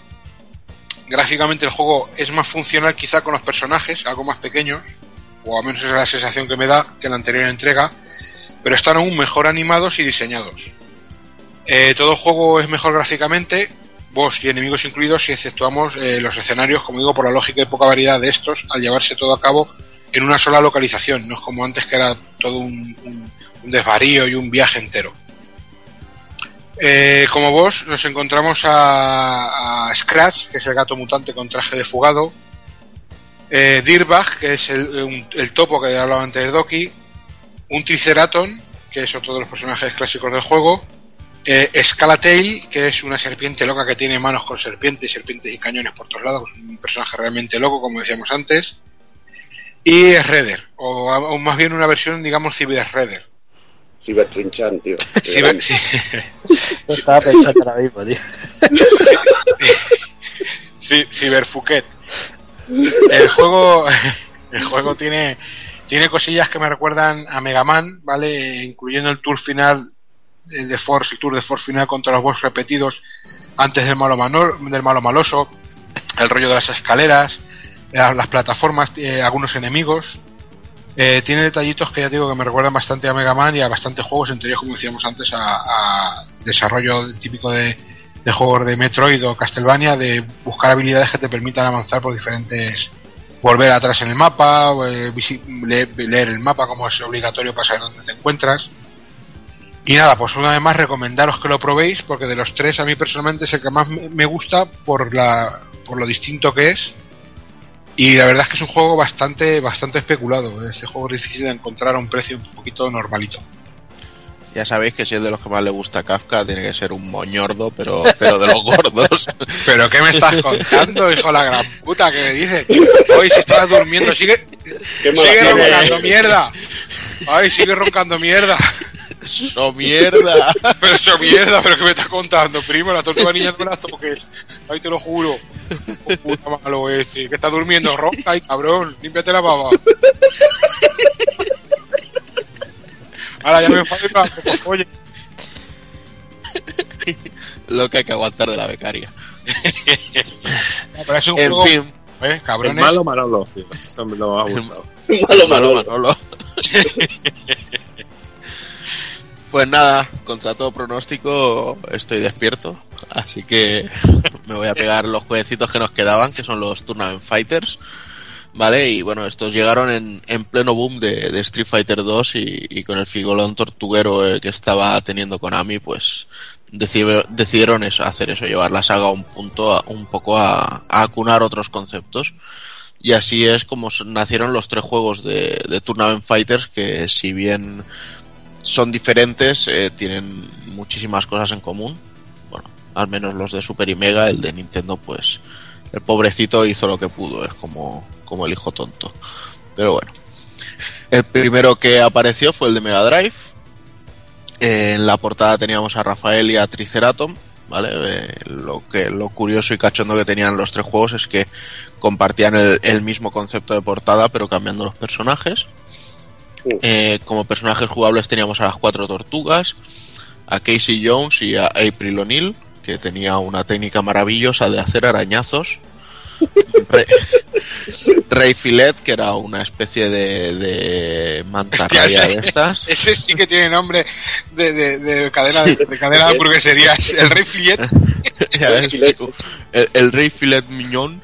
Gráficamente el juego es más funcional quizá con los personajes, algo más pequeños, o al menos esa es la sensación que me da que la anterior entrega, pero están aún mejor animados y diseñados. Eh, todo el juego es mejor gráficamente, boss y enemigos incluidos, si exceptuamos eh, los escenarios, como digo, por la lógica y poca variedad de estos, al llevarse todo a cabo en una sola localización, no es como antes que era todo un, desvarío y un viaje entero. Eh, como boss nos encontramos a, a Scratch, que es el gato mutante con traje de fugado, eh, Dirtbag, que es el, el topo que hablaba antes de Doki, un Triceraton, que es otro de los personajes clásicos del juego, eh, Scalatail, que es una serpiente loca que tiene manos con serpientes, serpientes y cañones por todos lados, un personaje realmente loco, como decíamos antes, y Redder, o, o más bien una versión, digamos, Cyber Redder. Cibertrinchan, tío. Ciber- sí. Lo estaba pensando ahora mismo, tío. Sí, Cyberfuquet. El juego, el juego tiene, tiene cosillas que me recuerdan a Mega Man, ¿vale? Incluyendo el tour final eh, de Force, el tour de Force final contra los boss repetidos antes del malo, mano- del malo maloso, el rollo de las escaleras, las, plataformas, eh, algunos enemigos. Eh, tiene detallitos que ya digo que me recuerdan bastante a Mega Man y a bastantes juegos, entre ellos, como decíamos antes, a, desarrollo típico de, de juegos de Metroid o Castlevania, de buscar habilidades que te permitan avanzar por diferentes. volver atrás en el mapa, eh, leer el mapa como es obligatorio para saber dónde te encuentras. Y nada, pues una vez más recomendaros que lo probéis, porque de los tres a mí personalmente es el que más me gusta por, la, por lo distinto que es. Y la verdad es que es un juego bastante, bastante especulado. Este juego es difícil de encontrar a un precio un poquito normalito. Ya sabéis que si es de los que más le gusta a Kafka, tiene que ser un moñordo, pero, pero de los gordos. ¿Pero qué me estás contando, hijo de la gran puta? que me dices? Hoy si estás durmiendo, sigue, sigue roncando mierda. Ay, sigue roncando mierda. ¡Eso mierda! Pero eso mierda, pero ¿qué me estás contando, primo? La tortuga niña no la toques. Ay, te lo juro. Oh, puta malo este. Que está durmiendo, ronca y cabrón. Límpiate la baba. Ahora ya me enfado y me hago, oye. Lo que hay que aguantar de la becaria. No, pero es un En juego, fin. ¿eh? El Cabrones. malo Manolo, tío. Eso me lo ha gustado. Malo, Manolo, malo. Manolo. Pues nada, contra todo pronóstico estoy despierto, así que me voy a pegar los jueguecitos que nos quedaban, que son los Tournament Fighters, ¿vale? Y bueno, estos llegaron en, en pleno boom de, Street Fighter 2 y, con el figolón tortuguero eh, que estaba teniendo Konami, pues decidieron eso, hacer eso, llevar la saga a un punto, a- un poco a, a acunar otros conceptos. Y así es como nacieron los tres juegos de, de Tournament Fighters, que si bien son diferentes, eh, tienen muchísimas cosas en común. Bueno, al menos los de Super y Mega, el de Nintendo, pues el pobrecito hizo lo que pudo, es como, como el hijo tonto. Pero bueno. El primero que apareció fue el de Mega Drive. Eh, en la portada teníamos a Rafael y a Triceratom. ¿Vale? Eh, lo que lo curioso y cachondo que tenían los tres juegos es que compartían el, el mismo concepto de portada, pero cambiando los personajes. Eh, como personajes jugables teníamos a las cuatro tortugas, a Casey Jones y a April O'Neil, que tenía una técnica maravillosa de hacer arañazos. Rey, Rey Filet, que era una especie de, de mantarraya de estas. Ese sí que tiene nombre de, de, de cadena de, de cadena de hamburgueserías. El Rey Filet ves, el, el Rey Filet Miñón.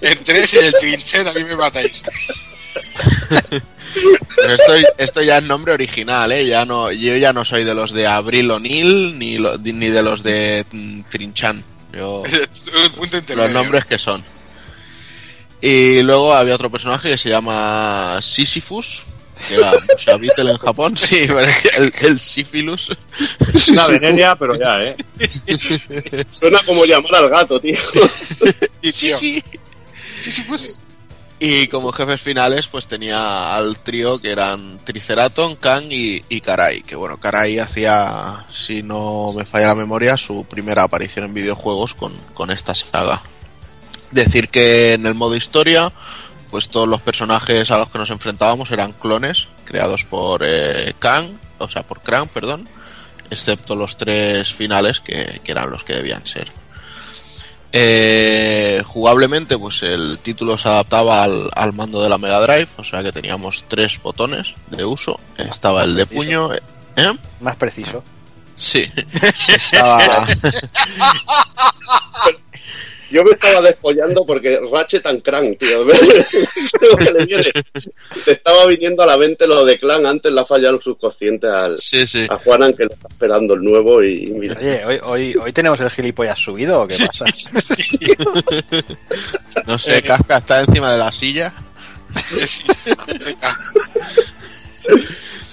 en tres y el Trinchet, a mí me matáis. Pero esto, esto ya es nombre original, ¿eh? Ya no, yo ya no soy de los de Abril O'Neill ni, lo- ni de los de mm, Trinchan. Yo, los nombres que son. Y luego había otro personaje que se llama Sisyphus, que era Beetle en Japón. Sí, el, el Sífilus. Es una veneria, pero ya, ¿eh? Suena como llamar al gato, tío. Sí, Sí, tío. Y como jefes finales, pues tenía al trío que eran Triceraton, Kang y, y Karai. Que bueno, Karai hacía, si no me falla la memoria, su primera aparición en videojuegos con, con esta saga. Decir que en el modo historia, pues todos los personajes a los que nos enfrentábamos eran clones creados por eh, Kang, o sea, por Krang, perdón, excepto los tres finales que, que eran los que debían ser. Eh, jugablemente, pues el título se adaptaba al, al mando de la Mega Drive, o sea que teníamos tres botones de uso. Estaba el de puño. ¿eh? Más preciso. Sí. Estaba. Yo me estaba despollando porque Ratchet and Crank, tío. Lo que le viene. Te estaba viniendo a la mente lo de Clan antes la falla del subconsciente al, Sí, sí. a Juanan que le está esperando el nuevo y, y mira. Oye, hoy, hoy, hoy tenemos el gilipollas subido o qué pasa? No sé, Casca está encima de la silla.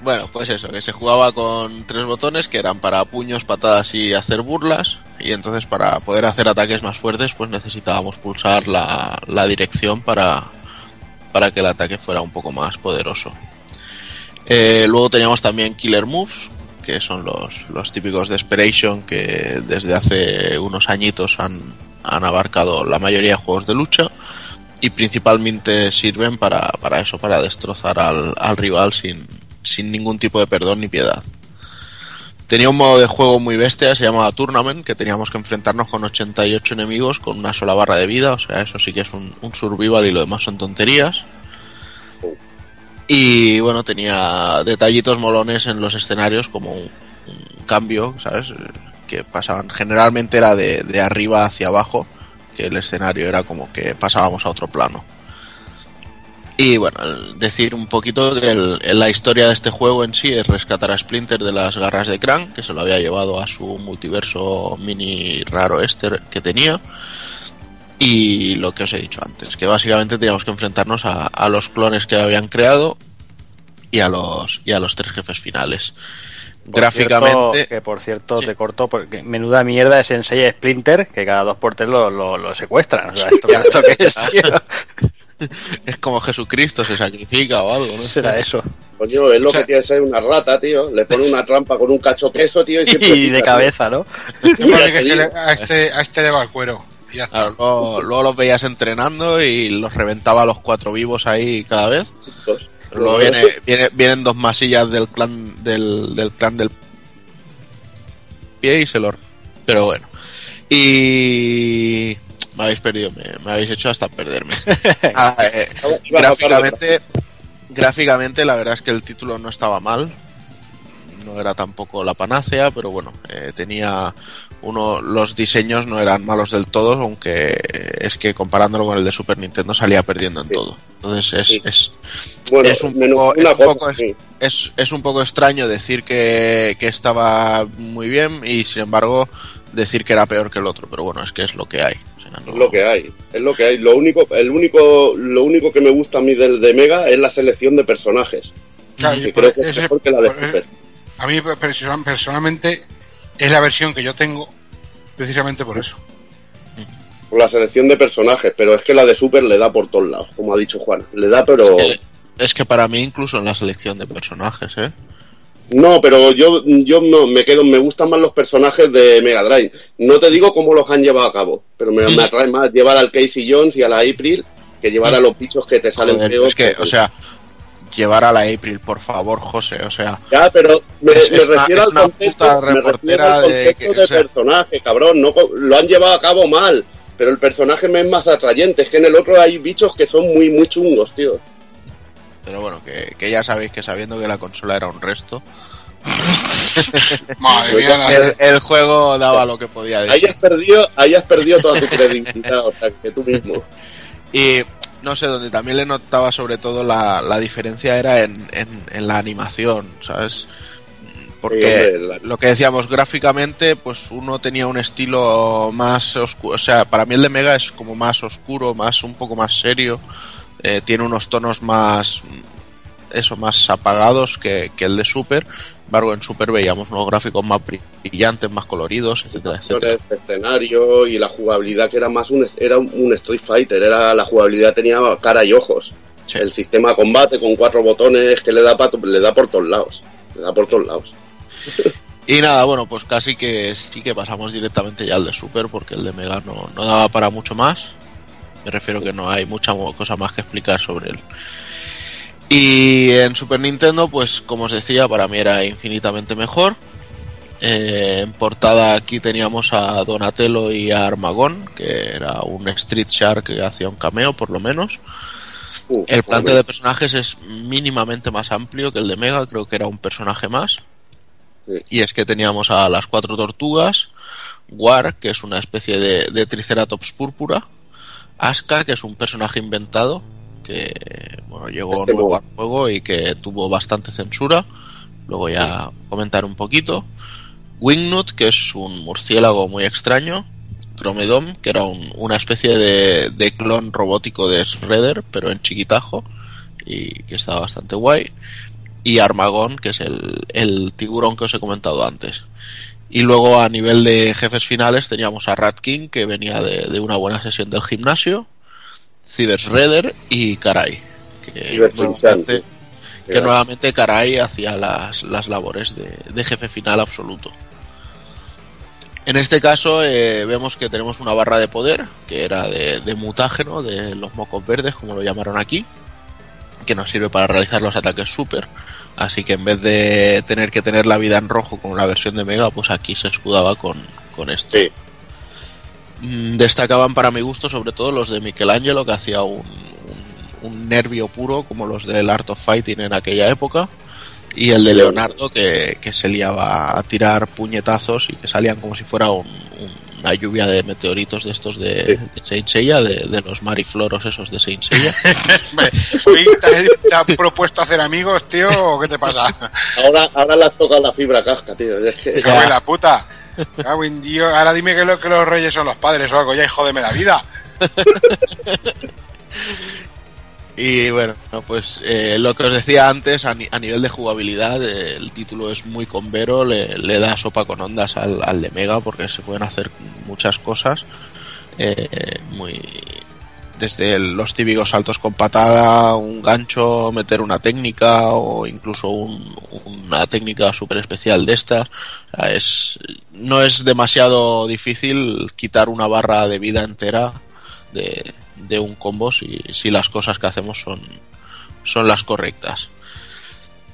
Bueno, pues eso, que se jugaba con tres botones que eran para puños, patadas y hacer burlas. Y entonces para poder hacer ataques más fuertes, pues necesitábamos pulsar la, la dirección para, para que el ataque fuera un poco más poderoso. Eh, luego teníamos también Killer Moves, que son los, los típicos de Desperation que desde hace unos añitos han, han abarcado la mayoría de juegos de lucha y principalmente sirven para, para eso, para destrozar al, al rival sin, sin ningún tipo de perdón ni piedad. Tenía un modo de juego muy bestia, se llamaba Tournament, que teníamos que enfrentarnos con 88 enemigos con una sola barra de vida, o sea, eso sí que es un, un survival y lo demás son tonterías. Y bueno, tenía detallitos molones en los escenarios como un, cambio, ¿sabes? Que pasaban, generalmente era de, de arriba hacia abajo, que el escenario era como que pasábamos a otro plano. Y bueno, decir un poquito que el- la historia de este juego en sí es rescatar a Splinter de las garras de Krang, que se lo había llevado a su multiverso mini raro este que tenía. Y lo que os he dicho antes, que básicamente teníamos que enfrentarnos a, a los clones que habían creado y a los, y a los tres jefes finales. Por Gráficamente, cierto, que por cierto te corto porque menuda mierda es Sensei Splinter que cada dos por tres lo, lo, lo secuestran. O sea, ¿esto, esto qué es, tío? es como Jesucristo se sacrifica o algo, ¿no? Será eso. Coño, es lo O sea- que tiene que ser una rata, tío. Le pone una trampa con un cacho queso, tío, y siempre Y de cabeza, ¿no? Que a, este, a este le va el cuero. Y ya está. Claro, luego, luego los veías entrenando y los reventaba a los cuatro vivos ahí cada vez. Pues, Pero luego viene, viene- vienen dos masillas del clan del, del clan del pie y se lo... Pero bueno. Y... Me habéis perdido, me, me habéis hecho hasta perderme. Ah, eh, Iba a gráficamente, gráficamente la verdad es que el título no estaba mal. No era tampoco la panacea, pero bueno, eh, tenía uno, los diseños no eran malos del todo, aunque es que comparándolo con el de Super Nintendo salía perdiendo en todo. Entonces es, Sí. es, Bueno, es un menos poco, una es un cosa, poco- sí. es, es un poco extraño decir que, que estaba muy bien y sin embargo decir que era peor que el otro, pero bueno, es que es lo que hay. Es lo que hay, es lo que hay. Lo único, el único, lo único que me gusta a mí del de Mega es la selección de personajes. Claro, y que por creo que es ese- mejor que la de por- Super. A mí person- personalmente es la versión que yo tengo precisamente por eso. Por la selección de personajes, pero es que la de Super le da por todos lados, como ha dicho Juan. Le da, pero. Es que, es que para mí incluso en la selección de personajes, ¿eh? No, pero yo, yo no, me quedo, me gustan más los personajes de Mega Drive. No te digo cómo los han llevado a cabo, pero me, me atrae más llevar al Casey Jones y a la April que llevar a los bichos que te salen Joder, feos. es que, o sea, llevar a la April, por favor, José, o sea, Ya, pero me, Es- me es refiero al concepto, puta reportera al de que- de o sea- personaje, cabrón. No, lo han llevado a cabo mal, pero el personaje me es más atrayente. Es que en el otro hay bichos que son muy, muy chungos, tío. Pero bueno, que, que ya sabéis que sabiendo que la consola era un resto, Madre mía, la- el, el juego daba lo que podía decir. has perdido, ahí has perdido toda tu credibilidad, o sea, que tú mismo. Y no sé, donde también le notaba sobre todo la, la diferencia era en, en, en la animación, ¿sabes? Porque Sí, hombre, la- lo que decíamos gráficamente, pues uno tenía un estilo más oscuro, o sea, para mí el de Mega es como más oscuro, más un poco más serio, eh, tiene unos tonos más, eso, más apagados que, que el de Super. Embargo, en Super veíamos unos gráficos más brillantes, más coloridos, etcétera, etcétera. El escenario y la jugabilidad que era más un, era un Street Fighter, era la jugabilidad tenía cara y ojos. Sí. El sistema de combate con cuatro botones que le da, pa- le da por todos lados. Le da por todos lados. Y nada, bueno, pues casi que sí que pasamos directamente ya al de Super porque el de Mega no, no daba para mucho más. Me refiero que no hay mucha cosa más que explicar sobre él. Y en Super Nintendo, pues como os decía, para mí era infinitamente mejor. Eh, en portada aquí teníamos a Donatello y a Armagón, que era un Street Shark que hacía un cameo por lo menos. Uh, El planteo de personajes es mínimamente más amplio que el de Mega, creo que era un personaje más. Sí. Y es que teníamos a las cuatro tortugas, War, que es una especie de, de Triceratops púrpura, Aska, que es un personaje inventado, que bueno, llegó Este nuevo al juego y que tuvo bastante censura. Luego ya comentar un poquito. Wingnut, que es un murciélago muy extraño. Chromedom, que era un- una especie de, de clon robótico de Shredder, pero en chiquitajo, y que estaba bastante guay. Y Armagón, que es el, el tiburón que os he comentado antes. Y luego a nivel de jefes finales teníamos a Rat King, que venía de, de una buena sesión del gimnasio, Cyber Shredder y Karai. Que, nuevamente, que nuevamente Karai hacía las, las labores de, de jefe final absoluto. En este caso eh, vemos que tenemos una barra de poder, que era de, de mutágeno, de los mocos verdes, como lo llamaron aquí, que nos sirve para realizar los ataques super. Así que en vez de tener que tener la vida en rojo como la versión de Mega, pues aquí se escudaba con, con esto. Sí. Mm, Destacaban para mi gusto sobre todo los de Michelangelo, que hacía un, un- un nervio puro como los del Art of Fighting en aquella época. Y el de Leonardo, que, que se liaba a tirar puñetazos y que salían como si fuera un- un- una lluvia de meteoritos de estos de, de Saint Seiya, de, de los marifloros esos de Saint Seiya. ¿Te te has propuesto hacer amigos, tío? ¿O qué te pasa? Ahora, ahora le has tocado la fibra casca, tío. Es que- Cago en la puta. Cago en Dios. Ahora dime que, lo- que los reyes son los padres o algo ya y jódeme la vida. Y bueno, no, pues eh, lo que os decía antes, a, a nivel de jugabilidad, el título es muy convero, le, da sopa con ondas al, al de Mega porque se pueden hacer muchas cosas. eh, muy desde los típicos saltos con patada, un gancho, meter una técnica o incluso un- una técnica súper especial de estas. O sea, es, no es demasiado difícil quitar una barra de vida entera de, de un combo si, si las cosas que hacemos son, son las correctas.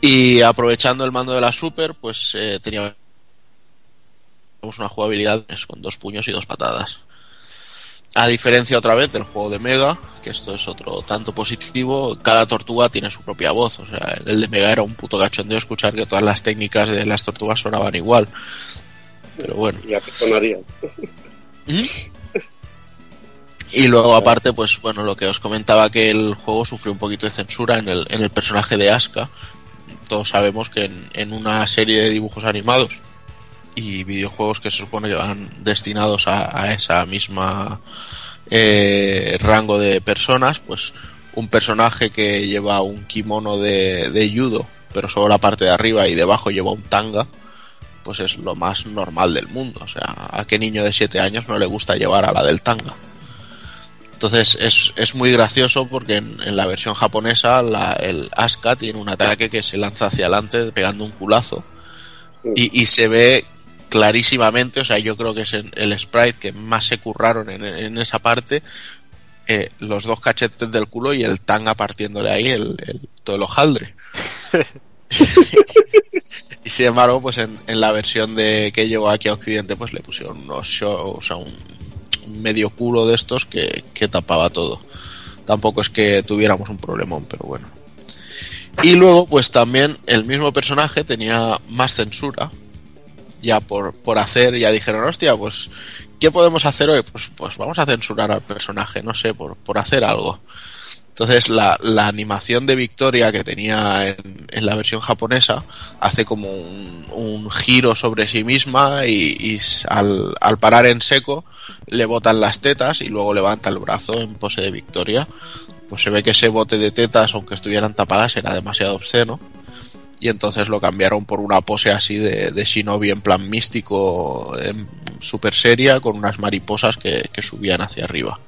Y aprovechando el mando de la Super, pues eh, teníamos una jugabilidad pues, con dos puños y dos patadas. A diferencia otra vez del juego de Mega, que esto es otro tanto positivo, cada tortuga tiene su propia voz. O sea, en el de Mega era un puto cachondeo escuchar que todas las técnicas de las tortugas sonaban igual. Pero bueno. Ya que sonaría. Y luego aparte, pues bueno, lo que os comentaba que el juego sufrió un poquito de censura en el, en el personaje de Asuka. Todos sabemos que en, en una serie de dibujos animados y videojuegos que se supone que van destinados a, a esa misma eh, rango de personas, pues un personaje que lleva un kimono de, de judo, pero solo la parte de arriba y debajo lleva un tanga, pues es lo más normal del mundo. O sea, a qué niño de 7 años no le gusta llevar a la del tanga. Entonces es, es muy gracioso porque en, en la versión japonesa la- el Asuka tiene un ataque que se lanza hacia adelante pegando un culazo y, y se ve clarísimamente, o sea, yo creo que es en- el sprite que más se curraron en, en esa parte, eh, los dos cachetes del culo y el tanga partiéndole ahí el, el- todo el hojaldre. y sin embargo, pues en, en la versión de que llegó aquí a Occidente, pues le pusieron unos shows, o sea, un medio culo de estos que, que tapaba todo. Tampoco es que tuviéramos un problemón, pero bueno. Y luego, pues también el mismo personaje tenía más censura. Ya por, por hacer, ya dijeron, hostia, pues, ¿qué podemos hacer hoy? Pues, pues vamos a censurar al personaje, no sé, por, por hacer algo. Entonces la, la animación de Victoria que tenía en, en la versión japonesa hace como un, un giro sobre sí misma y, al, al parar en seco le botan las tetas y luego levanta el brazo en pose de Victoria. Pues se ve que ese bote de tetas, aunque estuvieran tapadas, era demasiado obsceno. Y entonces lo cambiaron por una pose así de, de Shinobi en plan místico, en super seria, con unas mariposas que, que subían hacia arriba.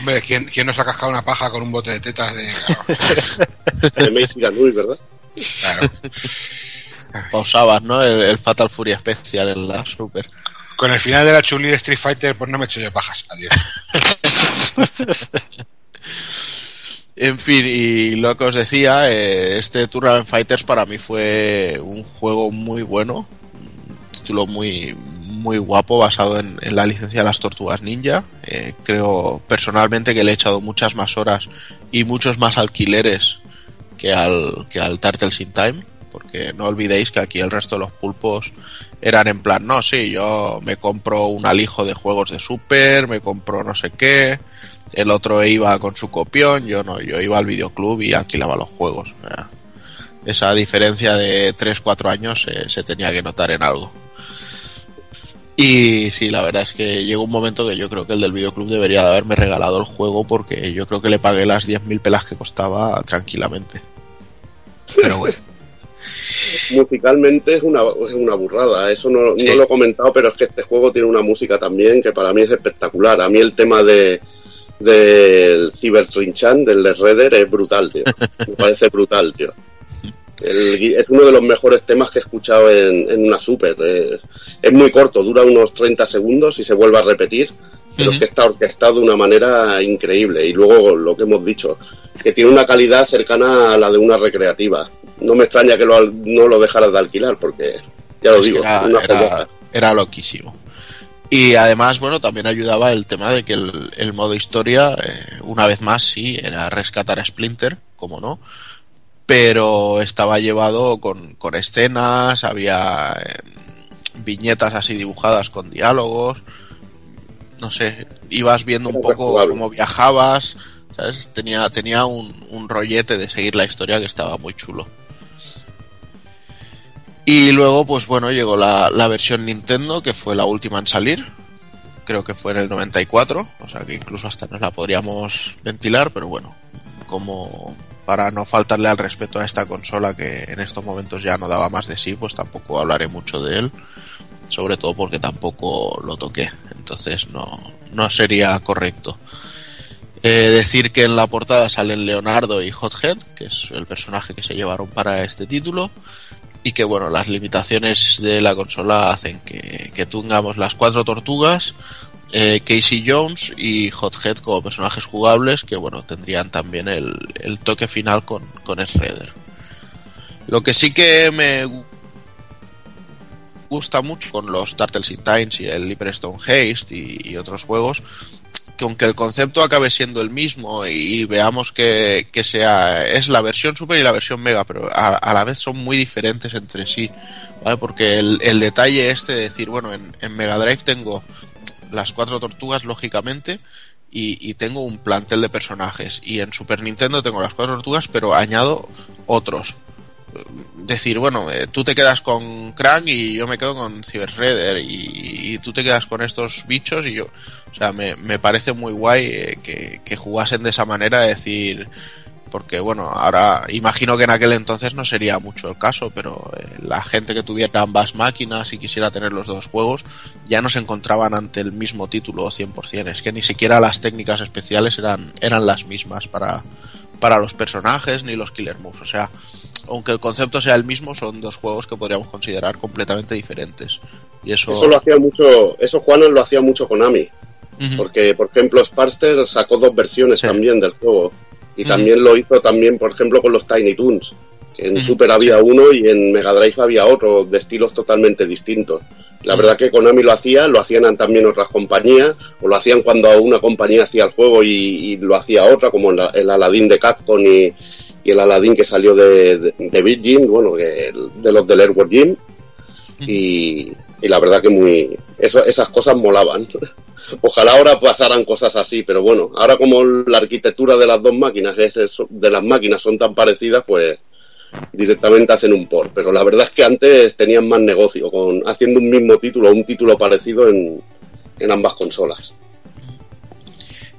Hombre, ¿quién, quién nos ha cascado una paja con un bote de tetas de... Ganui, ¿verdad? Claro. Pausabas, ¿no? El, el Fatal Fury especial en la Super. Con el final de la chuli de Street Fighter, pues no me echo yo pajas. Adiós. En fin, y lo que os decía, eh, este Tournament Fighters para mí fue un juego muy bueno, un título muy muy guapo basado en, la licencia de las Tortugas Ninja. Eh, creo personalmente que le he echado muchas más horas y muchos más alquileres que al, que al Turtles in Time, porque no olvidéis que aquí el resto de los pulpos eran en plan, no, sí, yo me compro un alijo de juegos de Super, me compro no sé qué, el otro iba con su copión, yo no, yo iba al videoclub y alquilaba los juegos. Esa diferencia de 3-4 años eh, se tenía que notar en algo. Y sí, la verdad es que llegó un momento que yo creo que el del videoclub debería de haberme regalado el juego porque yo creo que le pagué las 10.000 pelas que costaba tranquilamente. Pero bueno. Musicalmente es una, es una burrada, eso no, no lo he comentado, pero es que este juego tiene una música también que para mí es espectacular. A mí el tema de del Cyber Trinchan, del de Redder, es brutal, tío. Me parece brutal, tío. El- es uno de los mejores temas que he escuchado en, en una Super. eh, es muy corto, dura unos 30 segundos y se vuelve a repetir, pero es que está orquestado de una manera increíble. Y luego lo que hemos dicho, que tiene una calidad cercana a la de una recreativa. No me extraña que lo, no lo dejaras de alquilar, porque ya lo Es digo, era, una era loquísimo. Y además, bueno, también ayudaba el tema de que el, el modo historia, eh, una vez más, sí, era rescatar a Splinter, como no, pero estaba llevado con, con escenas, había eh, viñetas así dibujadas con diálogos, no sé, ibas viendo un poco cómo viajabas, ¿sabes? Tenía, tenía un, un rollete de seguir la historia que estaba muy chulo. Y luego, pues bueno, llegó la, la versión Nintendo, que fue la última en salir. Creo que fue en el 94, o sea que incluso hasta nos la podríamos ventilar, pero bueno, como para no faltarle al respeto a esta consola que en estos momentos ya no daba más de sí, pues tampoco hablaré mucho de él, sobre todo porque tampoco lo toqué, entonces no, no sería correcto. Eh, decir que en la portada salen Leonardo y Hothead, que es el personaje que se llevaron para este título, y que bueno, las limitaciones de la consola hacen que, que tengamos las cuatro tortugas, eh, Casey Jones y Hothead como personajes jugables, que bueno, tendrían también el, el toque final con, con Shredder. Lo que sí que me gu- gusta mucho con los Turtles in Times y el Liberstone Haste y, otros juegos, que aunque el concepto acabe siendo el mismo y veamos que, que sea es la versión Super y la versión Mega, pero a, a la vez son muy diferentes entre sí, ¿vale? Porque el, el detalle este de decir, bueno, en, en Mega Drive tengo las cuatro tortugas, lógicamente, y, y tengo un plantel de personajes, y en Super Nintendo tengo las cuatro tortugas, pero añado otros. Decir, bueno, eh, tú te quedas con Krang y yo me quedo con Cyber y tú te quedas con estos bichos y yo, o sea, me, me parece muy guay eh, que, que jugasen de esa manera, decir, porque bueno, ahora imagino que en aquel entonces no sería mucho el caso, pero eh, la gente que tuviera ambas máquinas y quisiera tener los dos juegos ya no se encontraban ante el mismo título 100%, es que ni siquiera las técnicas especiales eran, eran las mismas para, para los personajes ni los killer moves, o sea, aunque el concepto sea el mismo, son dos juegos que podríamos considerar completamente diferentes. Y eso, Eso lo hacía mucho, eso Juanan lo hacía mucho Konami. Ujú. Porque, por ejemplo, Sparster sacó dos versiones también del juego. Y también lo hizo también, por ejemplo, con los Tiny Toons. Que en Super había uno y en Mega Drive había otro, de estilos totalmente distintos. La verdad que Konami lo hacía, lo hacían también otras compañías, o lo hacían cuando una compañía hacía el juego y, y lo hacía otra, como la- el Aladdin de Capcom y, y el Aladdin que salió de, de, de Virgin, bueno, que el- de los del Airworld Gym. Y, y la verdad que muy eso, esas cosas molaban. Ojalá ahora pasaran cosas así, pero bueno, ahora como la arquitectura de las dos máquinas, es de las máquinas son tan parecidas, pues directamente hacen un port. Pero la verdad es que antes tenían más negocio con haciendo un mismo título, un título parecido en, en ambas consolas.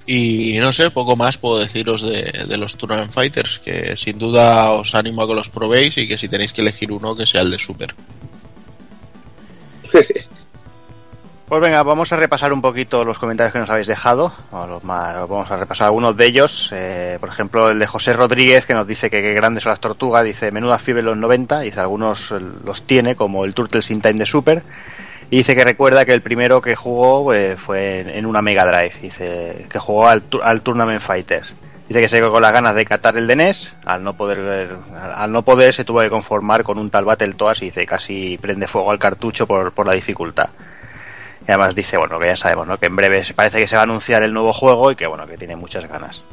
Y no sé, poco más puedo deciros de, de los Tournament Fighters, que sin duda os animo a que los probéis y que si tenéis que elegir uno, que sea el de Super. Pues venga, vamos a repasar un poquito los comentarios que nos habéis dejado. vamos a repasar algunos de ellos. Eh, por ejemplo, el de José Rodríguez, que nos dice que grandes son las tortugas. Dice, menuda fiebre en los 90. Dice, algunos eh, los tiene, como el Turtles in Time de Super. Y dice que recuerda que el primero que jugó eh, fue en, una Mega Drive. Dice que jugó al, al Tournament Fighters. Dice que se quedó con las ganas de catar el de NES, al no poder al no poder se tuvo que conformar con un tal Battletoads y dice casi prende fuego al cartucho por, por la dificultad. Y además dice, bueno, que ya sabemos, ¿no? Que en breve parece que se va a anunciar el nuevo juego y que bueno, que tiene muchas ganas.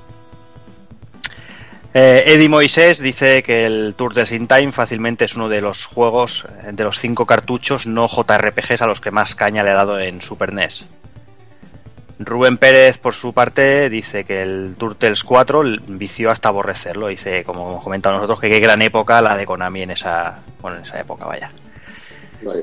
Eh, Eddie Moisés dice que el Turtles in Time fácilmente es uno de los juegos, de los cinco cartuchos no JRPGs a los que más caña le ha dado en Super NES. Rubén Pérez, por su parte, dice que el Turtles 4 l- vició hasta aborrecerlo. Dice, como hemos comentado nosotros, que qué gran época la de Konami en esa, bueno, en esa época, vaya. Vaya.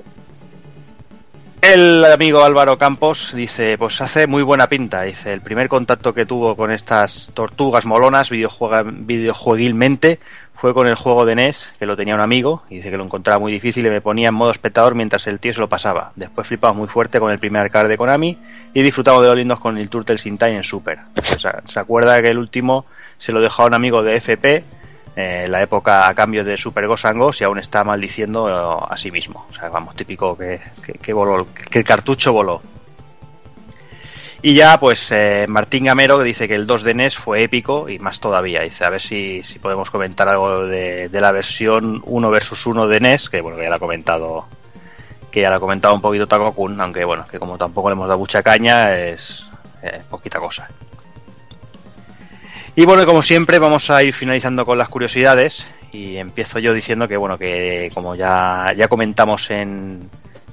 El amigo Álvaro Campos dice, pues hace muy buena pinta. Dice, el primer contacto que tuvo con estas tortugas molonas videojueguilmente fue con el juego de NES, que lo tenía un amigo, y dice que lo encontraba muy difícil y me ponía en modo espectador mientras el tío se lo pasaba. Después flipamos muy fuerte con el primer arcade de Konami y disfrutamos de los lindos con el Turtles in Time en Super. Se acuerda que el último se lo dejó a un amigo de FP eh, la época a cambio de Super Ghost y aún está maldiciendo eh, a sí mismo. O sea, vamos, típico que, que, que voló, que el cartucho voló. Y ya, pues eh, Martín Gamero que dice que el 2 de NES fue épico y más todavía. Dice, a ver si, si podemos comentar algo de, la versión 1 versus 1 de NES, que bueno, que ya lo ha comentado que ya lo ha comentado un poquito Takokun, aunque bueno, que como tampoco le hemos dado mucha caña, es eh, poquita cosa. Y bueno, como siempre, vamos a ir finalizando con las curiosidades. Y empiezo yo diciendo que, bueno, que como ya, ya comentamos en,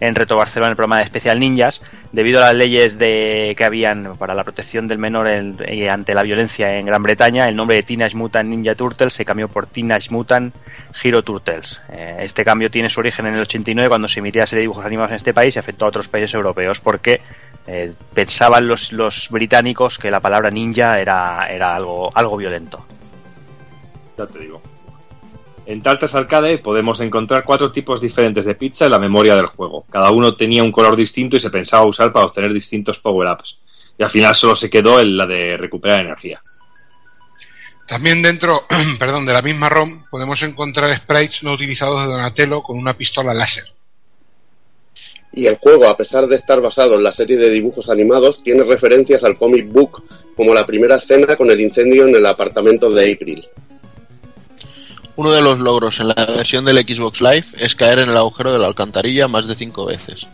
en Reto Barcelona, el programa de Especial Ninjas, debido a las leyes de, que habían para la protección del menor en- eh, ante la violencia en Gran Bretaña, el nombre de Teenage Mutant Ninja Turtles se cambió por Teenage Mutant Hero Turtles. Eh, este cambio tiene su origen en el 89 cuando se emitía la serie de dibujos animados en este país y afectó a otros países europeos porque eh, pensaban los, los británicos que la palabra ninja era, era algo, algo violento. Ya te digo. En Tartas Arcade podemos encontrar cuatro tipos diferentes de pizza en la memoria del juego. Cada uno tenía un color distinto y se pensaba usar para obtener distintos power-ups. Y al final solo se quedó en la de recuperar energía. También dentro, perdón, de la misma ROM podemos encontrar sprites no utilizados de Donatello con una pistola láser. Y el juego, a pesar de estar basado en la serie de dibujos animados, tiene referencias al comic book, como la primera escena con el incendio en el apartamento de April. Uno de los logros en la versión del Xbox Live es caer en el agujero de la alcantarilla más de 5 veces.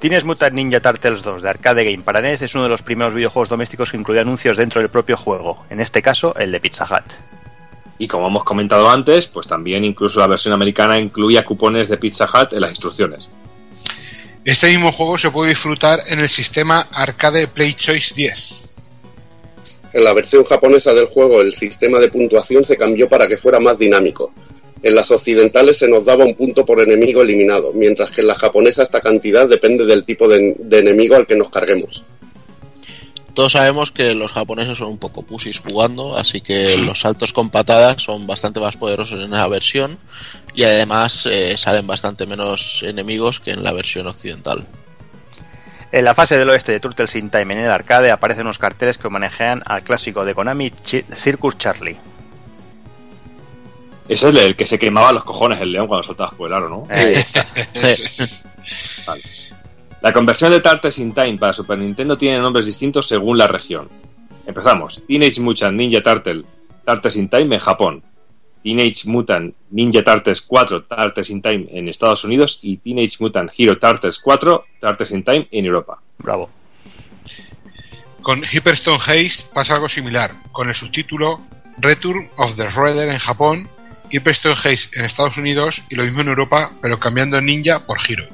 Teenage Mutant Ninja Turtles 2 de Arcade Game para NES es uno de los primeros videojuegos domésticos que incluye anuncios dentro del propio juego, en este caso el de Pizza Hut. Y como hemos comentado antes, pues también incluso la versión americana incluía cupones de Pizza Hut en las instrucciones. Este mismo juego se puede disfrutar en el sistema Arcade Play Choice 10. En la versión japonesa del juego, el sistema de puntuación se cambió para que fuera más dinámico. En las occidentales se nos daba un punto por enemigo eliminado, mientras que en la japonesa esta cantidad depende del tipo de, enemigo al que nos carguemos. Todos sabemos que los japoneses son un poco pusis jugando, así que los saltos con patadas son bastante más poderosos en esa versión y además eh, salen bastante menos enemigos que en la versión occidental. En la fase del oeste de Turtles in Time en el arcade aparecen unos carteles que homenajean al clásico de Konami Circus Charlie. Ese es el que se quemaba los cojones el león cuando soltabas por el aro, ¿no? Eh, ahí está. Vale. La conversión de Turtles in Time para Super Nintendo tiene nombres distintos según la región. Empezamos. Teenage Mutant Ninja Turtle Turtles in Time en Japón. Teenage Mutant Ninja Turtles 4 Turtles in Time en Estados Unidos y Teenage Mutant Hero Turtles 4 Turtles in Time en Europa. Bravo. Con Hyperstone Haste pasa algo similar, con el subtítulo Return of the Raider en Japón, Hyperstone Haste en Estados Unidos y lo mismo en Europa, pero cambiando Ninja por Hero.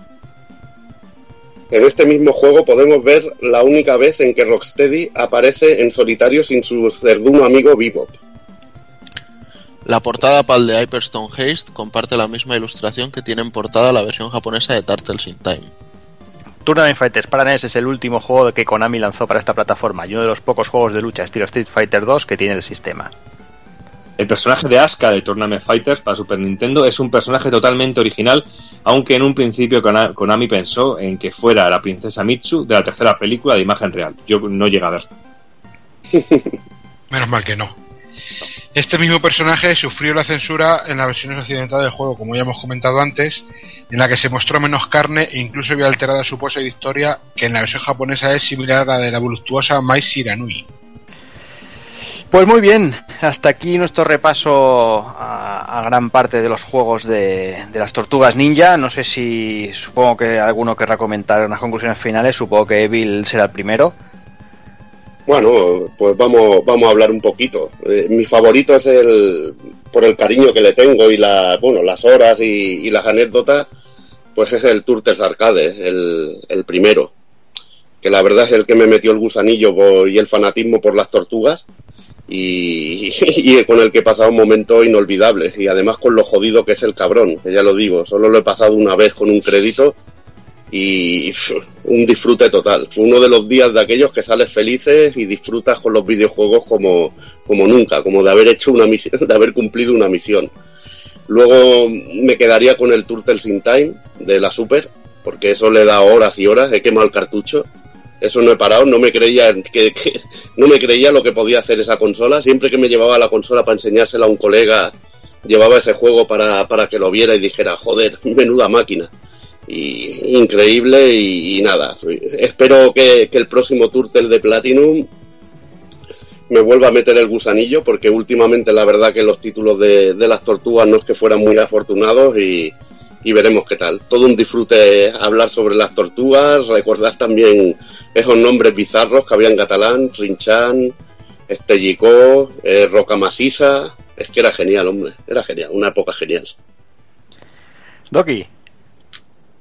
En este mismo juego podemos ver la única vez en que Rocksteady aparece en solitario sin su cerduno amigo Bebop. La portada PAL de Hyperstone Haste comparte la misma ilustración que tiene en portada la versión japonesa de Turtles in Time. Tournament Fighters para NES es el último juego que Konami lanzó para esta plataforma y uno de los pocos juegos de lucha estilo Street Fighter 2 que tiene el sistema. El personaje de Asuka de Tournament Fighters para Super Nintendo es un personaje totalmente original, aunque en un principio Kona- Konami pensó en que fuera la princesa Mitsu de la tercera película de imagen real. Yo no llegué a ver. Menos mal que no. Este mismo personaje sufrió la censura en la versión occidental del juego, como ya hemos comentado antes, en la que se mostró menos carne e incluso vio alterada su pose de historia, que en la versión japonesa es similar a la de la voluptuosa Mai Shiranui. Pues muy bien, hasta aquí nuestro repaso a, a gran parte de los juegos de, de las tortugas ninja. No sé si supongo que alguno querrá comentar unas conclusiones finales. Supongo que Evil será el primero. Bueno, pues vamos, vamos a hablar un poquito. Eh, mi favorito es el, por el cariño que le tengo y la, bueno, las horas y, y las anécdotas, pues es el Turtles Arcade, el, el primero. Que la verdad es el que me metió el gusanillo y el fanatismo por las tortugas y, y con el que he pasado momentos inolvidables. Y además con lo jodido que es el cabrón, que ya lo digo, solo lo he pasado una vez con un crédito y un disfrute total. Fue uno de los días de aquellos que sales felices y disfrutas con los videojuegos como, como nunca, como de haber hecho una misión, de haber cumplido una misión. Luego me quedaría con el Turtles in Time de la Super, porque eso le da horas y horas, he quemado el cartucho. Eso no he parado, no me creía que, que- no me creía lo que podía hacer esa consola. Siempre que me llevaba la consola para enseñársela a un colega, llevaba ese juego para, para que lo viera y dijera, joder, menuda máquina y increíble y, nada. Espero que, el próximo Turtle de Platinum me vuelva a meter el gusanillo porque últimamente la verdad que los títulos de, las tortugas no es que fueran muy afortunados y, veremos qué tal. Todo un disfrute hablar sobre las tortugas, recordar también esos nombres bizarros que había en catalán, Rinchan, Estellicó, eh, Roca Masisa, es que era genial, hombre, era genial, una época genial. Doki.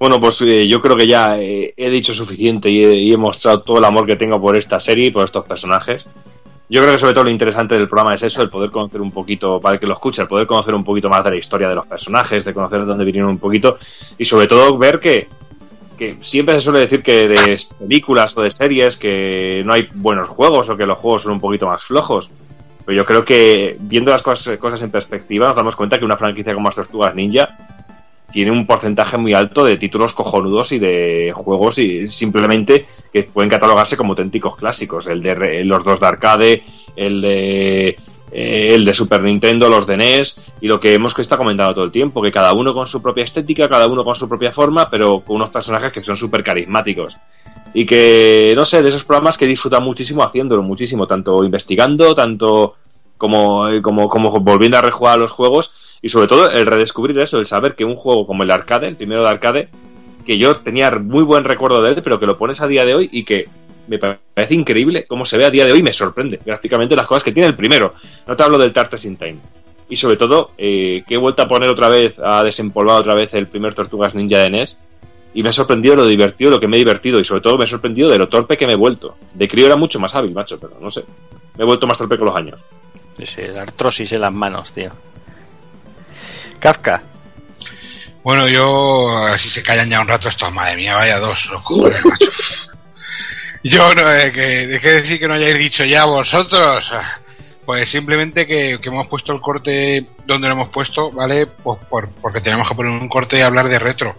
Bueno, pues eh, yo creo que ya eh, he dicho suficiente y he, y he mostrado todo el amor que tengo por esta serie y por estos personajes. Yo creo que sobre todo lo interesante del programa es eso, el poder conocer un poquito, para el que lo escuche, el poder conocer un poquito más de la historia de los personajes, de conocer de dónde vinieron un poquito y sobre todo ver que, que siempre se suele decir que de películas o de series que no hay buenos juegos o que los juegos son un poquito más flojos. Pero yo creo que viendo las cosas, cosas en perspectiva nos damos cuenta que una franquicia como las Tortugas Ninja tiene un porcentaje muy alto de títulos cojonudos y de juegos y simplemente que pueden catalogarse como auténticos clásicos. El de los dos de arcade, el de eh, el de Super Nintendo, los de NES y lo que hemos estado comentando todo el tiempo, que cada uno con su propia estética, cada uno con su propia forma, pero con unos personajes que son súper carismáticos. Y que, no sé, de esos programas que disfrutan muchísimo haciéndolo, muchísimo, tanto investigando, tanto como, eh, como, como volviendo a rejugar los juegos y sobre todo el redescubrir eso, el saber que un juego como el arcade, el primero de arcade, que yo tenía muy buen recuerdo de él, pero que lo pones a día de hoy y que me parece increíble cómo se ve a día de hoy, me sorprende gráficamente las cosas que tiene el primero. No te hablo del Tartes in Time. Y sobre todo, eh, que he vuelto a poner otra vez, a desempolvar otra vez el primer Tortugas Ninja de NES. Y me ha sorprendido lo divertido, lo que me he divertido. Y sobre todo me ha sorprendido de lo torpe que me he vuelto. De crío era mucho más hábil, macho, pero no sé. Me he vuelto más torpe con los años. Sí, la artrosis en las manos, tío. Kafka. Bueno, yo, si se callan ya un rato, esto, madre mía, vaya dos locuras, macho. Yo no, eh, que dejé de decir que no hayáis dicho ya vosotros. Pues simplemente que, que hemos puesto el corte donde lo hemos puesto, ¿vale? Pues por, porque tenemos que poner un corte y hablar de retro.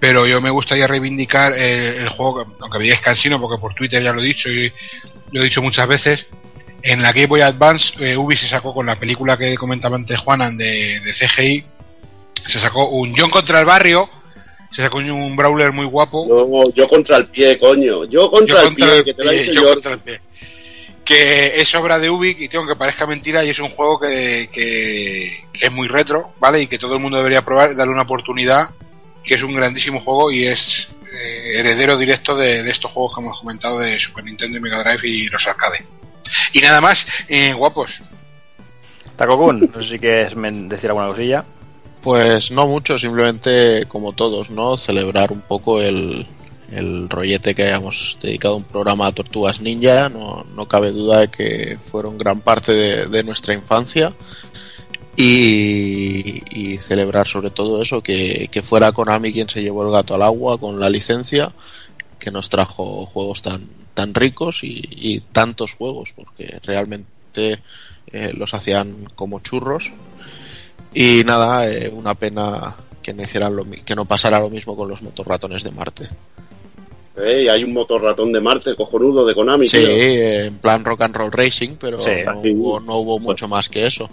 Pero yo me gustaría reivindicar el juego, aunque digáis cansino, porque por Twitter ya lo he dicho y lo he dicho muchas veces. En la Game Boy Advance, eh, Ubi se sacó con la película que comentaba antes Juanan de, de CGI, se sacó un John contra el barrio, se sacó un brawler muy guapo. No, yo contra el pie, coño. Yo contra, Yo el, contra pie, el que te lo pie, yo yo. contra el pie. Que es obra de Ubic y tengo que parezca mentira y es un juego que, que es muy retro, ¿vale? Y que todo el mundo debería probar, darle una oportunidad, que es un grandísimo juego y es eh, heredero directo de, de estos juegos que hemos comentado de Super Nintendo y Mega Drive y los arcade. Y nada más, eh, guapos. Takokun, no sé si quieres decir alguna cosilla. Pues no mucho, simplemente como todos, ¿no? Celebrar un poco el, el rollete que hayamos dedicado un programa a Tortugas Ninja. No, no cabe duda de que fueron gran parte de, de nuestra infancia. Y, y celebrar sobre todo eso, que, que fuera Konami quien se llevó el gato al agua con la licencia, que nos trajo juegos tan, tan ricos y, y tantos juegos, porque realmente eh, los hacían como churros. Y nada, eh, una pena que no, hicieran lo, que no pasara lo mismo con los motorratones de Marte. Ey, hay un motor ratón de Marte cojonudo de Konami, Sí, tío. en plan rock and roll racing, pero Sí, no, hubo, no hubo mucho más que eso.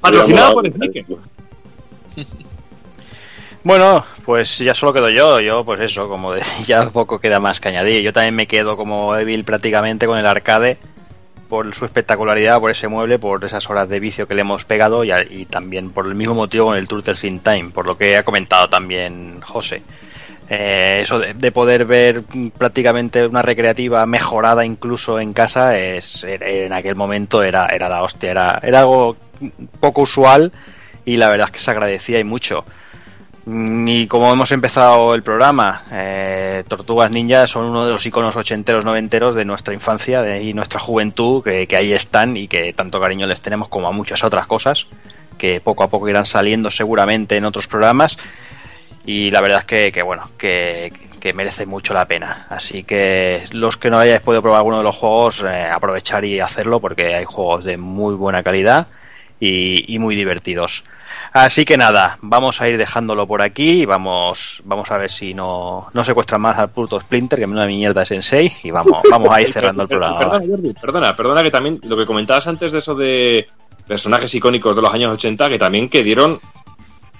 Patrocinado por molado. Bueno, pues ya solo quedo yo. Yo, pues eso, como de- ya poco queda más que añadir. Yo también me quedo como Evil prácticamente con el arcade. por su espectacularidad, por ese mueble, por esas horas de vicio que le hemos pegado y, también por el mismo motivo con el Turtles in Time, por lo que ha comentado también José. Eh, eso de, de poder ver prácticamente una recreativa mejorada incluso en casa es era- en aquel momento era, era la hostia, era, era algo poco usual y la verdad es que se agradecía y mucho. Y como hemos empezado el programa, eh, Tortugas Ninja son uno de los iconos ochenteros, noventeros de nuestra infancia de- y nuestra juventud, que, que ahí están y que tanto cariño les tenemos como a muchas otras cosas, que poco a poco irán saliendo seguramente en otros programas. Y la verdad es que, que bueno, que, que merece mucho la pena. Así que los que no hayáis podido probar alguno de los juegos, eh, aprovechar y hacerlo porque hay juegos de muy buena calidad y, y muy divertidos. Así que nada, vamos a ir dejándolo por aquí y vamos, vamos a ver si no, no secuestran más al puto Splinter, que menuda mierda es Sensei, y vamos, vamos a ir cerrando el programa. Perdona, Jordi, perdona, perdona que también lo que comentabas antes de eso de personajes icónicos de los años 80, que también que dieron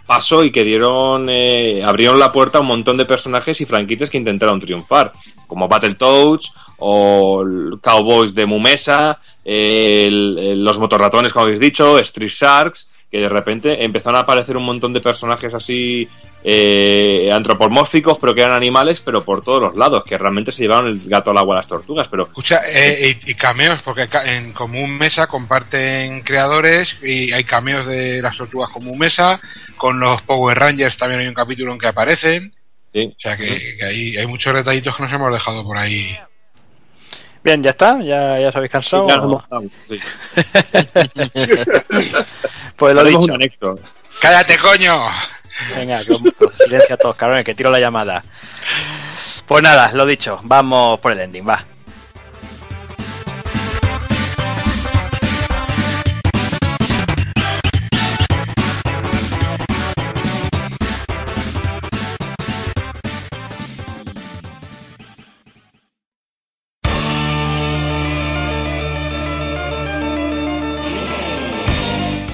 paso y que dieron eh, abrieron la puerta a un montón de personajes y franquicias que intentaron triunfar, como Battletoads o el Cowboys de Mumesa, eh, el- el- los motorratones, como habéis dicho, Street Sharks, que de repente empezaron a aparecer un montón de personajes así eh, antropomórficos, pero que eran animales, pero por todos los lados, que realmente se llevaron el gato al agua a las tortugas, pero Escucha, eh, y, y cameos, porque en Común Mesa comparten creadores y hay cameos de las tortugas Común Mesa, con los Power Rangers también hay un capítulo en que aparecen. Sí. O sea que, que hay, hay muchos detallitos que nos hemos dejado por ahí. Bien, ya está, ya, ya os habéis cansado. Ya nos hemos dado, sí. pues lo dicho. un. ¡Cállate, coño! Venga, silencio a todos, cabrones, que tiro la llamada. Pues nada, lo dicho, vamos por el ending, va.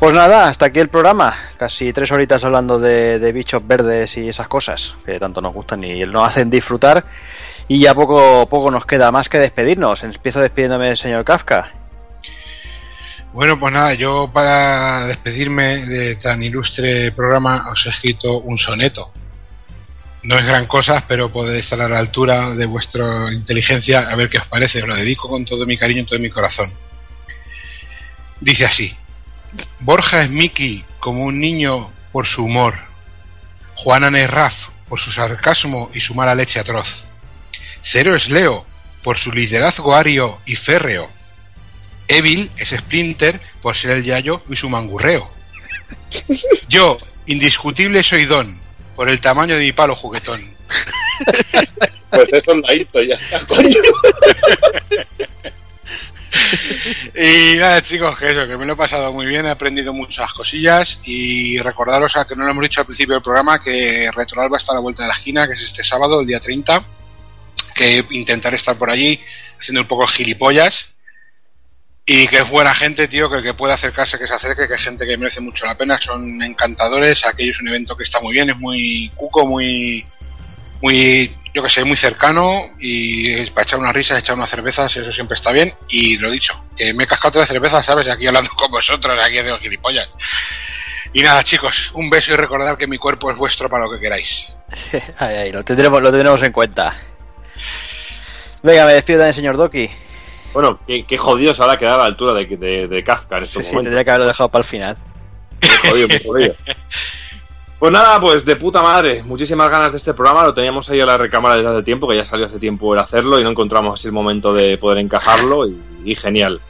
Pues nada, hasta aquí el programa. Casi tres horitas hablando de, bichos verdes y esas cosas que tanto nos gustan y nos hacen disfrutar. Y ya poco, poco nos queda más que despedirnos. Empiezo despidiéndome del señor Kafka. Bueno, pues nada, yo para despedirme de tan ilustre programa os he escrito un soneto. No es gran cosa, pero puede estar a la altura de vuestra inteligencia, a ver qué os parece. Os lo dedico con todo mi cariño y todo mi corazón. Dice así. Borja es Mickey como un niño por su humor. Juanan es Raf por su sarcasmo y su mala leche atroz. Cero es Leo por su liderazgo ario y férreo. Evil es Splinter por ser el yayo y su mangurreo. Yo, indiscutible, soy Don por el tamaño de mi palo juguetón. Pues eso la hizo ya está, coño. Y nada, chicos, que eso, que me lo he pasado muy bien, he aprendido muchas cosillas y recordaros a que no lo hemos dicho al principio del programa que Retroalba está a la vuelta de la esquina, que es este sábado, el día 30, que intentaré estar por allí haciendo un poco gilipollas. Y que es buena gente, tío, que el que pueda acercarse que se acerque, que es gente que merece mucho la pena, son encantadores, aquello es un evento que está muy bien, es muy cuco, muy muy, yo que sé, muy cercano y para echar unas risas, echar unas cervezas, eso siempre está bien. Y lo dicho, que me he cascado de cervezas, ¿sabes? Aquí hablando con vosotros, aquí de gilipollas. Y nada, chicos, un beso y recordad que mi cuerpo es vuestro para lo que queráis. Ay, ay, lo tendremos, lo tendremos en cuenta. Venga, me despido también, señor Doki. Bueno, qué, qué jodidos ahora quedar a la altura de, de, de Kafka en Sí, estos sí, momentos. tendría que haberlo dejado para el final. Muy jodido, muy jodido. Pues nada, pues de puta madre. Muchísimas ganas de este programa. Lo teníamos ahí a la recámara desde hace tiempo, que ya salió hace tiempo el hacerlo y no encontramos así el momento de poder encajarlo y, genial.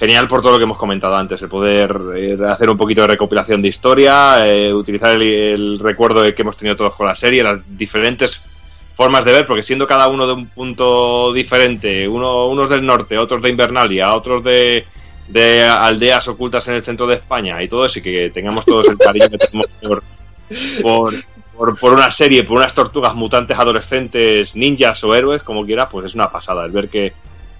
Genial por todo lo que hemos comentado antes, el poder eh, hacer un poquito de recopilación de historia, eh, utilizar el, el recuerdo que hemos tenido todos con la serie, las diferentes formas de ver, porque siendo cada uno de un punto diferente, uno, unos del norte, otros de Invernalia, otros de, de aldeas ocultas en el centro de España y todo eso, y que tengamos todos el cariño que tenemos por, por, por una serie, por unas tortugas mutantes adolescentes, ninjas o héroes, como quieras, pues es una pasada el ver que,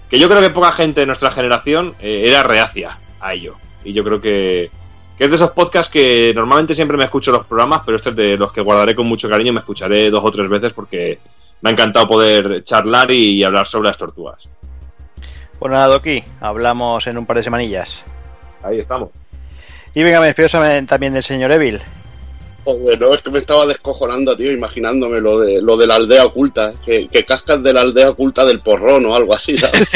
que yo creo que poca gente de nuestra generación eh, era reacia a ello. Y yo creo que, que es de esos podcasts que normalmente siempre me escucho los programas, pero este es de los que guardaré con mucho cariño y me escucharé dos o tres veces porque me ha encantado poder charlar y hablar sobre las tortugas. Bueno, nada, Doki, hablamos en un par de semanillas. Ahí estamos. Y venga, me despido también del señor Evil. Joder, no, es que me estaba descojonando, tío, imaginándome lo de, lo de la aldea oculta, que, que cascas de la aldea oculta del porrón o algo así, ¿sabes?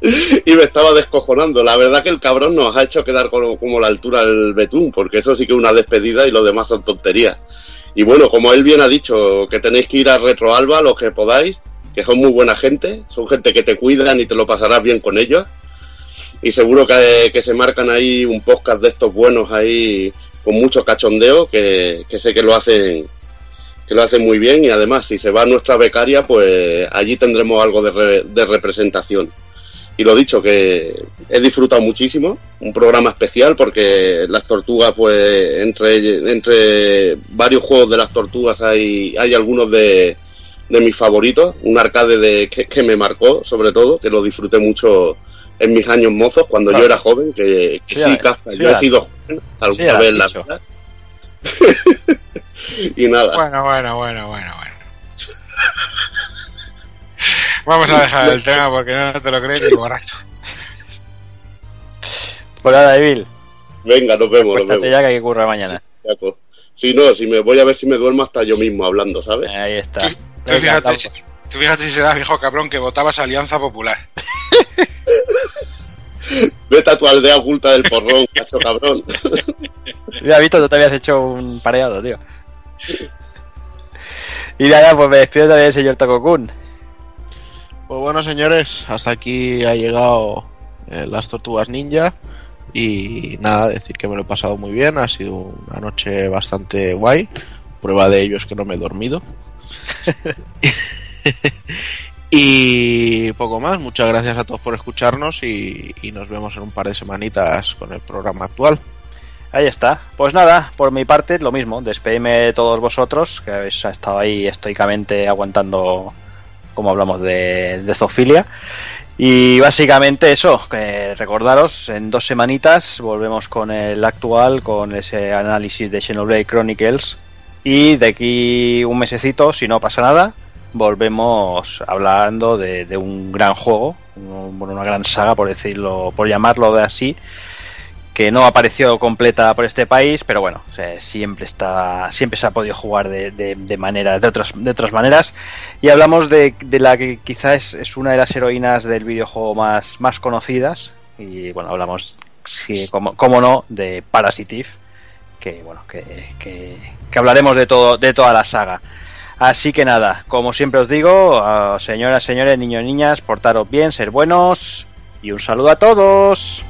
y me estaba descojonando. La verdad que el cabrón nos ha hecho quedar como, como la altura del betún, porque eso sí que es una despedida y lo demás son tonterías. Y bueno, como él bien ha dicho, que tenéis que ir a Retroalba los que podáis, que son muy buena gente, son gente que te cuidan y te lo pasarás bien con ellos. Y seguro que, que se marcan ahí un podcast de estos buenos ahí con mucho cachondeo, que, que sé que lo hacen que lo hacen muy bien. Y además si se va nuestra becaria pues allí tendremos algo de, re- de representación. Y lo dicho que he disfrutado muchísimo un programa especial porque las tortugas pues entre entre varios juegos de las tortugas hay hay algunos de, de mis favoritos. Un arcade de que, que me marcó sobre todo que lo disfruté mucho en mis años mozos cuando Claro. yo era joven que, que Sí, sí, yo he sido joven alguna vez en la vida y nada Bueno, bueno, bueno, bueno, bueno. Vamos a dejar el tema porque no te lo crees ni borracho. Pues nada, Evil, venga nos vemos nos cuéntate vemos ya que hay que currar mañana. Si no, si me voy a ver si me duermo hasta yo mismo hablando, ¿sabes? Ahí está. Tú fíjate, si, tú fíjate si serás viejo cabrón que votabas a Alianza Popular. Vete a tu aldea oculta del porrón, cacho cabrón. Mira, Vito, tú te habías hecho un pareado, tío. Y nada, pues me despido también del señor Takokun. Pues bueno, señores, hasta aquí ha llegado eh, las tortugas ninja. Y nada, decir que me lo he pasado muy bien. Ha sido una noche bastante guay. Prueba de ello es que no me he dormido. y poco más. Muchas gracias a todos por escucharnos. Y, nos vemos en un par de semanitas con el programa actual. Ahí está. Pues nada, por mi parte, lo mismo. Despedime de todos vosotros, que habéis estado ahí estoicamente aguantando, como hablamos de, de zoofilia. Y básicamente eso, recordaros, en dos semanitas volvemos con el actual, con ese análisis de Xenoblade Chronicles. Y de aquí un mesecito, si no pasa nada, volvemos hablando de, un gran juego, un- una gran saga, por decirlo, por llamarlo de así, que no apareció completa por este país, pero bueno, o siempre está, siempre se ha podido jugar de, de, de maneras, de otras, de otras maneras. Y hablamos de, de la que quizás es, es una de las heroínas del videojuego más, más conocidas. Y bueno, hablamos, sí, como, como no, de Parasitive, que bueno, que, que hablaremos de todo, de toda la saga. Así que nada, como siempre os digo, señoras, señores, niños, niñas, portaros bien, ser buenos y un saludo a todos.